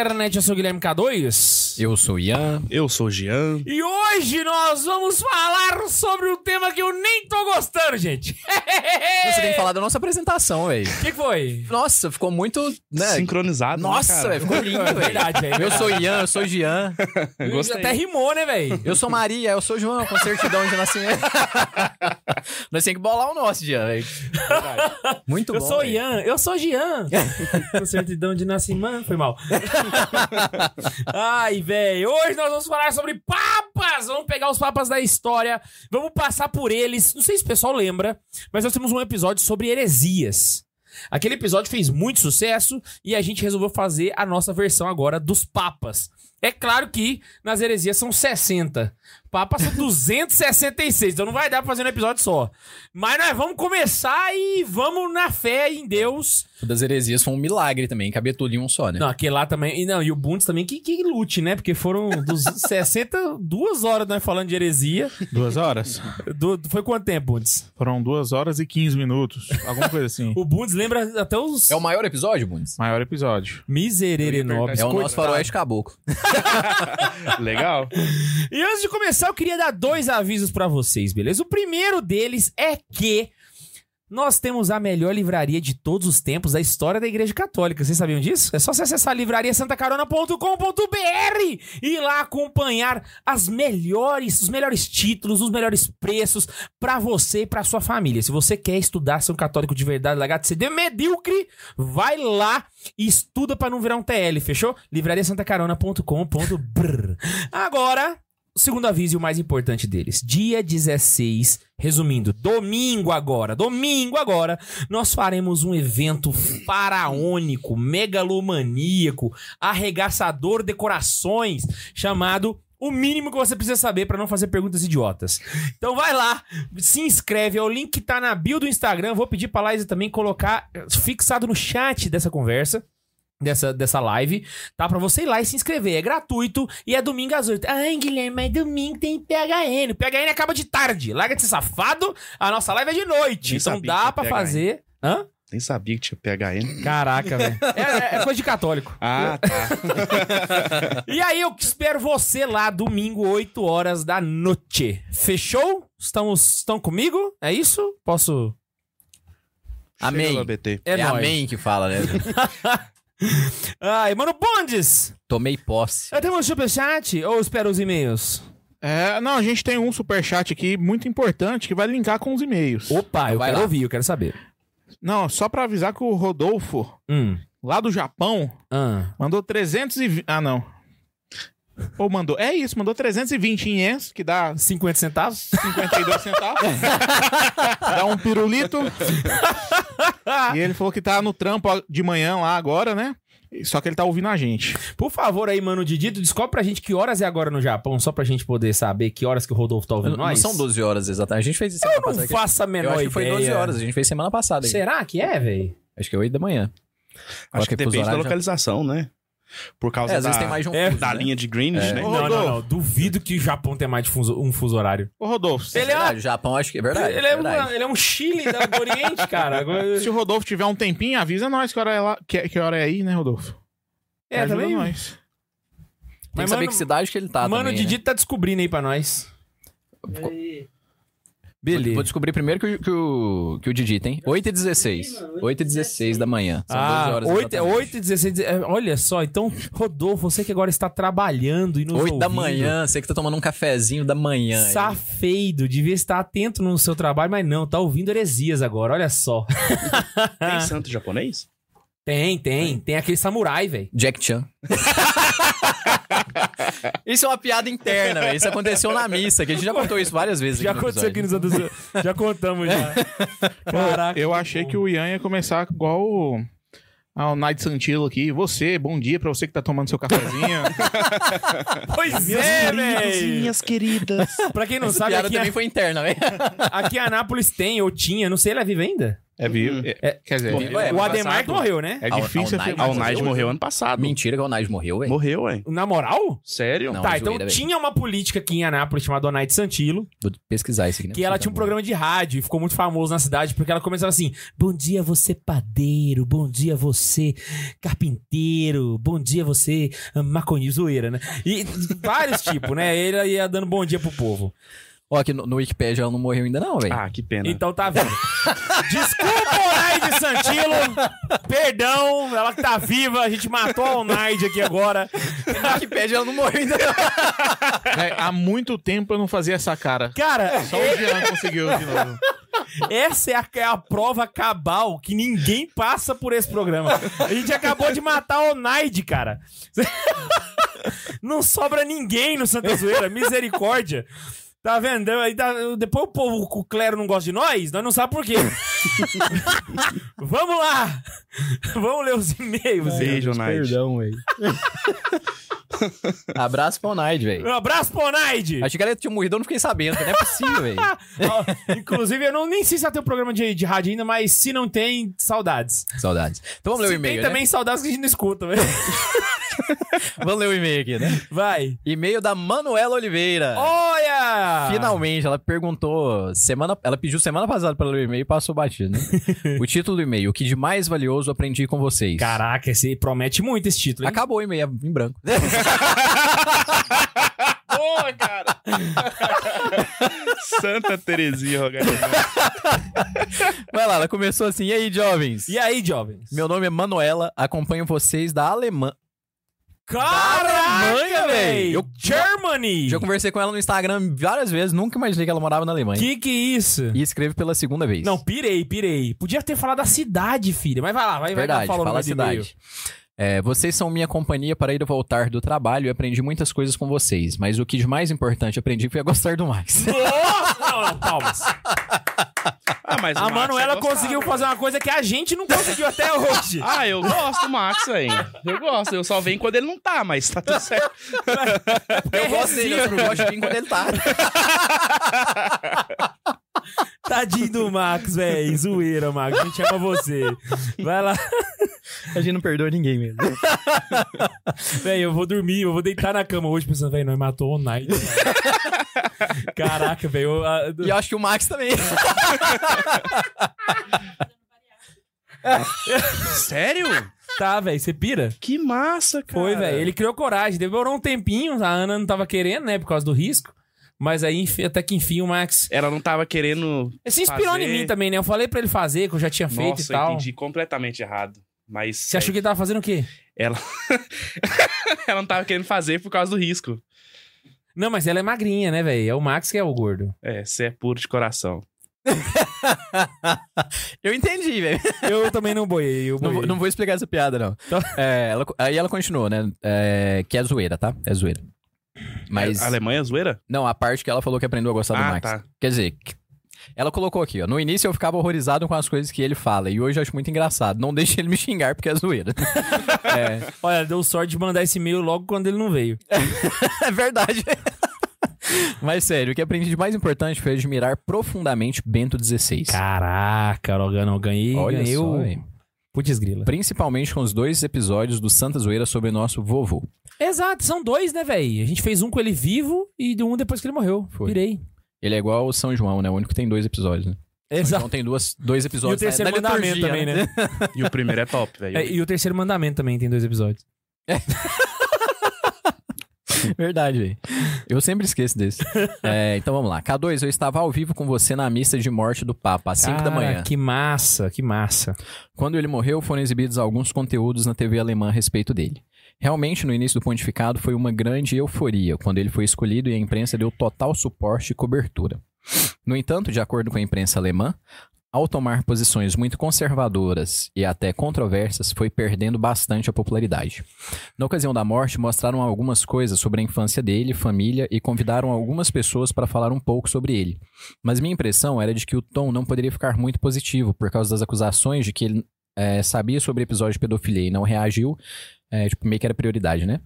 internet. Eu sou o Guilherme K2. Eu sou o Ian. Eu sou o Jean. E hoje nós vamos falar sobre um tema que eu nem tô gostando, gente. Você tem que falar da nossa apresentação, velho. O que que foi? Nossa, ficou muito. Né? Sincronizado. né, Nossa, velho, ficou lindo, velho. Verdade, velho. Eu sou o Ian, eu sou o Jean. Gostei. Até rimou, né, velho? Eu sou Maria, eu sou o João, com certidão de nascimento. Nós temos que bolar o nosso, Jean, velho. Muito Eu bom. sou velho. Ian, eu sou Jean. Com certidão de nascimento, foi mal. Ai, velho, hoje nós vamos falar sobre papas. Vamos pegar os papas da história, vamos passar por eles. Não sei se o pessoal lembra, mas nós temos um episódio sobre heresias. Aquele episódio fez muito sucesso e a gente resolveu fazer a nossa versão agora dos papas. É claro que nas heresias são 60. Papas são 266, então não vai dar pra fazer um episódio só. Mas nós vamos começar e vamos na fé em Deus. O das heresias foi um milagre também, cabia tudo em um só, né? Não, aquele lá também. E, não, e o Bundes também que, que lute, né? Porque foram dos 60, duas horas nós falando de heresia. Duas horas? Du- foi quanto tempo, Bundes? Foram duas horas e 15 minutos. Alguma coisa assim. O Bundes lembra até os. É o maior episódio, Bundes? Maior episódio. Misererenobis. É o nosso faroeste caboclo. Legal. E antes de começar, eu queria dar dois avisos pra vocês, beleza? O primeiro deles é que nós temos a melhor livraria de todos os tempos da história da Igreja Católica. Vocês sabiam disso? É só você acessar livrariasantacarona.com.br e ir lá acompanhar as melhores, os melhores títulos, os melhores preços pra você e pra sua família. Se você quer estudar ser um católico de verdade, ser de medíocre, vai lá e estuda pra não virar um TL, fechou? livrariasantacarona.com.br Agora, o segundo aviso e o mais importante deles. Dia 16, resumindo, domingo agora, domingo agora, nós faremos um evento faraônico, megalomaníaco, arregaçador de corações, chamado o mínimo que você precisa saber pra não fazer perguntas idiotas. Então vai lá, se inscreve, é o link que tá na bio do Instagram. Vou pedir pra Laísa também colocar eh, fixado no chat dessa conversa dessa, dessa live, tá? Pra você ir lá e se inscrever. É gratuito e é domingo às 8. Ai, Guilherme, mas domingo tem PHN. O PHN acaba de tarde. Larga de ser safado. A nossa live é de noite. Nem então dá pra PHN. fazer. Hã? Nem sabia que tinha PHN. Caraca, velho. É, é- é coisa de católico. Ah, tá. E aí, eu espero você lá domingo, 8 horas da noite. Fechou? Estão, estão comigo? É isso? Posso. Amém. Chega. É, É, nóis. amém que fala, né? Ai, mano, Bondes! Tomei posse. Eu tenho um superchat ou espero os e-mails? É, não, a gente tem um superchat aqui muito importante que vai linkar com os e-mails. Opa, eu Vai quero lá. ouvir, eu quero saber. Não, só pra avisar que o Rodolfo, Hum. lá do Japão, Ah. mandou 320... Ah, não. Ou mandou... É isso, mandou 320 ienes, que dá 50 centavos? 52 centavos. dá um pirulito. e ele falou que tá no trampo de manhã lá agora, né? Só que ele tá ouvindo a gente. Por favor aí, mano, Didito, descobre pra gente que horas é agora no Japão, só pra gente poder saber que horas que o Rodolfo tá ouvindo Não, nós. são 12 horas exatamente. A gente fez isso semana Eu não passada. faço a Eu menor acho que foi ideia. 12 horas. A gente fez semana passada. aí. Será que é, velho? Acho que é 8 da manhã. Acho que Coloca depende da localização, né? Por causa É, às da, vezes tem mais de um É, fuso, da né? linha de Greenwich, né? Ô, não, não, não. Duvido que o Japão tenha mais de fuso- um fuso horário. Ô, Rodolfo, Ele é, Verdade, o Japão acho que é verdade. ele, é verdade. uma- ele é um Chile da- do Oriente, cara. Agora- se o Rodolfo tiver um tempinho, avisa nós que hora é, lá, que, que hora é aí, né, Rodolfo? É, Ajuda também. nós. Tem Mas, que saber mano- que cidade que ele tá Mano, o também, né? Didito tá descobrindo aí pra nós. Vou Beleza. descobrir primeiro que, o- que o, que o Didi tem. 8 e 16. 8 e 16 da manhã. São 12 Ah, horas 8, exatamente. 8 e 16. é, Olha só, então, Rodolfo, você que agora está trabalhando e nos 8 da ouvindo, manhã, você que tá tomando um cafezinho da manhã. aí. Safeido, devia estar atento no seu trabalho, mas não, tá ouvindo heresias agora, olha só. Tem santo japonês? Tem, tem, tem aquele samurai, velho. Jack Chan. isso é uma piada interna, velho. Isso aconteceu na missa, que a gente já contou isso várias vezes. Já aconteceu aqui nos outros. Já contamos já. Caraca. Eu achei que o Ian ia começar igual o, ao Night Santilo aqui. Você, bom dia pra você que tá tomando seu cafezinho. Pois é, velho. minhas queridas. Pra quem não Essa sabe, piada aqui, também foi interna, velho. aqui em Anápolis tem, ou tinha, não sei, ela vive ainda? É vivo. É, Quer dizer, Morreu, Ué, o ano Ademar que morreu, né? é difícil afirmar. Ah, o Mas Nigel eu- morreu ano passado. Mentira que o Nigel morreu, velho. Morreu, ué. Na moral? Sério? Não. tá, zoeira, então tinha uma política aqui em Anápolis chamada Onaide Santilo, Vou pesquisar isso aqui. né? que ela tinha um programa de rádio e ficou muito famoso na cidade, porque ela começava assim: Bom dia, você padeiro, bom dia, você carpinteiro, bom dia, você maconheiro, zoeira, né? E vários tipos, né? Ele ia dando bom dia pro povo. Ó, aqui no, no Wikipedia ela não morreu ainda não, velho. Ah, que pena. Então tá vendo. Desculpa, Onaide Santilo. Perdão, ela que tá viva. A gente matou a Onaide aqui agora. no Wikipedia ela não morreu ainda não. É, há muito tempo eu não fazia essa cara. Cara, Só o Jean conseguiu de novo. essa é a, é a prova cabal que ninguém passa por esse programa. A gente acabou de matar a Onaide, cara. Não sobra ninguém no Santa Zoeira. Misericórdia. Tá vendo? Aí tá- depois o povo, o clero não gosta de nós, nós não sabemos por quê. Vamos lá! Vamos ler os e-mails. Beijo, Nigel. Perdão, velho. Abraço pra Onaide, velho. Um abraço pro Onaide! Achei que ela tinha morrido, eu não fiquei sabendo, não é possível, velho. Ó, Inclusive, eu não, nem sei se ela tem um programa de, de rádio ainda, mas se não tem, saudades. Saudades. Então vamos ler o e-mail, tem né? também saudades que a gente não escuta, velho. Vamos ler o e-mail aqui, né? Vai. E-mail da Manuela Oliveira. Olha! Finalmente, ela perguntou semana, ela pediu semana passada para ler o e-mail e passou batido, né? o título do e-mail, o que de mais valioso aprendi com vocês. Caraca, esse promete muito esse título, hein? Acabou e-mail é em branco. Boa, cara. Santa Terezinha. Vai lá, ela começou assim: "E aí, jovens? E aí, jovens? Meu nome é Manuela, acompanho vocês da Alemanha. Caraca, velho! Germany! Já conversei com ela no Instagram várias vezes, nunca imaginei que ela morava na Alemanha. Que que é isso? E escrevo pela segunda vez. Não, pirei, pirei. Podia ter falado da cidade, filha. Mas vai lá, vai, Verdade, vai. Fala, a cidade. É, vocês são minha companhia para ir e voltar do trabalho e aprendi muitas coisas com vocês. Mas o que de mais importante aprendi foi a gostar do Max. Nossa! Não, palmas. Ah, mas A Manuela é gostado. conseguiu fazer uma coisa que a gente não conseguiu até hoje. Ah, eu gosto do Max, velho. Eu gosto. Eu só venho quando ele não tá, mas tá tudo certo. Eu gosto dele, eu não gosto de mim quando ele tá. Tadinho do Max, velho. Zoeira, Max. A gente ama você. Vai lá. A gente não perdoa ninguém mesmo. Velho, eu vou dormir, eu vou deitar na cama hoje pensando, velho, nós matou o Night. Caraca, velho. eu, E eu acho que o Max também. Sério? Tá, velho, você pira? Que massa, cara. Foi, velho. Ele criou coragem. Demorou um tempinho, a Ana não tava querendo, né, por causa do risco. Mas aí, até que enfim, o Max. Ela não tava querendo. Ele se inspirou fazer- em mim também, né? Eu falei pra ele fazer, que eu já tinha feito Nossa, e tal. eu entendi completamente errado. Mas. Você achou que ele tava fazendo o quê? Ela... ela não tava querendo fazer por causa do risco. Não, mas ela é magrinha, né, velho? É o Max que é o gordo. É, você é puro de coração. Eu entendi, velho. Eu também não boiei, eu Não, vou- não vou explicar essa piada, não. Tá. É, ela- aí ela continuou, né? É, que é zoeira, tá? É zoeira. Mas. A Alemanha é zoeira? Não, a parte que ela falou que aprendeu a gostar do Ah, Max. tá. Quer dizer, ela colocou aqui, ó. No início eu ficava horrorizado com as coisas que ele fala. E hoje eu acho muito engraçado. Não deixe ele me xingar porque é zoeira. é, Olha, deu sorte de mandar esse e-mail logo quando ele não veio. é verdade. Mas sério, o que aprendi de mais importante foi admirar profundamente Bento XVI. Caraca, Logano, eu ganhei, Olha ganhei só, o... Putz grila. Principalmente com os dois episódios do Santa Zoeira sobre nosso vovô. Exato, são dois, né, velho? A gente fez um com ele vivo e um depois que ele morreu. Foi. Pirei. Ele é igual o São João, né? O único que tem dois episódios, né? São Exato. João tem duas, dois E o episódios terceiro na, na mandamento liturgia, também, né? E o primeiro é top, velho. É, e o terceiro mandamento também tem dois episódios. Verdade, velho. Eu sempre esqueço desse. É, então vamos lá. K2, eu estava ao vivo com você na missa de morte do Papa, às 5 da manhã. Que massa, que massa. Quando ele morreu, foram exibidos alguns conteúdos na TV alemã a respeito dele. Realmente, no início do pontificado, foi uma grande euforia quando ele foi escolhido e a imprensa deu total suporte e cobertura. No entanto, de acordo com a imprensa alemã, ao tomar posições muito conservadoras e até controversas, foi perdendo bastante a popularidade. Na ocasião da morte, mostraram algumas coisas sobre a infância dele, família e convidaram algumas pessoas para falar um pouco sobre ele. Mas minha impressão era de que o tom não poderia ficar muito positivo por causa das acusações de que ele eh, sabia sobre episódio de pedofilia e não reagiu. eh, tipo, meio que era prioridade, né?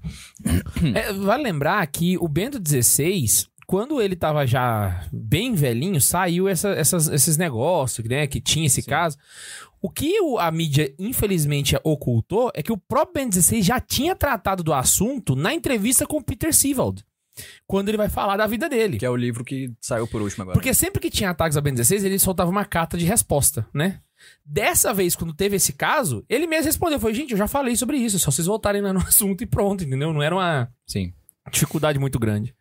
É, vale lembrar que o Bento XVI, quando ele tava já bem velhinho, saiu essa- essas- esses negócios, né? Que tinha esse Sim. caso. O que a mídia, infelizmente, ocultou é que o próprio Ben 16 já tinha tratado do assunto na entrevista com o Peter Sivald. Quando ele vai falar da vida dele. Que é o livro que saiu por último agora. Porque sempre que tinha ataques a Ben 16, ele soltava uma carta de resposta, né? Dessa vez, quando teve esse caso, ele mesmo respondeu: foi, gente, eu já falei sobre isso, só vocês voltarem lá no assunto e pronto, entendeu? Não era uma Sim. dificuldade muito grande.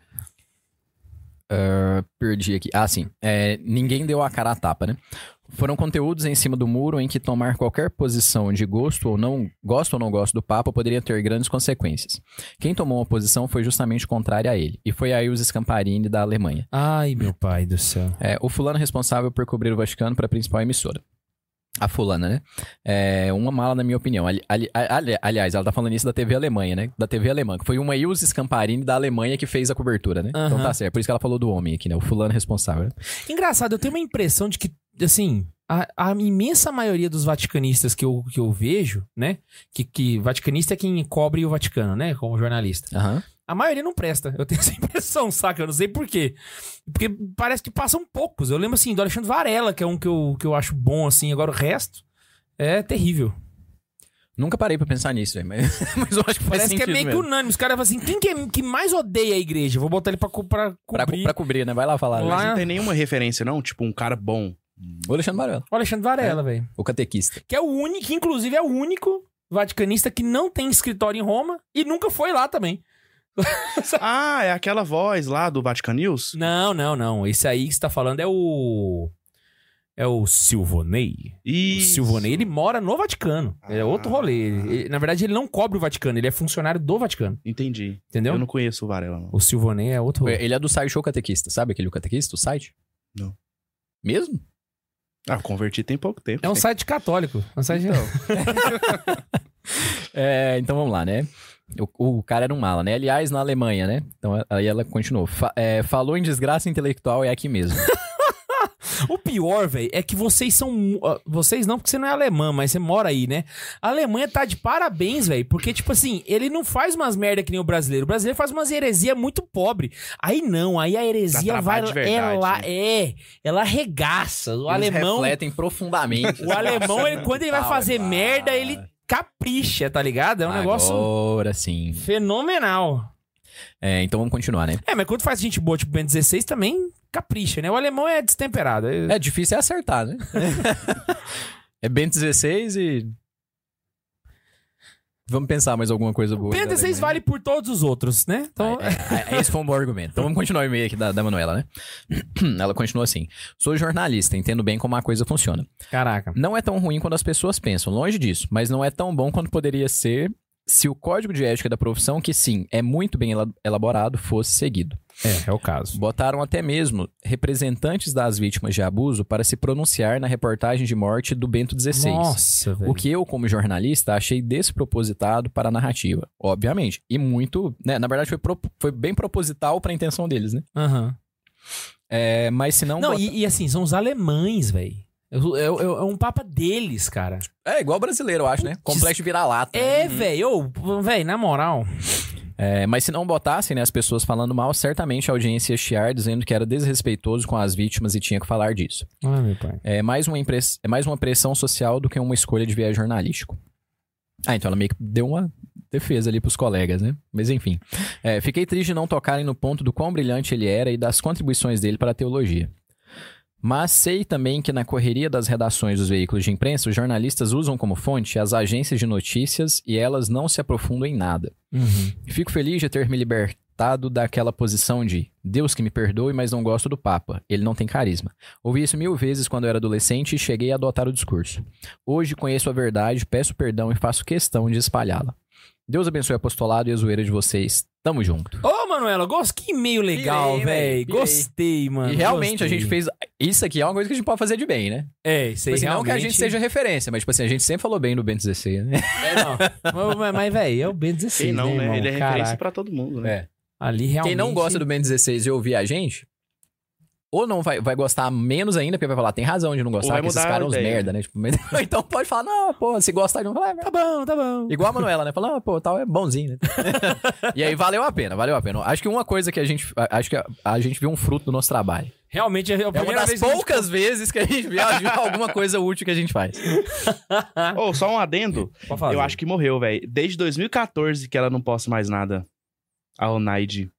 Ah, perdi aqui. Ah, sim. É, ninguém deu a cara a tapa, né? Foram conteúdos em cima do muro em que tomar qualquer posição de gosto ou não gosto ou não gosto do Papa poderia ter grandes consequências. Quem tomou uma posição foi justamente contrária a ele, e foi a Ilse Scamparini da Alemanha. Ai, meu pai do céu. É, o fulano responsável por cobrir o Vaticano para a principal emissora. A fulana, né? É uma mala, na minha opinião. Ali- ali- ali- aliás, ela tá falando isso da TV Alemanha, né? Da TV alemã, que foi uma Ilse Scamparini da Alemanha que fez a cobertura, né? Então Aham. tá certo. Por isso que ela falou do homem aqui, né? O fulano responsável. Engraçado, eu tenho uma impressão de que, assim, a, a imensa maioria dos vaticanistas que eu, que eu vejo, né? Que, que vaticanista é quem cobre o Vaticano, né? Como jornalista. Aham. A maioria não presta. Eu tenho essa impressão, saca? Eu não sei por quê. Porque parece que passam poucos. Eu lembro, assim, do Alexandre Varela, que é um que eu, que eu acho bom, assim. Agora o resto é terrível. Nunca parei pra pensar nisso, velho, mas, mas eu acho que faz Parece que é meio que mesmo. unânime. Os caras falam assim, quem que, é- que mais odeia a igreja? Vou botar ele pra, co- pra Pra, cobrir. pra cobrir, né? Vai lá falar. Lá- Mas não tem nenhuma referência, não? Tipo, um cara bom. O Alexandre Varela, O Alexandre Varela, velho. o catequista. Que é o único, que inclusive é o único vaticanista que não tem escritório em Roma e nunca foi lá também. Ah, é aquela voz lá do Vatican News? Não, não, não. Esse aí que você tá falando é o. É o Silvonei. O Isso. Silvonei, ele mora no Vaticano. É outro Ah. rolê. Ele- ele- na verdade, ele não cobre o Vaticano, ele é funcionário do Vaticano. Entendi. Entendeu? Eu não conheço o Varela, não. O Silvonei é outro rolê. Ele é do site Show Catequista, sabe aquele catequista, o site? Não. Mesmo? Ah, converti tem pouco tempo. É um site católico. É um site... É, então vamos lá, né? O, o cara era um mala, né? Aliás, na Alemanha, né? Então aí ela continuou. Fa- é, falou em desgraça intelectual, é aqui mesmo. O pior, velho, é que vocês são. Vocês não, porque você não é alemã, mas você mora aí, né? A Alemanha tá de parabéns, velho. Porque, tipo assim, ele não faz umas merda que nem o brasileiro. O brasileiro faz umas heresia muito pobre. Aí não, aí a heresia vai. de verdade, ela né? é. Ela arregaça. O Eles alemão. refletem profundamente. O alemão, ele- quando ele vai fazer Ah, merda, ele capricha, tá ligado? É um negócio Agora sim. fenomenal. É, então vamos continuar, né? É, mas quando faz gente boa, tipo Ben 16, também capricha, né? O alemão é destemperado. É- É difícil é acertar, né? é Ben 16 e. Vamos pensar mais alguma coisa boa. Ben da 16 Alemanha. vale por todos os outros, né? Então, É, é, esse foi um bom argumento. Então vamos continuar o e-mail aqui da, da Manuela, né? Ela continua assim. Sou jornalista, entendo bem como a coisa funciona. caraca. Não é tão ruim quando as pessoas pensam, longe disso, mas não é tão bom quanto poderia ser se o código de ética da profissão, que sim, é muito bem ela- elaborado, fosse seguido. É, é o caso. Botaram até mesmo representantes das vítimas de abuso para se pronunciar na reportagem de morte do Bento XVI. Nossa, velho. O que eu, como jornalista, achei despropositado para a narrativa. Obviamente. E muito. Né, na verdade, foi, pro- foi bem proposital para a intenção deles, né? Aham. É, mas se não. Não, bota- e, e assim, são os alemães, velho. É, é- é um papa deles, cara. É igual brasileiro, eu acho, né? Complexo de vira-lata. É, né? velho. Ô, Velho, na moral. É, mas se não botassem né, as pessoas falando mal, certamente a audiência ia chiar dizendo que era desrespeitoso com as vítimas e tinha que falar disso. Ah, meu pai. É mais uma, impress... é mais uma pressão social do que uma escolha de viés jornalístico. Ah, então ela meio que deu uma defesa ali pros colegas, né? Mas enfim. É, fiquei triste de não tocarem no ponto do quão brilhante ele era e das contribuições dele para a teologia. Mas sei também que na correria das redações dos veículos de imprensa, os jornalistas usam como fonte as agências de notícias e elas não se aprofundam em nada. Uhum. Fico feliz de ter me libertado daquela posição de Deus que me perdoe, mas não gosto do Papa. Ele não tem carisma. Ouvi isso mil vezes quando era adolescente e cheguei a adotar o discurso. Hoje conheço a verdade, peço perdão e faço questão de espalhá-la. Deus abençoe o apostolado e a zoeira de vocês. Tamo junto. Ô, Manuela, gosto que e-mail legal, velho. Gostei, mano. e realmente gostei. a gente fez. Isso aqui é uma coisa que a gente pode fazer de bem, né? É, isso aí Tipo assim, Não que a gente realmente- seja referência, mas tipo assim, a gente sempre falou bem do Ben 16, né? É, não. mas, mas velho, é o Ben 16. Quem não, né? irmão? Ele é referência Caraca. pra todo mundo, né? É. Ali realmente. Quem não gosta do Ben 16 e ouvir a gente, ou não vai, vai gostar menos ainda, porque vai falar, tem razão de não gostar, vai que esses caras são uns merda, né? Tipo, mas- então pode falar, não, pô, se gostar de um, Tá bom, tá bom. Igual a Manuela, né? Fala, ah, pô, tal é bonzinho, né? e aí valeu a pena, valeu a pena. Acho que uma coisa que a gente. Acho que a, a gente viu um fruto do nosso trabalho. Realmente é a É uma das vez que a gente- poucas vezes que a gente viu alguma coisa útil que a gente faz. Ô, só um adendo. Eu acho que morreu, velho. Desde 2014 que ela não posta mais nada. A Onaide.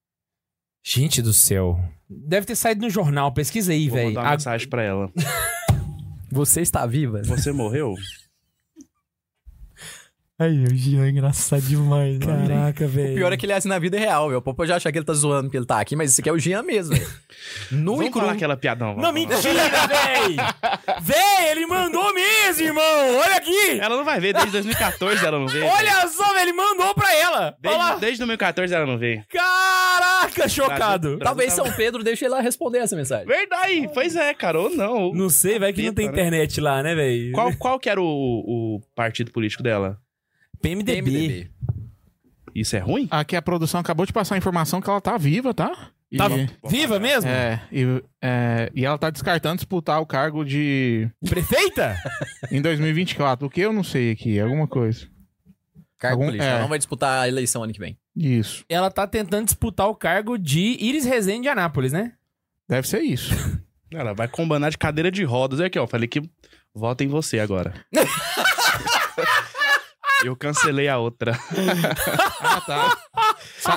Gente do céu. Deve ter saído no jornal, pesquisa aí, Vou velho. mandar uma A- mensagem pra ela. Você está viva? Você morreu? Ai, o Jean é engraçado demais. Caraca, velho. O pior é que ele é assim na vida real, velho. O Popo já acha que ele tá zoando porque ele tá aqui, mas isso aqui é o Jean mesmo, velho. Nu e Vamos cru. falar aquela piadão. Não, mentira, véi! Véi, ele mandou mesmo, irmão! Olha aqui! Ela não vai ver, desde 2014 ela não vê. Olha só, velho, ele mandou pra ela! Desde, desde 2014 ela não vê. Caraca, chocado! Talvez São Pedro deixe ele lá responder essa mensagem. Verdade, pois é, cara, ou não. Não sei, vai que não tem né? internet lá, né, velho? Qual, qual que era o, o partido político dela? PMDB. PMDB. Isso é ruim? Aqui a produção acabou de passar a informação que ela tá viva, tá? E, Tava viva mesmo? É, e, é, e ela tá descartando disputar o cargo de. Prefeita? em 2024. O que eu não sei aqui, alguma coisa. Cargo Algum- político. é. Ela não vai disputar a eleição ano que vem. Isso. Ela tá tentando disputar o cargo de Iris Rezende de Anápolis, né? Deve ser isso. Ela vai combanar de cadeira de rodas. Aqui, ó. Falei que vota em você agora. Eu cancelei a outra. Ah, tá.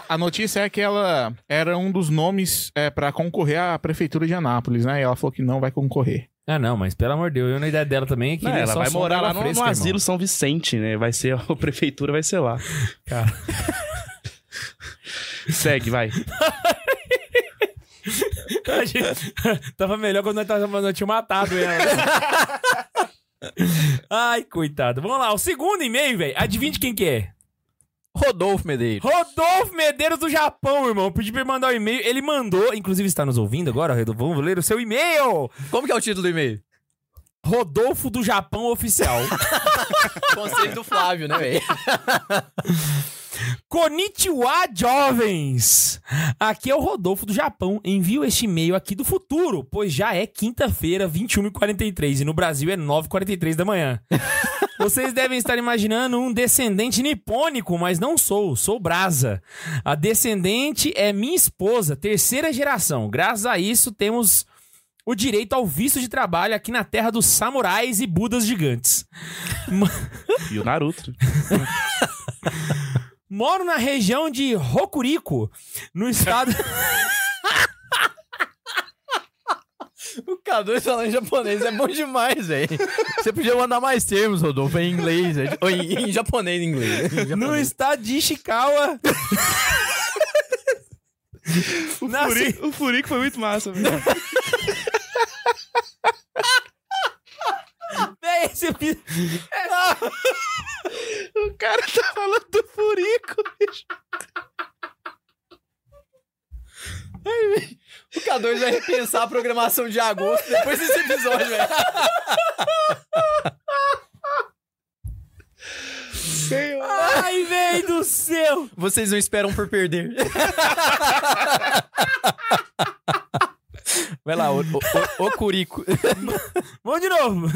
A notícia é que ela era um dos nomes é, para concorrer à prefeitura de Anápolis, né? E ela falou que não vai concorrer. Ah, não, mas pelo amor de Deus, eu na ideia dela também é que Não, é ela só vai morar lá no, fresca, no irmão. asilo São Vicente, né? Vai ser, a prefeitura vai ser lá. Cara. Segue, vai. A gente- Tava melhor quando nós, tava, nós tínhamos matado ela. Ai, coitado. Vamos lá, o segundo e-mail, velho. Adivinha de quem que é? Rodolfo Medeiros. Rodolfo Medeiros do Japão, irmão. Pedi pra ele mandar o e-mail. Ele mandou, inclusive está nos ouvindo agora, Rodolfo. Vamos ler o seu e-mail. Como que é o título do e-mail? Rodolfo do Japão Oficial. Conselho do Flávio, né, velho? Konnichiwa, jovens! Aqui é o Rodolfo do Japão. Envio este e-mail aqui do futuro, pois já é quinta-feira, 21h43, e no Brasil é 9h43 da manhã. Vocês devem estar imaginando um descendente nipônico, mas não sou, sou brasa. A descendente é minha esposa, terceira geração. Graças a isso, temos o direito ao visto de trabalho aqui na terra dos samurais e budas gigantes. E o Naruto. Moro na região de Rokuriko, no estado. O K2 falando em japonês é bom demais, velho. Você podia mandar mais termos, Rodolfo, em inglês. né? Ou em, em japonês, em inglês. Em no japonês. estado de Ishikawa. O, Na Furico, o Furico foi muito massa, velho. Véi, esse epi- O cara tá falando do Furico, bicho. O K2 vai repensar a programação de agosto depois desse episódio, velho. Ai, véi do céu! Vocês não esperam por perder. Vai lá, o, o, o, o Curico. Vamos de novo.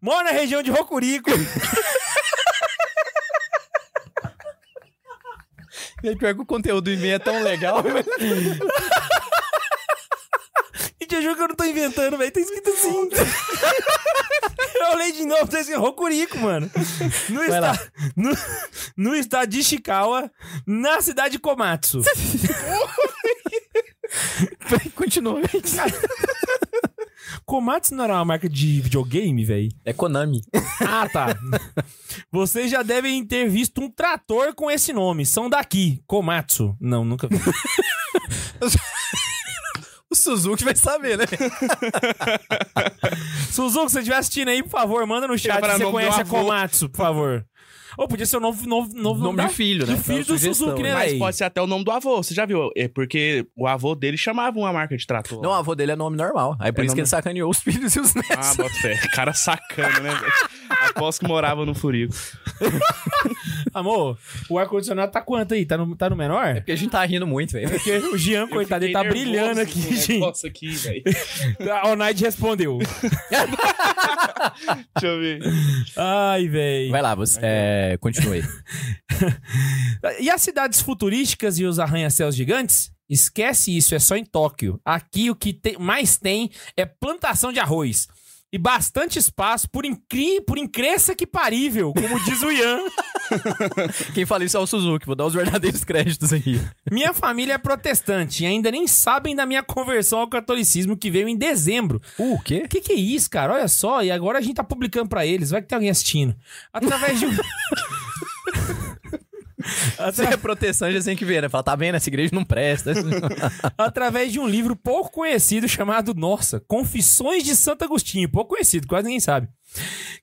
Moro na região de Rokuriko. E pior que o conteúdo do e-mail é tão legal. E te juro que eu não tô inventando, velho. Tá escrito assim. Eu olhei de novo, tá escrito Rokuriko, mano. No, Vai lá. esta... no... no estado de Ishikawa, na cidade de Komatsu. Continua. Komatsu não era uma marca de videogame, velho? É Konami. Ah, tá. Vocês já devem ter visto um trator com esse nome. São daqui. Komatsu. Não, nunca vi. O Suzuki vai saber, né? Suzuki, se você estiver assistindo aí, por favor, manda no chat se você conhece a. Komatsu, por favor. Ou podia ser o novo, novo, novo Nome da- de filho, né? Do filho do sugestão, Suzuki, né? Mas pode ser até o nome do avô, você já viu? É porque o avô dele chamava uma marca de trator. Não, o avô dele é nome normal. Aí por É isso que nome- ele sacaneou os filhos e os netos. Ah, bota fé. Cara sacana, né, velho? Aposto que morava no Furico. Amor, o ar-condicionado tá quanto aí? Tá no, tá no menor? Porque a gente tá rindo muito, velho. Porque o Jean, coitado, ele tá brilhando aqui, gente. Nossa, aqui, velho. A Night respondeu. Deixa eu ver. Ai, velho. Vai lá, você. É, continue. E as cidades futurísticas e os arranha-céus gigantes? Esquece isso, é só em Tóquio. Aqui o que tem- mais tem é plantação de arroz. E bastante espaço, por, incri, por incresça que parível, como diz o Ian. Quem fala isso é o Suzuki. Vou dar os verdadeiros créditos aqui. Minha família é protestante e ainda nem sabem da minha conversão ao catolicismo que veio em dezembro. Uh, o quê? O que, que é isso, cara? Olha só, e agora a gente tá publicando pra eles. Vai que tem alguém assistindo. Através de um. Você é protestante, você tem que ver, né? Fala, tá vendo? Essa igreja não presta. através de um livro pouco conhecido chamado, nossa, Confissões de Santo Agostinho. Pouco conhecido, quase ninguém sabe.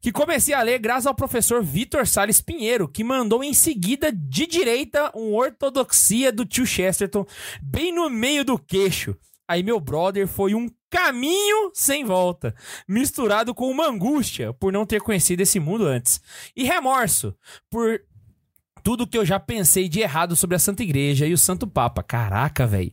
Que comecei a ler graças ao professor Vitor Salles Pinheiro, que mandou em seguida de direita um ortodoxia do tio Chesterton bem no meio do queixo. Aí meu brother foi um caminho sem volta, misturado com uma angústia por não ter conhecido esse mundo antes. E remorso por tudo que eu já pensei de errado sobre a Santa Igreja e o Santo Papa. Caraca, velho.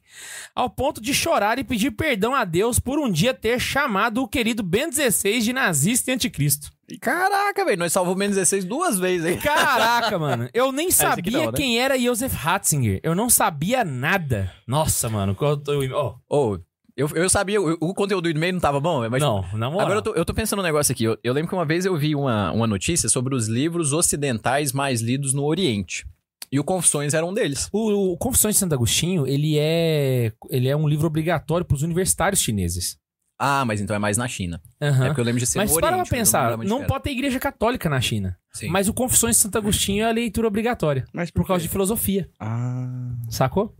Ao ponto de chorar e pedir perdão a Deus por um dia ter chamado o querido Ben 16 de nazista e anticristo. Caraca, velho. Nós salvamos menos 16 duas vezes, hein? Caraca, mano. Eu nem aqui sabia né? quem era Joseph Ratzinger. Eu não sabia nada. Nossa, mano. eu- ó, Ô, eu, eu sabia, o, o conteúdo do e-mail não tava bom, mas. não, na moral. Agora eu tô, eu tô pensando um negócio aqui. Eu, eu lembro que uma vez eu vi uma, uma notícia sobre os livros ocidentais mais lidos no Oriente. E o Confissões era um deles. O, o Confissões de Santo Agostinho, ele é, ele é um livro obrigatório para os universitários chineses. Ah, mas então é mais na China. Aham. É porque eu lembro de ser Mas no para Oriente. pra mas eu pensar, não era. pode ter igreja católica na China. Sim. Mas o Confissões de Santo Agostinho é a leitura obrigatória. Mas Por causa de filosofia. Ah. Sacou?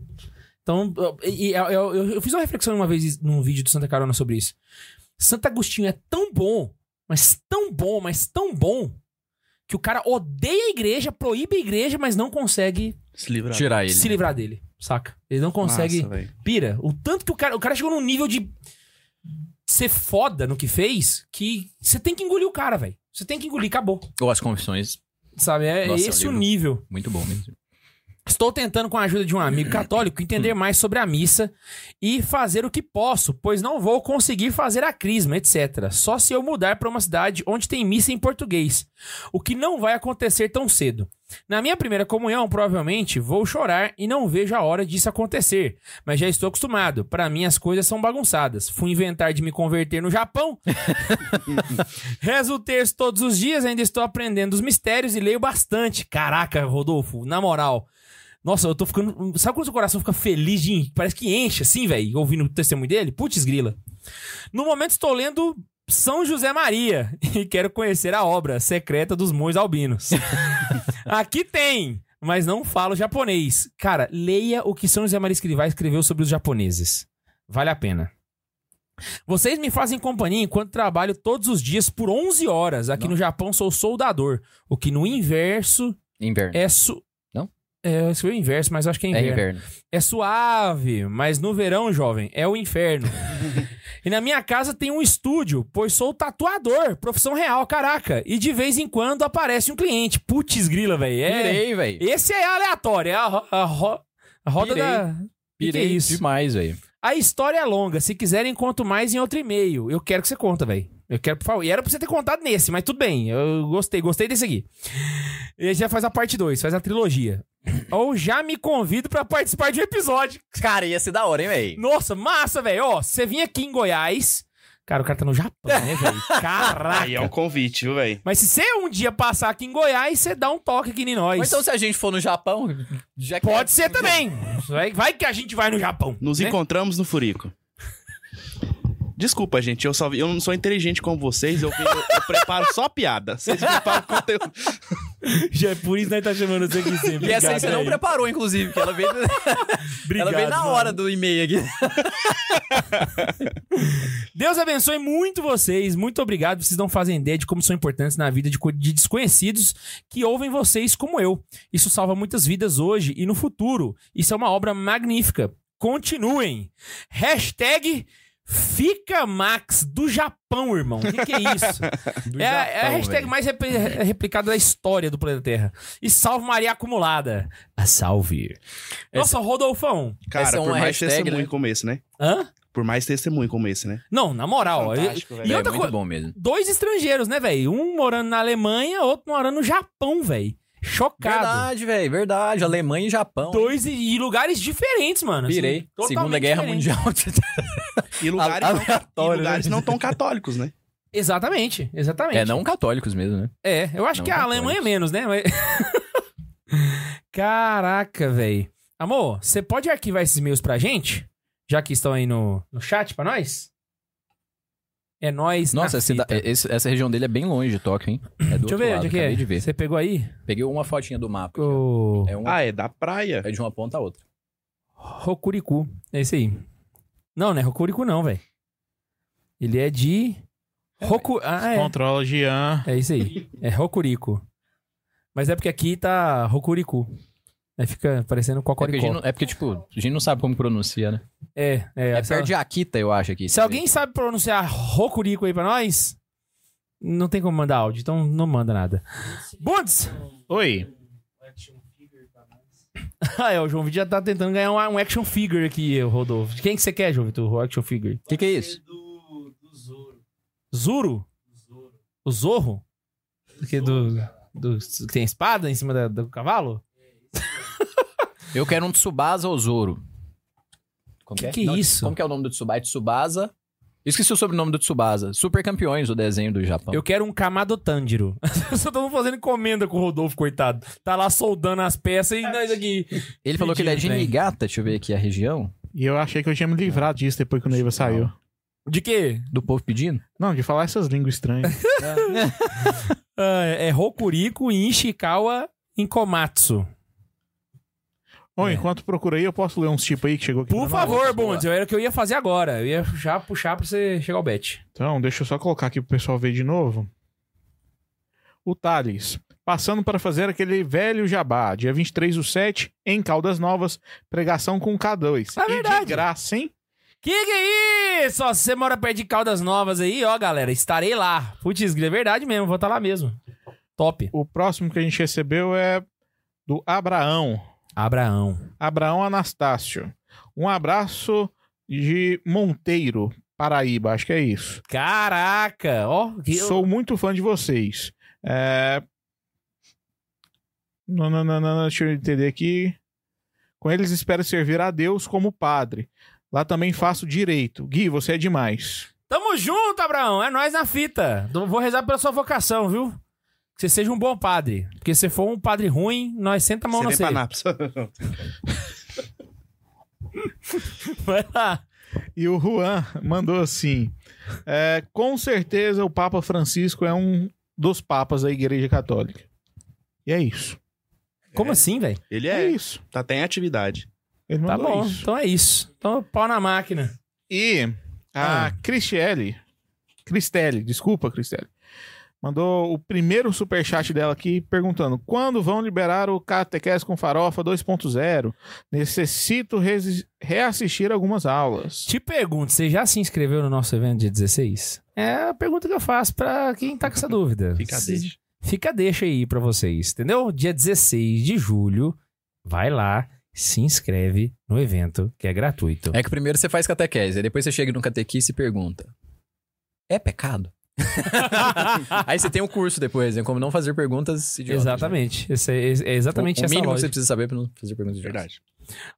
Então, e- e- eu, eu- eu fiz uma reflexão uma vez num vídeo do Santa Carona sobre isso. Santo Agostinho é tão bom, mas tão bom, mas tão bom, que o cara odeia a igreja, proíbe a igreja, mas não consegue Se livrar. Tirar ele. se livrar dele. Saca? Ele não consegue. Pira. O tanto que o cara. O cara chegou num nível de ser foda no que fez que você tem que engolir o cara, velho. Você tem que engolir, acabou. Ou as Confissões. Sabe? É Nossa, esse o nível. Muito bom mesmo. Estou tentando, com a ajuda de um amigo católico, entender mais sobre a missa e fazer o que posso, pois não vou conseguir fazer a crisma, etc. Só se eu mudar para uma cidade onde tem missa em português, o que não vai acontecer tão cedo. Na minha primeira comunhão, provavelmente, vou chorar e não vejo a hora disso acontecer, mas já estou acostumado. Para mim, as coisas são bagunçadas. Fui inventar de me converter no Japão. Rezo o texto todos os dias, ainda estou aprendendo os mistérios e leio bastante. Caraca, Rodolfo, na moral. Nossa, eu tô ficando. Sabe quando seu coração fica feliz de. Parece que enche assim, velho, ouvindo o testemunho dele? Putz, grila. No momento estou lendo São José Maria e quero conhecer a obra secreta dos monges albinos. Aqui tem, mas não falo japonês. Cara, leia o que São José Maria Escrivá escreveu sobre os japoneses. Vale a pena. Vocês me fazem companhia enquanto trabalho todos os dias por 11 horas. Aqui no Japão sou soldador, o que no inverso Inverno. é su... É, escrevi o inverso, mas acho que é É inverno. inverno. É suave, mas no verão, jovem, é o inferno. e na minha casa tem um estúdio, pois sou tatuador, profissão real, caraca. E de vez em quando aparece um cliente. Putz, grila, velho. É... Pirei, velho. Esse é aleatório, é a, ro- a ro- a roda Pirei. da. Que que é Pirei isso? demais, velho. A história é longa. Se quiserem, conto mais em outro e-mail. Eu quero que você conta, velho. Eu quero, por favor. E era pra você ter contado nesse, mas tudo bem. Eu gostei, gostei desse aqui. E aí já faz a parte 2, faz a trilogia. Ou já me convido pra participar de um episódio. Cara, ia ser da hora, hein, velho? Nossa, massa, velho. Ó, você vinha aqui em Goiás. Cara, o cara tá no Japão, né, velho? Caraca. Aí é um convite, viu, velho? Mas se você um dia passar aqui em Goiás, você dá um toque aqui em nós. Ou então se a gente for no Japão, já que- Pode ser também. Vai, vai que a gente vai no Japão. Nos né? encontramos no Furico. Desculpa, gente, eu, só, eu não sou inteligente como vocês, eu, eu- eu preparo só piada. Vocês preparam conteúdo. Já é por isso que nós tá chamando você aqui sempre. E essa aí você não preparou, inclusive, que ela veio, Obrigado, ela veio na mano. hora do e-mail aqui. Deus abençoe muito vocês. Muito obrigado. Vocês não fazem ideia de como são importantes na vida de, de desconhecidos que ouvem vocês como eu. Isso salva muitas vidas hoje e no futuro. Isso é uma obra magnífica. Continuem. Hashtag Fica Max do Japão, irmão. O que, que é isso? Do é, a- é a Japão, hashtag velho. mais repli- replicada da história do planeta Terra. E salve Maria acumulada. A salve. Nossa, Rodolfão. Cara, Essa é por mais hashtag, testemunho né? como esse, né? Hã? Por mais testemunho como esse, né? Não, na moral. Fantástico, e- e É outra muito coisa, bom mesmo. dois estrangeiros, né, velho? Um morando na Alemanha, outro morando no Japão, velho. Chocado. Verdade, velho, verdade. Alemanha e Japão. Dois e, e lugares diferentes, mano. assim, Virei. totalmente Segunda Guerra diferentes. Mundial. E lugares, não, e Aleatório, lugares né? não tão católicos, né? Exatamente, exatamente. É, não católicos mesmo, né? É, eu acho Não que a católicos. Alemanha é menos, né? Mas- Caraca, velho. Amor, você pode arquivar esses e-mails pra gente? Já que estão aí no, no chat pra nós? É nós. Nossa, esse- essa região dele é bem longe de Tóquio, hein? É do Deixa eu ver lado, onde é é. ver. Você pegou aí? Peguei uma fotinha do mapa. O É, um, Ah, é da praia. é de uma ponta a outra. Rokuriku. É esse aí. Não, não é Rokuriku não, velho. Ele é de... Roku... Ah, é. Controla Jean. É isso aí. É Rokuriku. Mas é porque aqui tá Rokuriku. Aí fica parecendo É porque, a Cocoricó. gente não, é porque, tipo, a gente não sabe como pronuncia, né? É, é. É se- perto de Akita, eu acho, aqui. Se alguém sabe pronunciar Rokuriku aí pra nós, não tem como mandar áudio, então não manda nada. Bundes! Oi. Ah, é, o João Vitor já tá tentando ganhar um, um action figure aqui, Rodolfo. De quem que você quer, João Vitor? O action figure? O que, que é isso? Zuro? O Zorro? Que do, do, que tem espada em cima da- do cavalo? Eu quero um Tsubasa ou Zoro. Como Que que é isso? Como que é o nome do Tsubasa? É Tsubasa... Esqueci o sobrenome do Tsubasa. Super campeões do desenho do Japão. Eu quero um Kamado Tanjiro. Só estamos fazendo encomenda com o Rodolfo, coitado. Tá lá soldando as peças e nós aqui. Ele falou que ele é de? Niigata, deixa eu ver aqui a região. E eu achei que eu tinha me livrado disso depois que o Neiva saiu. De quê? Do povo pedindo. Não, de falar essas línguas estranhas. É Rokuriko em Ishikawa em Komatsu. Bom, É. enquanto procura aí, eu posso ler uns tipos aí que chegou aqui. Por favor, Bundes, era o que eu ia fazer agora. Eu ia já puxar pra você chegar ao bet. Então, deixa eu só colocar aqui pro pessoal ver de novo. O Thales. Passando para fazer aquele velho jabá. Dia 23 do 7, em Caldas Novas, pregação com K2. É e verdade. de graça, hein? Que que é isso? Ó, se você mora perto de Caldas Novas aí, ó, galera, estarei lá. Putz, é verdade mesmo, vou estar lá mesmo. Top. O próximo que a gente recebeu é do Abraão. Abraão. Abraão Anastácio. Um abraço de Monteiro, Paraíba. Acho que é isso. Caraca, ó. que- Sou muito fã de vocês. É... Não, não, não, não, deixa eu entender aqui. Com eles espero servir a Deus como padre. Lá também faço direito. Gui, você é demais. Tamo junto, Abraão. É nós na fita. Eu Vou rezar pela sua vocação, viu? Que você seja um bom padre. Porque se for um padre ruim, nós senta a mão Você você. Nápoles. Vai lá. E o Juan mandou assim: é, com certeza o Papa Francisco é um dos papas da Igreja Católica. E é isso. Como assim, velho? Ele É, é, isso. tá até em atividade. Ele Tá bom. isso. Então é isso. Então, pau na máquina. E a Ah. Cristiele, Cristelle, desculpa, Cristelle, mandou o primeiro superchat dela aqui perguntando: quando vão liberar o Catequese com Farofa 2.0? Necessito reassistir algumas aulas. Te pergunto, você já se inscreveu no nosso evento dia 16? É a pergunta que eu faço pra quem tá com essa dúvida. Fica Se- deixa. Fica deixa aí pra vocês, entendeu? Dia 16 de julho, vai lá, se inscreve no evento, que é gratuito. É que primeiro você faz catequese, aí depois você chega no catequista e pergunta: É pecado? aí você tem um curso depois, né? Como não fazer perguntas idiotas. Exatamente. Esse é, é exatamente o, o essa mínimo que você precisa saber pra não fazer perguntas idiotas. Verdade.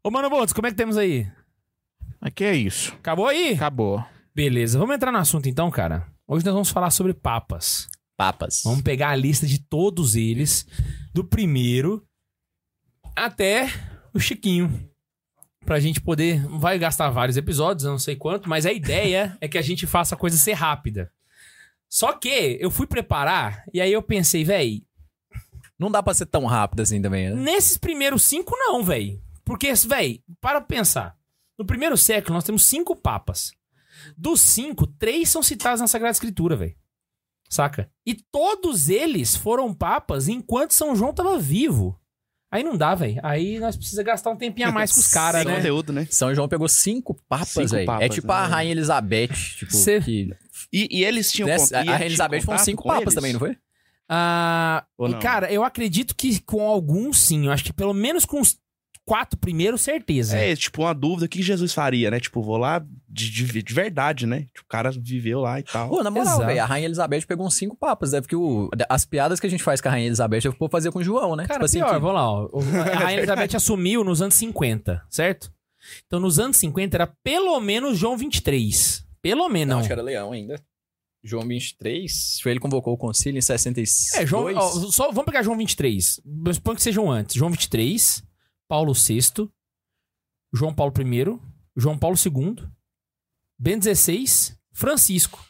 Ô, Mano Bontes, como é que temos aí? Aqui é isso. Acabou aí? Acabou. Beleza, vamos entrar no assunto então, cara. Hoje nós vamos falar sobre papas. Papas. Vamos pegar a lista de todos eles, do primeiro até o Chiquinho. Pra gente poder. Vai gastar vários episódios, eu não sei quanto, mas a ideia é que a gente faça a coisa ser rápida. Só que eu fui preparar e aí eu pensei, véi, Não dá pra ser tão rápido assim também, né? nesses primeiros cinco não, véi. Porque, véi, para pensar. No primeiro século nós temos cinco papas. Dos cinco, três são citados na Sagrada Escritura, véi. Saca? E todos eles foram papas enquanto São João estava vivo. Aí não dá, velho. Aí nós precisamos gastar um tempinho a mais com os caras, né? conteúdo, né? São João pegou cinco papas, velho. É tipo a né? Rainha Elizabeth, tipo, Cê- que... E, e eles tinham... E a tinham Elizabeth foram cinco papas eles? também, não foi? Ah, não? cara, eu acredito que com alguns sim. Eu acho que pelo menos com os quatro primeiros, certeza. É, tipo, uma dúvida, o que Jesus faria, né? Tipo, vou lá de, de, de verdade, né? Tipo, o cara viveu lá e tal. Pô, na moral, velho, a Rainha Elizabeth pegou uns cinco papas. Deve que o, as piadas que a gente faz com a Rainha Elizabeth, eu vou fazer com o João, né? Cara, tipo assim, pior, que- vamos lá. ó. A Rainha Elizabeth assumiu nos anos 50, certo? Então, nos anos 50 era pelo menos João 23. Pelo menos. Não, acho que era Leão ainda. João 23, foi ele convocou o concílio em 66. É, João, ó, só, vamos pegar João 23. Mas Suponho que sejam antes. João 23, Paulo VI, João Paulo I, João Paulo II, Ben 16, Francisco.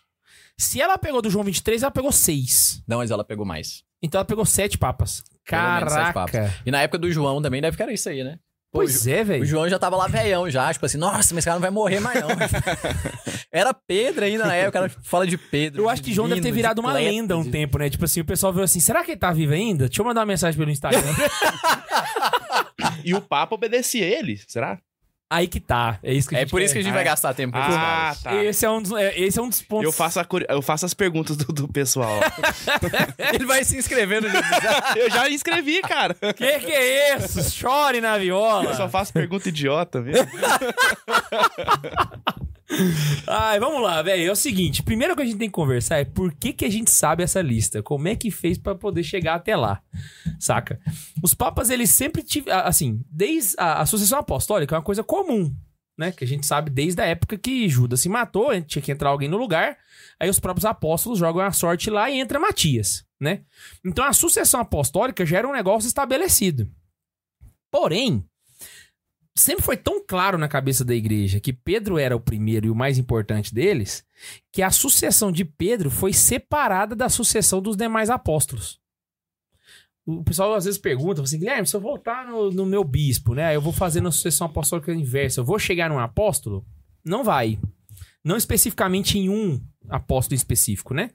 Se ela pegou do João 23, ela pegou 6. Não, mas ela pegou mais. Então ela pegou 7 papas. Pelo menos sete Caraca. E na época do João também deve que era isso aí, né? Pô, Pois é, O velho. João já tava lá velhão já, tipo assim, nossa, mas esse cara não vai morrer mais não. Era Pedro ainda na época, o cara fala de Pedro. Eu acho que João deve ter de virado uma Cleto, lenda há um de- tempo, né? Tipo assim, o pessoal viu assim, será que ele tá vivo ainda? Deixa eu mandar uma mensagem pelo Instagram. E o Papa obedecia ele, será? Aí que tá. É isso que a É gente por isso que a gente vai gastar tempo com esses Ah, caras. tá. Esse é um dos, é, esse é um dos pontos. Eu faço, a curi- eu faço as perguntas do, do pessoal. Ele vai se inscrever no eu já inscrevi, cara. Que que é isso? Chore na viola. Eu só faço pergunta idiota, viu? Ai, vamos lá, velho. É o seguinte, primeiro que a gente tem que conversar é por que, que a gente sabe essa lista? Como é que fez pra poder chegar até lá? Saca? Os papas, eles sempre tiveram, assim, desde a, a sucessão apostólica é uma coisa comum, né? Que a gente sabe desde a época que Judas se matou, tinha que entrar alguém no lugar, aí os próprios apóstolos jogam a sorte lá e entra Matias, né? Então a sucessão apostólica já era um negócio estabelecido. Porém, sempre foi tão claro na cabeça da igreja que Pedro era o primeiro e o mais importante deles, que a sucessão de Pedro foi separada da sucessão dos demais apóstolos. O pessoal às vezes pergunta, assim, Guilherme, se eu voltar no, no meu bispo, né? Eu vou fazer na sucessão apostólica inversa, eu vou chegar num apóstolo? Não vai. Não especificamente em um apóstolo específico, né?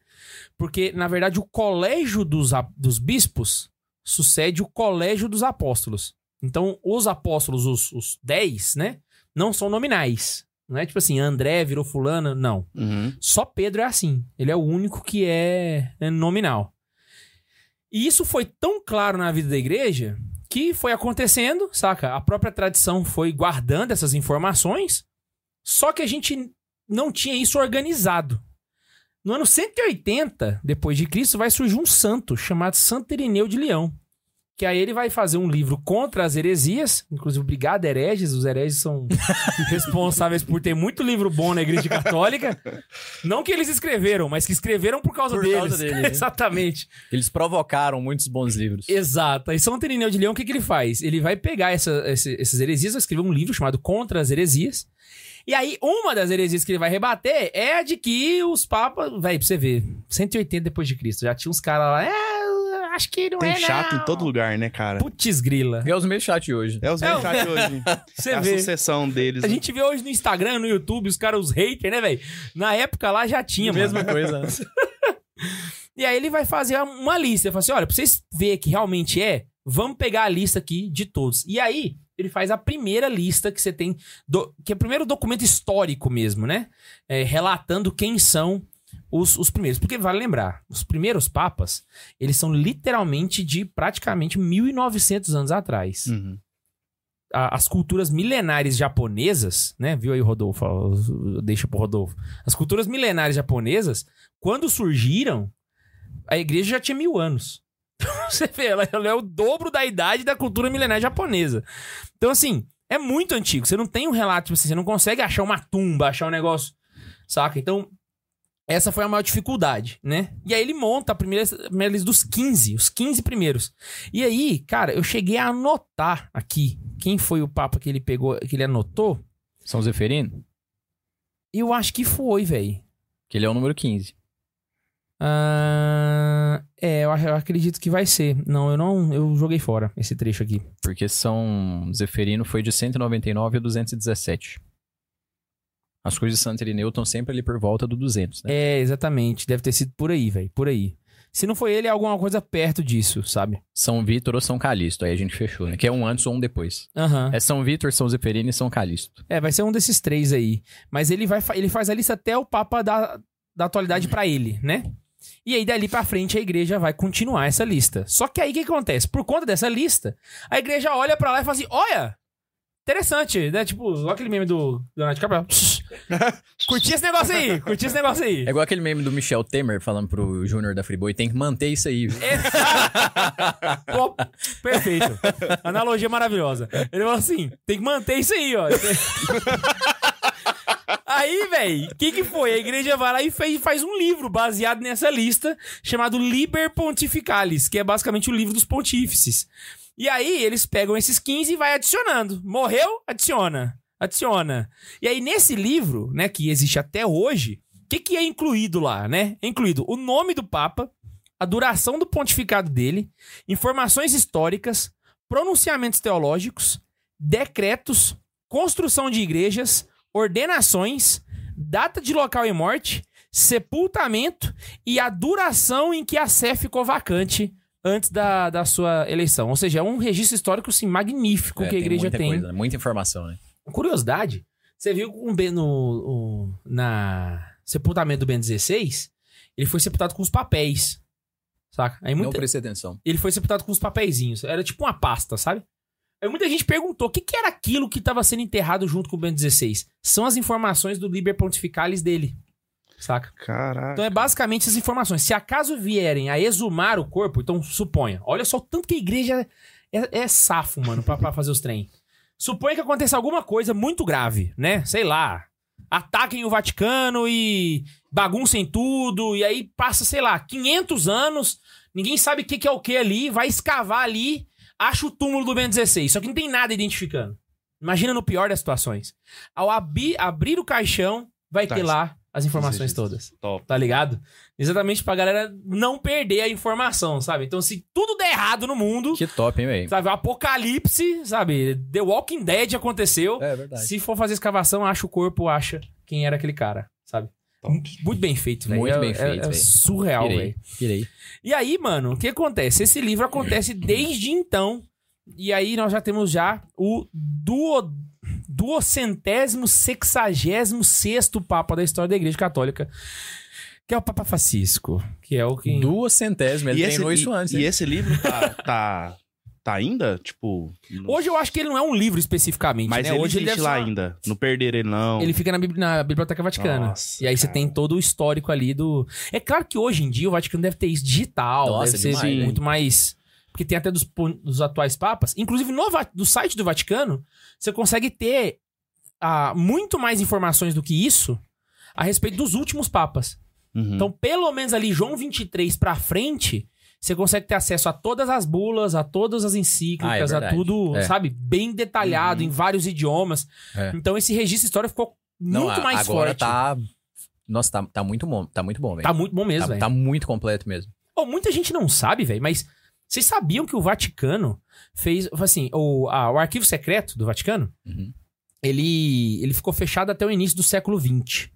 Porque, na verdade, o colégio dos, dos bispos sucede o colégio dos apóstolos. Então, os apóstolos, os, os 10, né? Não são nominais. Não é tipo assim, André virou fulano, não. Uhum. Só Pedro é assim. Ele é o único que é é nominal. E isso foi tão claro na vida da igreja que foi acontecendo, saca? A própria tradição foi guardando essas informações, só que a gente não tinha isso organizado. No ano 180 depois de Cristo vai surgir um santo chamado Santo Irineu de Leão. Que aí ele vai fazer um livro contra as heresias, inclusive obrigado hereges, os hereges são responsáveis por ter muito livro bom na igreja católica. Não que eles escreveram, mas que escreveram por causa Por deles. causa deles? Exatamente. Eles provocaram muitos bons livros. Exato. Aí São Irineu de Leão, o que, que ele faz? Ele vai pegar essa, esse- essas heresias, vai escrever um livro chamado Contra as Heresias. E aí, uma das heresias que ele vai rebater é a de que os papas. Véi, pra você ver, 180 depois de Cristo, já tinha uns caras lá. É, acho que não Tem é. chato não." em todo lugar, né, cara? Putz, grila. É os meus chat hoje. É os É, meus chat hoje. Você É a vê. sucessão deles. A gente vê hoje no Instagram, no YouTube, os caras, os haters, né, velho? Na época lá já tinha, mano. Mesma coisa. né? E aí ele vai fazer uma lista. Ele fala assim: olha, pra vocês verem que realmente é, vamos pegar a lista aqui de todos. E aí ele faz a primeira lista que você tem, do- que é o primeiro documento histórico mesmo, né? É, relatando quem são os, os primeiros. Porque vale lembrar, os primeiros papas, eles são literalmente de praticamente 1900 anos atrás. Uhum. A- as culturas milenares japonesas, né? Viu aí, Rodolfo? Deixa pro Rodolfo. As culturas milenares japonesas, quando surgiram, a igreja já tinha mil anos. Você vê, ela, ela é o dobro da idade da cultura milenar japonesa. Então, assim, é muito antigo. Você não tem um relato, tipo assim, você não consegue achar uma tumba, achar um negócio, saca? Então, essa foi a maior dificuldade, né? E aí ele monta a primeira, a primeira lista dos 15, os 15 primeiros. E aí, cara, eu cheguei a anotar aqui quem foi o papa que ele pegou, que ele anotou. São Zeferino? Eu acho que foi, velho. Que ele é o número 15. Ah, é, eu, eu acredito que vai ser. Não, eu não. Eu joguei fora esse trecho aqui. Porque São Zeferino foi de 199 a 217. As coisas de Santo Irineu estão sempre ali por volta do 200, né? É, exatamente. Deve ter sido por aí, velho. Por aí. Se não foi ele, é alguma coisa perto disso, sabe? São Vitor ou São Calixto. Aí a gente fechou, né? Que é um antes ou um depois. Aham. É São Vitor, São Zeferino e São Calixto. É, vai ser um desses três aí. Mas ele vai ele faz a lista até o Papa da, da atualidade pra ele, né? E aí, dali pra frente, a igreja vai continuar essa lista. Só que aí, o que acontece? Por conta dessa lista, a igreja olha pra lá e fala assim, olha, interessante, né? Tipo, olha aquele meme do Leonardo DiCaprio. curti esse negócio aí, curti esse negócio aí. É igual aquele meme do Michel Temer falando pro Júnior da Friboi, tem que manter isso aí. Pô, perfeito. Analogia maravilhosa. Ele falou assim: tem que manter isso aí, ó. Aí, velho, o que que foi? A igreja vai lá e fez, faz um livro baseado nessa lista, chamado Liber Pontificalis, que é basicamente o livro dos pontífices. E aí, eles pegam esses 15 e vai adicionando. Morreu? Adiciona. Adiciona. E aí, nesse livro, né, que existe até hoje, o que, que é incluído lá, né? É incluído o nome do Papa, a duração do pontificado dele, informações históricas, pronunciamentos teológicos, decretos, construção de igrejas, ordenações, data de local e morte, sepultamento e a duração em que a Sé ficou vacante antes da, da sua eleição. Ou seja, é um registro histórico assim, magnífico É, que a igreja muita tem. coisa, né? muita informação, né? Curiosidade, você viu um Ben no, na sepultamento do Ben 16, ele foi sepultado com os papéis. Saca? Aí Não muita, prestei atenção. ele foi sepultado com os papeizinhos. Era tipo uma pasta, sabe? Aí muita gente perguntou o que, que era aquilo que estava sendo enterrado junto com o Ben 16. São as informações do Liber Pontificalis dele. Saca? Caraca. Então é basicamente essas informações. Se acaso vierem a exumar o corpo, então suponha. Olha só o tanto que a igreja é, é safo, mano, pra, pra fazer os trem. Suponha que aconteça alguma coisa muito grave, né? Sei lá. Ataquem o Vaticano e baguncem tudo. E aí passa, sei lá, 500 anos. Ninguém sabe o que, que é o que ali. Vai escavar ali. Acha o túmulo do Ben 16. Só que não tem nada identificando. Imagina no pior das situações. Ao abrir o caixão, vai Tá, ter lá as informações todas Top. tá ligado? Exatamente pra galera não perder a informação, sabe? Então, se tudo der errado no mundo, Que top, hein, velho? sabe? O apocalipse, sabe? The Walking Dead aconteceu. É verdade. Se for fazer escavação, acha o corpo, acha quem era aquele cara, sabe? Top. Muito bem feito, velho. Muito É- bem é- feito, É, velho. surreal, velho. pirei. E aí, mano, o que acontece? Esse livro acontece desde então. E aí nós já temos já o duo, duocentésimo sexagésimo sexto Papa da história da Igreja Católica. Que é o Papa Francisco. Que é o que... Duas centésimas, ele treinou isso e, antes. e hein? esse livro tá, tá, tá ainda, tipo... no- Hoje eu acho que ele não é um livro especificamente, Mas né? ele Hoje existe deve lá ser uma- ainda. Não perderam ele, não. Ele fica na, Bibli- na Biblioteca Vaticana. Nossa, e aí você cara. tem todo o histórico ali do. É claro que hoje em dia o Vaticano deve ter isso digital, Nossa, deve ser demais, né? muito mais. Porque tem até dos, dos atuais papas. Inclusive, no do site do Vaticano, você consegue ter ah, muito mais informações do que isso a respeito dos últimos papas. Uhum. Então, pelo menos ali, João 23 pra frente, você consegue ter acesso a todas as bulas, a todas as encíclicas, Ah, é a tudo, É. sabe? Bem detalhado, Uhum. em vários idiomas. É. Então, esse registro histórico ficou Não, muito a- mais agora forte. tá... Nossa, tá, tá muito bom. Tá muito bom, velho. Tá muito bom mesmo, Tá, velho. tá muito completo mesmo. Ô, muita gente não sabe, velho, mas vocês sabiam que o Vaticano fez, assim, o, a- o arquivo secreto do Vaticano, Uhum. ele, ele ficou fechado até o início do século XX.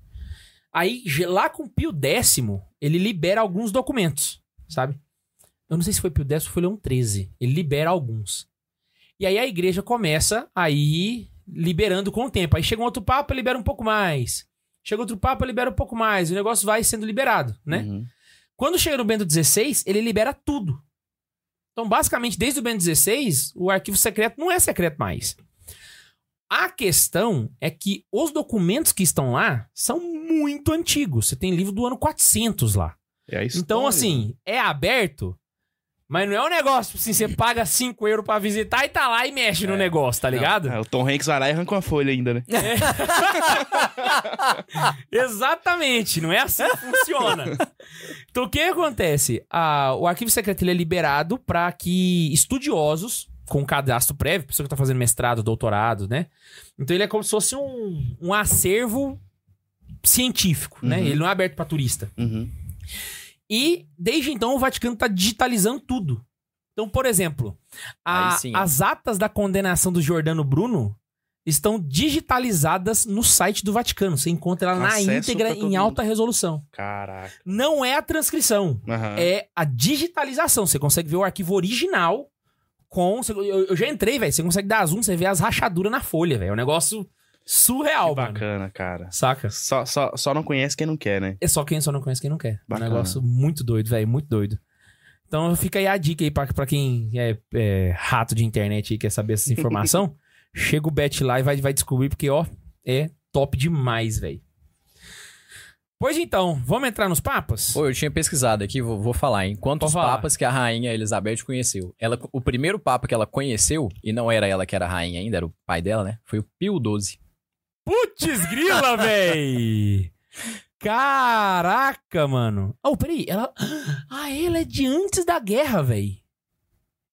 Aí, lá com Pio X, ele libera alguns documentos, sabe? Eu não sei se foi Pio X ou foi Leão XIII. Ele libera alguns. E aí a igreja começa a ir liberando com o tempo. Aí chega um outro papa, libera um pouco mais. Chega outro papa, libera um pouco mais. O negócio vai sendo liberado, né? Uhum. Quando chega no Bento XVI, ele libera tudo. Então, basicamente, desde o Bento XVI, o arquivo secreto não é secreto mais. A questão é que os documentos que estão lá são muito antigos. Você tem livro do ano 400 lá. É Então, assim, é aberto, mas não é um negócio assim, você paga 5 euros pra visitar e tá lá e mexe no É. negócio, tá Não. ligado? É, o Tom Hanks vai lá e arranca uma folha ainda, né? Exatamente, não é assim que funciona. Então o que acontece? Ah, o arquivo secreto ele é liberado para que estudiosos com cadastro prévio, pessoa que tá fazendo mestrado, doutorado, né? Então ele é como se fosse um, um acervo científico, né? Uhum. Ele não é aberto para turista. Uhum. E desde então o Vaticano tá digitalizando tudo. Então, por exemplo, a- sim, as atas da condenação do Jordano Bruno estão digitalizadas no site do Vaticano. Você encontra ela na Acesso íntegra pra todo em mundo. alta resolução. Caraca. Não é a transcrição, Aham. é a digitalização. Você consegue ver o arquivo original com. Eu, eu já entrei, velho. Você consegue dar zoom, você vê as rachaduras na folha, velho. É um negócio surreal, Que mano. bacana, cara. Saca? Só, só, só não conhece quem não quer, né? É só quem só não conhece quem não quer. Bacana. Um negócio muito doido, velho. Muito doido. Então fica aí a dica aí pra, pra quem é, é rato de internet e quer saber essa informação. chega o Bet lá e vai, vai descobrir, porque, ó, é top demais, velho. Pois então, vamos entrar nos papas? Pô, eu tinha pesquisado aqui, vou, vou falar, hein? Quantos falar. papas que a rainha Elizabeth conheceu? Ela, o primeiro papa que ela conheceu, e não era ela que era a rainha ainda, era o pai dela, né? Foi o Pio XII. Putz, grila, véi! Caraca, mano. Oh, peraí, ela... Ah, ela é de antes da guerra, véi.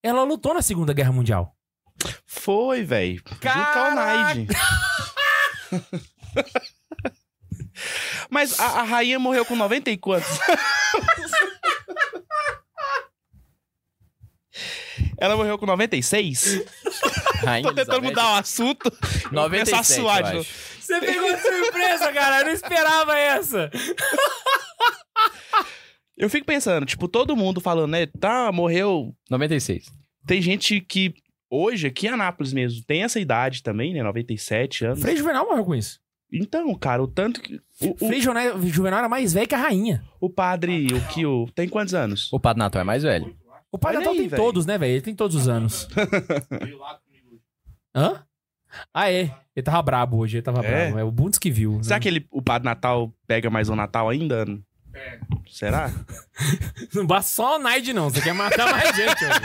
Ela lutou na Segunda Guerra Mundial. Foi, a Caraca! Mas a, a rainha morreu com 90 e quantos? Ela morreu com 96? Rainha Tô tentando Elizabeth, mudar o assunto. Eu vou começar a 97, suar de novo. Você pegou de surpresa, cara. Eu não esperava essa. Eu fico pensando, tipo, todo mundo falando, né? Tá, morreu. 96. Tem gente que hoje, aqui em Anápolis mesmo, tem essa idade também, né? 97 anos. Frei Juvenal morreu com isso. Então, cara, o tanto que. O, o, Frei Juvenal, Juvenal era mais velho que a rainha. o padre, o que o. Tem quantos anos? O Padre Natal é mais velho. O Pai Olha Natal aí, tem velho. todos, né, velho? Ele tem todos os anos. Hã? Ah, é. Ele tava brabo hoje, ele tava É? brabo. É o Bundes que viu. Será né? que ele, o padre Natal pega mais um Natal ainda? Será? Não basta só o Naid, não. Você quer matar mais gente hoje.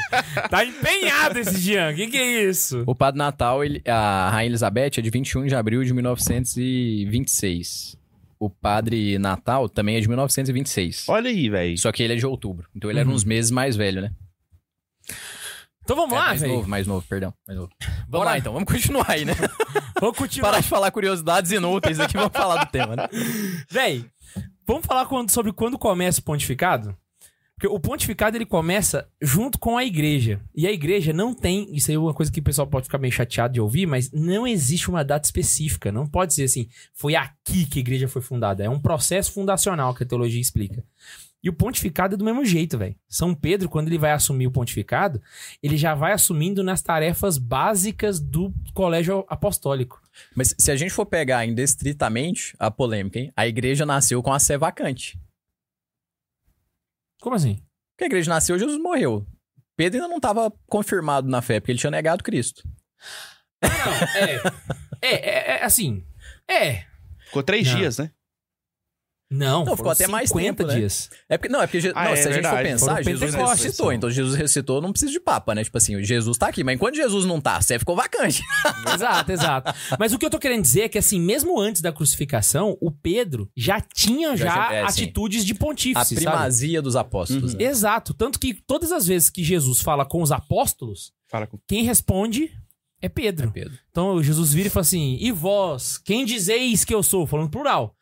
Tá empenhado esse Jean. Que que é isso? O Padre Natal, ele- a Rainha Elizabeth é de 21 de abril de 1926. O Padre Natal também é de 1926. Olha aí, velho. Só que ele é de outubro. Então ele era Uhum. uns meses mais velho, né? Então vamos É, lá, mais velho. novo, mais novo, perdão. Mais novo. Vamos Bora. lá então, vamos continuar aí, né? Vamos continuar. Parar de falar curiosidades inúteis aqui, vamos falar do tema, né? Véi, vamos falar quando- sobre quando começa o pontificado? Porque o pontificado ele começa junto com a igreja. E a igreja não tem. Isso aí é uma coisa que o pessoal pode ficar meio chateado de ouvir, mas não existe uma data específica. Não pode ser assim, foi aqui que a igreja foi fundada. É um processo fundacional que a teologia explica. E o pontificado é do mesmo jeito, velho. São Pedro, quando ele vai assumir o pontificado, ele já vai assumindo nas tarefas básicas do colégio apostólico. Mas se a gente for pegar indestritamente a polêmica, hein? A igreja nasceu com a sé vacante. Como assim? Porque a igreja nasceu, Jesus morreu. Pedro ainda não estava confirmado na fé, porque ele tinha negado Cristo. Não, é. É, é, é, assim. É. Ficou três Não. dias, né? Não, Não, ficou até mais 50 tempo, né? dias. É porque, não, é porque Ah, não, é se a gente for verdade. pensar, Foram Jesus ressuscitou. Então Jesus ressuscitou, não precisa de papa, né? Tipo assim, Jesus tá aqui, mas enquanto Jesus não tá, a sé ficou vacante. Exato, exato. Mas o que eu tô querendo dizer é que, assim, mesmo antes da crucificação, o Pedro já tinha Já já, é, atitudes de A pontífice, sabe? primazia dos apóstolos, Uhum. né? Exato. Tanto que todas as vezes que Jesus fala com os apóstolos, Fala com. quem responde é Pedro. Pedro. Então Jesus vira e fala assim: E vós, quem dizeis que eu sou? Falando plural.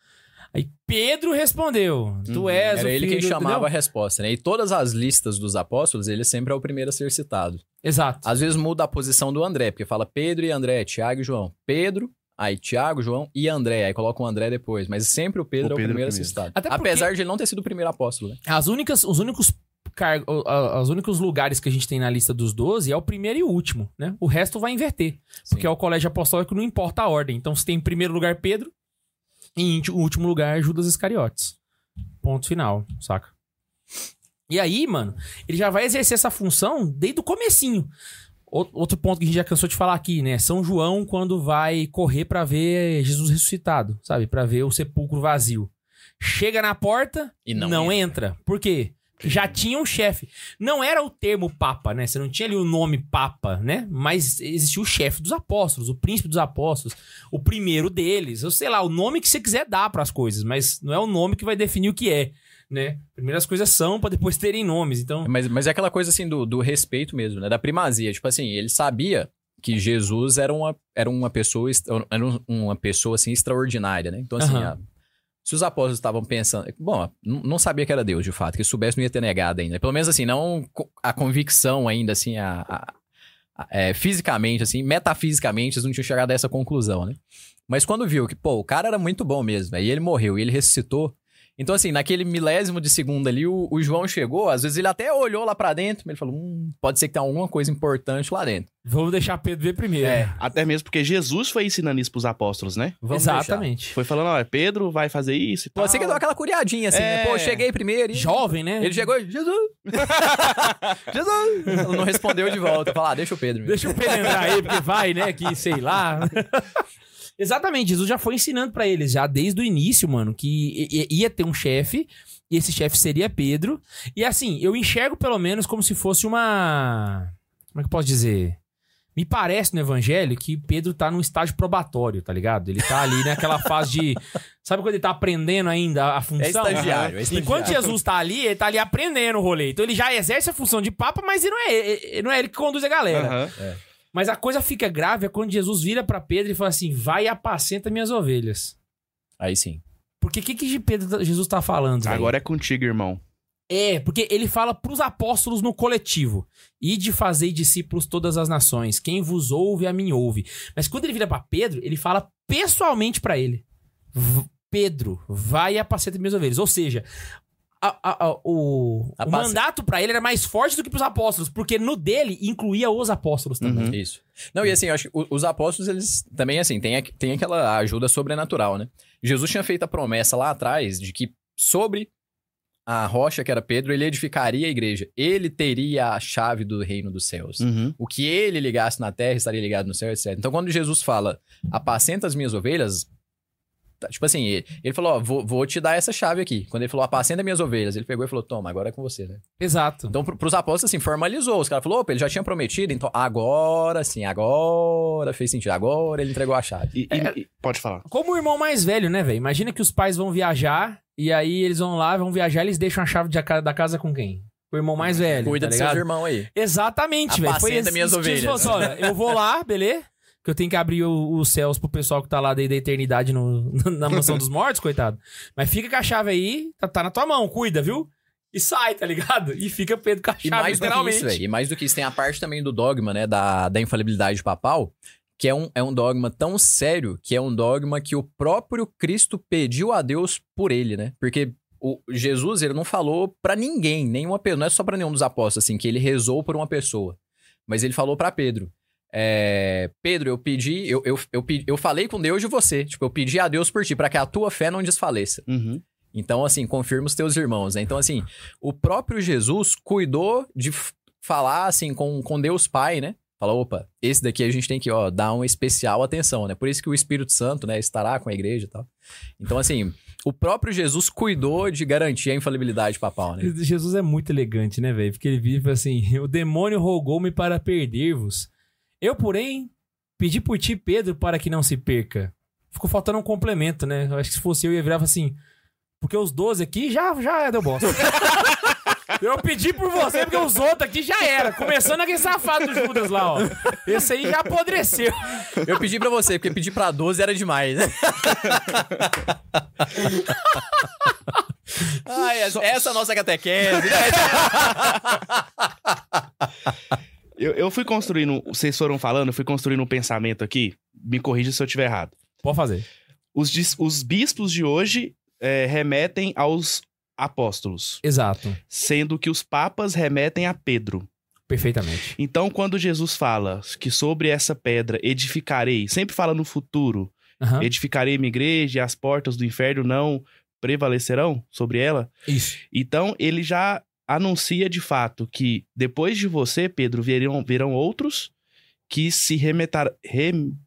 Aí Pedro respondeu: Tu Uhum. és o Era ele quem filho", chamava a resposta, né? E todas as listas dos apóstolos, ele sempre é o primeiro a ser citado. Exato. Às vezes muda a posição do André, porque fala Pedro e André, Tiago e João. Pedro, aí Tiago, João e André. Aí coloca o André depois. Mas sempre o Pedro, O Pedro é o é o primeiro a ser primeiro. citado. Até porque- Apesar de ele não ter sido o primeiro apóstolo, né? As únicas, os únicos car... os únicos lugares que a gente tem na lista dos 12 é o primeiro e o último, né? O resto vai inverter. Porque é o colégio apostólico, não importa a ordem. Então, se tem em primeiro lugar Pedro, e em último- lugar Judas Iscariotes. Ponto final, saca? E aí, mano, ele já vai exercer essa função desde o comecinho. Ou- Outro ponto que a gente já cansou de falar aqui, né? São João quando vai correr pra ver Jesus ressuscitado, sabe? Pra ver o sepulcro vazio. Chega na porta, E não, não entra. Por quê? Já tinha um chefe. Não era o termo papa, né? Você não tinha ali o nome papa, né? Mas existia o chefe dos apóstolos, o príncipe dos apóstolos, o primeiro deles. Eu sei lá, o nome que você quiser dar pras coisas, mas não é o nome que vai definir o que é, né? Primeiro as coisas são pra depois terem nomes. Então, Mas, mas é aquela coisa assim do, do respeito mesmo, né? Da primazia. Tipo assim, ele sabia que Jesus era uma, era uma pessoa era um- uma pessoa assim extraordinária, né? Então assim, Aham. a- se os apóstolos estavam pensando, bom, não sabia que era Deus de fato, que se soubesse não ia ter negado ainda. Pelo menos assim, não a convicção ainda assim, a, a, é, fisicamente, assim, metafisicamente, eles não tinham chegado a essa conclusão, né? Mas quando viu que, pô, o cara era muito bom mesmo, aí ele morreu e ele ressuscitou. Então, assim, naquele milésimo de segundo ali, o, o João chegou, às vezes ele até olhou lá pra dentro, mas ele falou, hum, pode ser que tenha alguma coisa importante lá dentro. Vamos deixar Pedro ver primeiro. É. Até mesmo porque Jesus foi ensinando isso pros apóstolos, né? Vamos Exatamente. Foi falando, ó, Pedro vai fazer isso e tal. Pode ser que deu aquela curiadinha, assim, né? É. Pô, eu cheguei primeiro e... Jovem, né? Ele chegou e, Jesus! Jesus! Ele não respondeu de volta. Falar, ah, deixa o Pedro. mesmo. Deixa o Pedro entrar aí, porque vai, né? Que sei lá. Exatamente, Jesus já foi ensinando pra eles, já desde o início, mano, que ia ter um chefe, e esse chefe seria Pedro. E assim, eu enxergo pelo menos como se fosse uma. Como é que eu posso dizer? Me parece no evangelho que Pedro tá num estágio probatório, tá ligado? Ele tá ali naquela fase de. Sabe quando ele tá aprendendo ainda a função? É estagiário, é estagiário. Enquanto Jesus tá ali, ele tá ali aprendendo o rolê. Então ele já exerce a função de papa, mas ele não é, ele- não é ele que conduz a galera. Aham. Mas a coisa fica grave é quando Jesus vira pra Pedro e fala assim: vai e apacenta minhas ovelhas. Aí sim. Porque o que, que Pedro, Jesus tá falando? Agora é contigo, irmão. É, porque ele fala pros apóstolos no coletivo: e de fazer discípulos todas as nações. Quem vos ouve, a mim ouve. Mas quando ele vira pra Pedro, ele fala pessoalmente pra ele: Pedro, vai e apacenta minhas ovelhas. Ou seja, a- a- a- o, o mandato pra ele era mais forte do que pros apóstolos, porque no dele incluía os apóstolos também. Uhum. Isso. Não, e assim, eu acho que os apóstolos, eles também, assim, tem, tem aquela ajuda sobrenatural, né? Jesus tinha feito a promessa lá atrás de que sobre a rocha que era Pedro, ele edificaria a igreja. Ele teria a chave do reino dos céus. Uhum. O que ele ligasse na terra estaria ligado no céu, etc. Então, quando Jesus fala, apacenta as minhas ovelhas, tipo assim, ele, ele falou, ó, vou, vou te dar essa chave aqui. Quando ele falou, apacenta minhas ovelhas, ele pegou e falou, toma, agora é com você, né? Exato. Então, pro, pros apóstolos, assim, formalizou. Os caras falaram, opa, ele já tinha prometido, então agora sim, agora fez sentido, agora ele entregou a chave. E- e- e- pode falar. Como o irmão mais velho, né, velho? Imagina que os pais vão viajar e aí eles vão lá, vão viajar, eles deixam a chave de da casa com quem? O irmão mais velho. Cuida tá de ligado? seus irmãos aí. Exatamente, velho. Foi minhas ovelhas. assim, olha, eu vou lá, beleza? Que eu tenho que abrir os céus pro pessoal que tá lá desde a eternidade no- na mansão dos mortos, coitado. Mas fica com a chave aí, tá, tá na tua mão, cuida, viu? E sai, tá ligado? E fica Pedro com a E chave, mais do que literalmente. isso. E mais do que isso, tem a parte também do dogma, né? Da, da infalibilidade papal, que é um, é um dogma tão sério que é um dogma que o próprio Cristo pediu a Deus por ele, né? Porque o Jesus, ele não falou pra ninguém, nenhuma pessoa, não é só pra nenhum dos apóstolos, assim, que ele rezou por uma pessoa. Mas ele falou pra Pedro. É, Pedro, eu pedi, eu, eu, eu, eu falei com Deus de você. Tipo, eu pedi a Deus por ti, pra que a tua fé não desfaleça. Uhum. Então, assim, confirma os teus irmãos, né? Então, assim, o próprio Jesus cuidou de falar, assim, com, com Deus Pai, né? Falou, opa, esse daqui a gente tem que, ó, dar uma especial atenção, né? Por isso que o Espírito Santo, né, estará com a igreja e tal. Então, assim, o próprio Jesus cuidou de garantir a infalibilidade papal, né? Jesus é muito elegante, né, velho? Porque ele vive assim: o demônio rogou-me para perder-vos. Eu, porém, pedi por ti, Pedro, para que não se perca. Ficou faltando um complemento, né? Eu acho que se fosse eu, ia virar assim: porque os 12 aqui já, já deu bosta. Eu pedi por você, porque os outros aqui já era. Começando aquele safado do Judas lá, ó. Esse aí já apodreceu. Eu pedi pra você, porque pedir pra 12 era demais, né? Ai, essa, essa é a nossa catequese, né? Eu, eu fui construindo, vocês foram falando, eu fui construindo um pensamento aqui. Me corrija se eu estiver errado. Pode fazer. Os, os bispos de hoje é, remetem aos apóstolos, Exato. sendo que os papas remetem a Pedro. Perfeitamente. Então, quando Jesus fala que sobre essa pedra edificarei, sempre fala no futuro, Aham. edificarei minha igreja e as portas do inferno não prevalecerão sobre ela. Isso. Então, ele já anuncia de fato que depois de você, Pedro, virão, virão outros que se remetar, rem-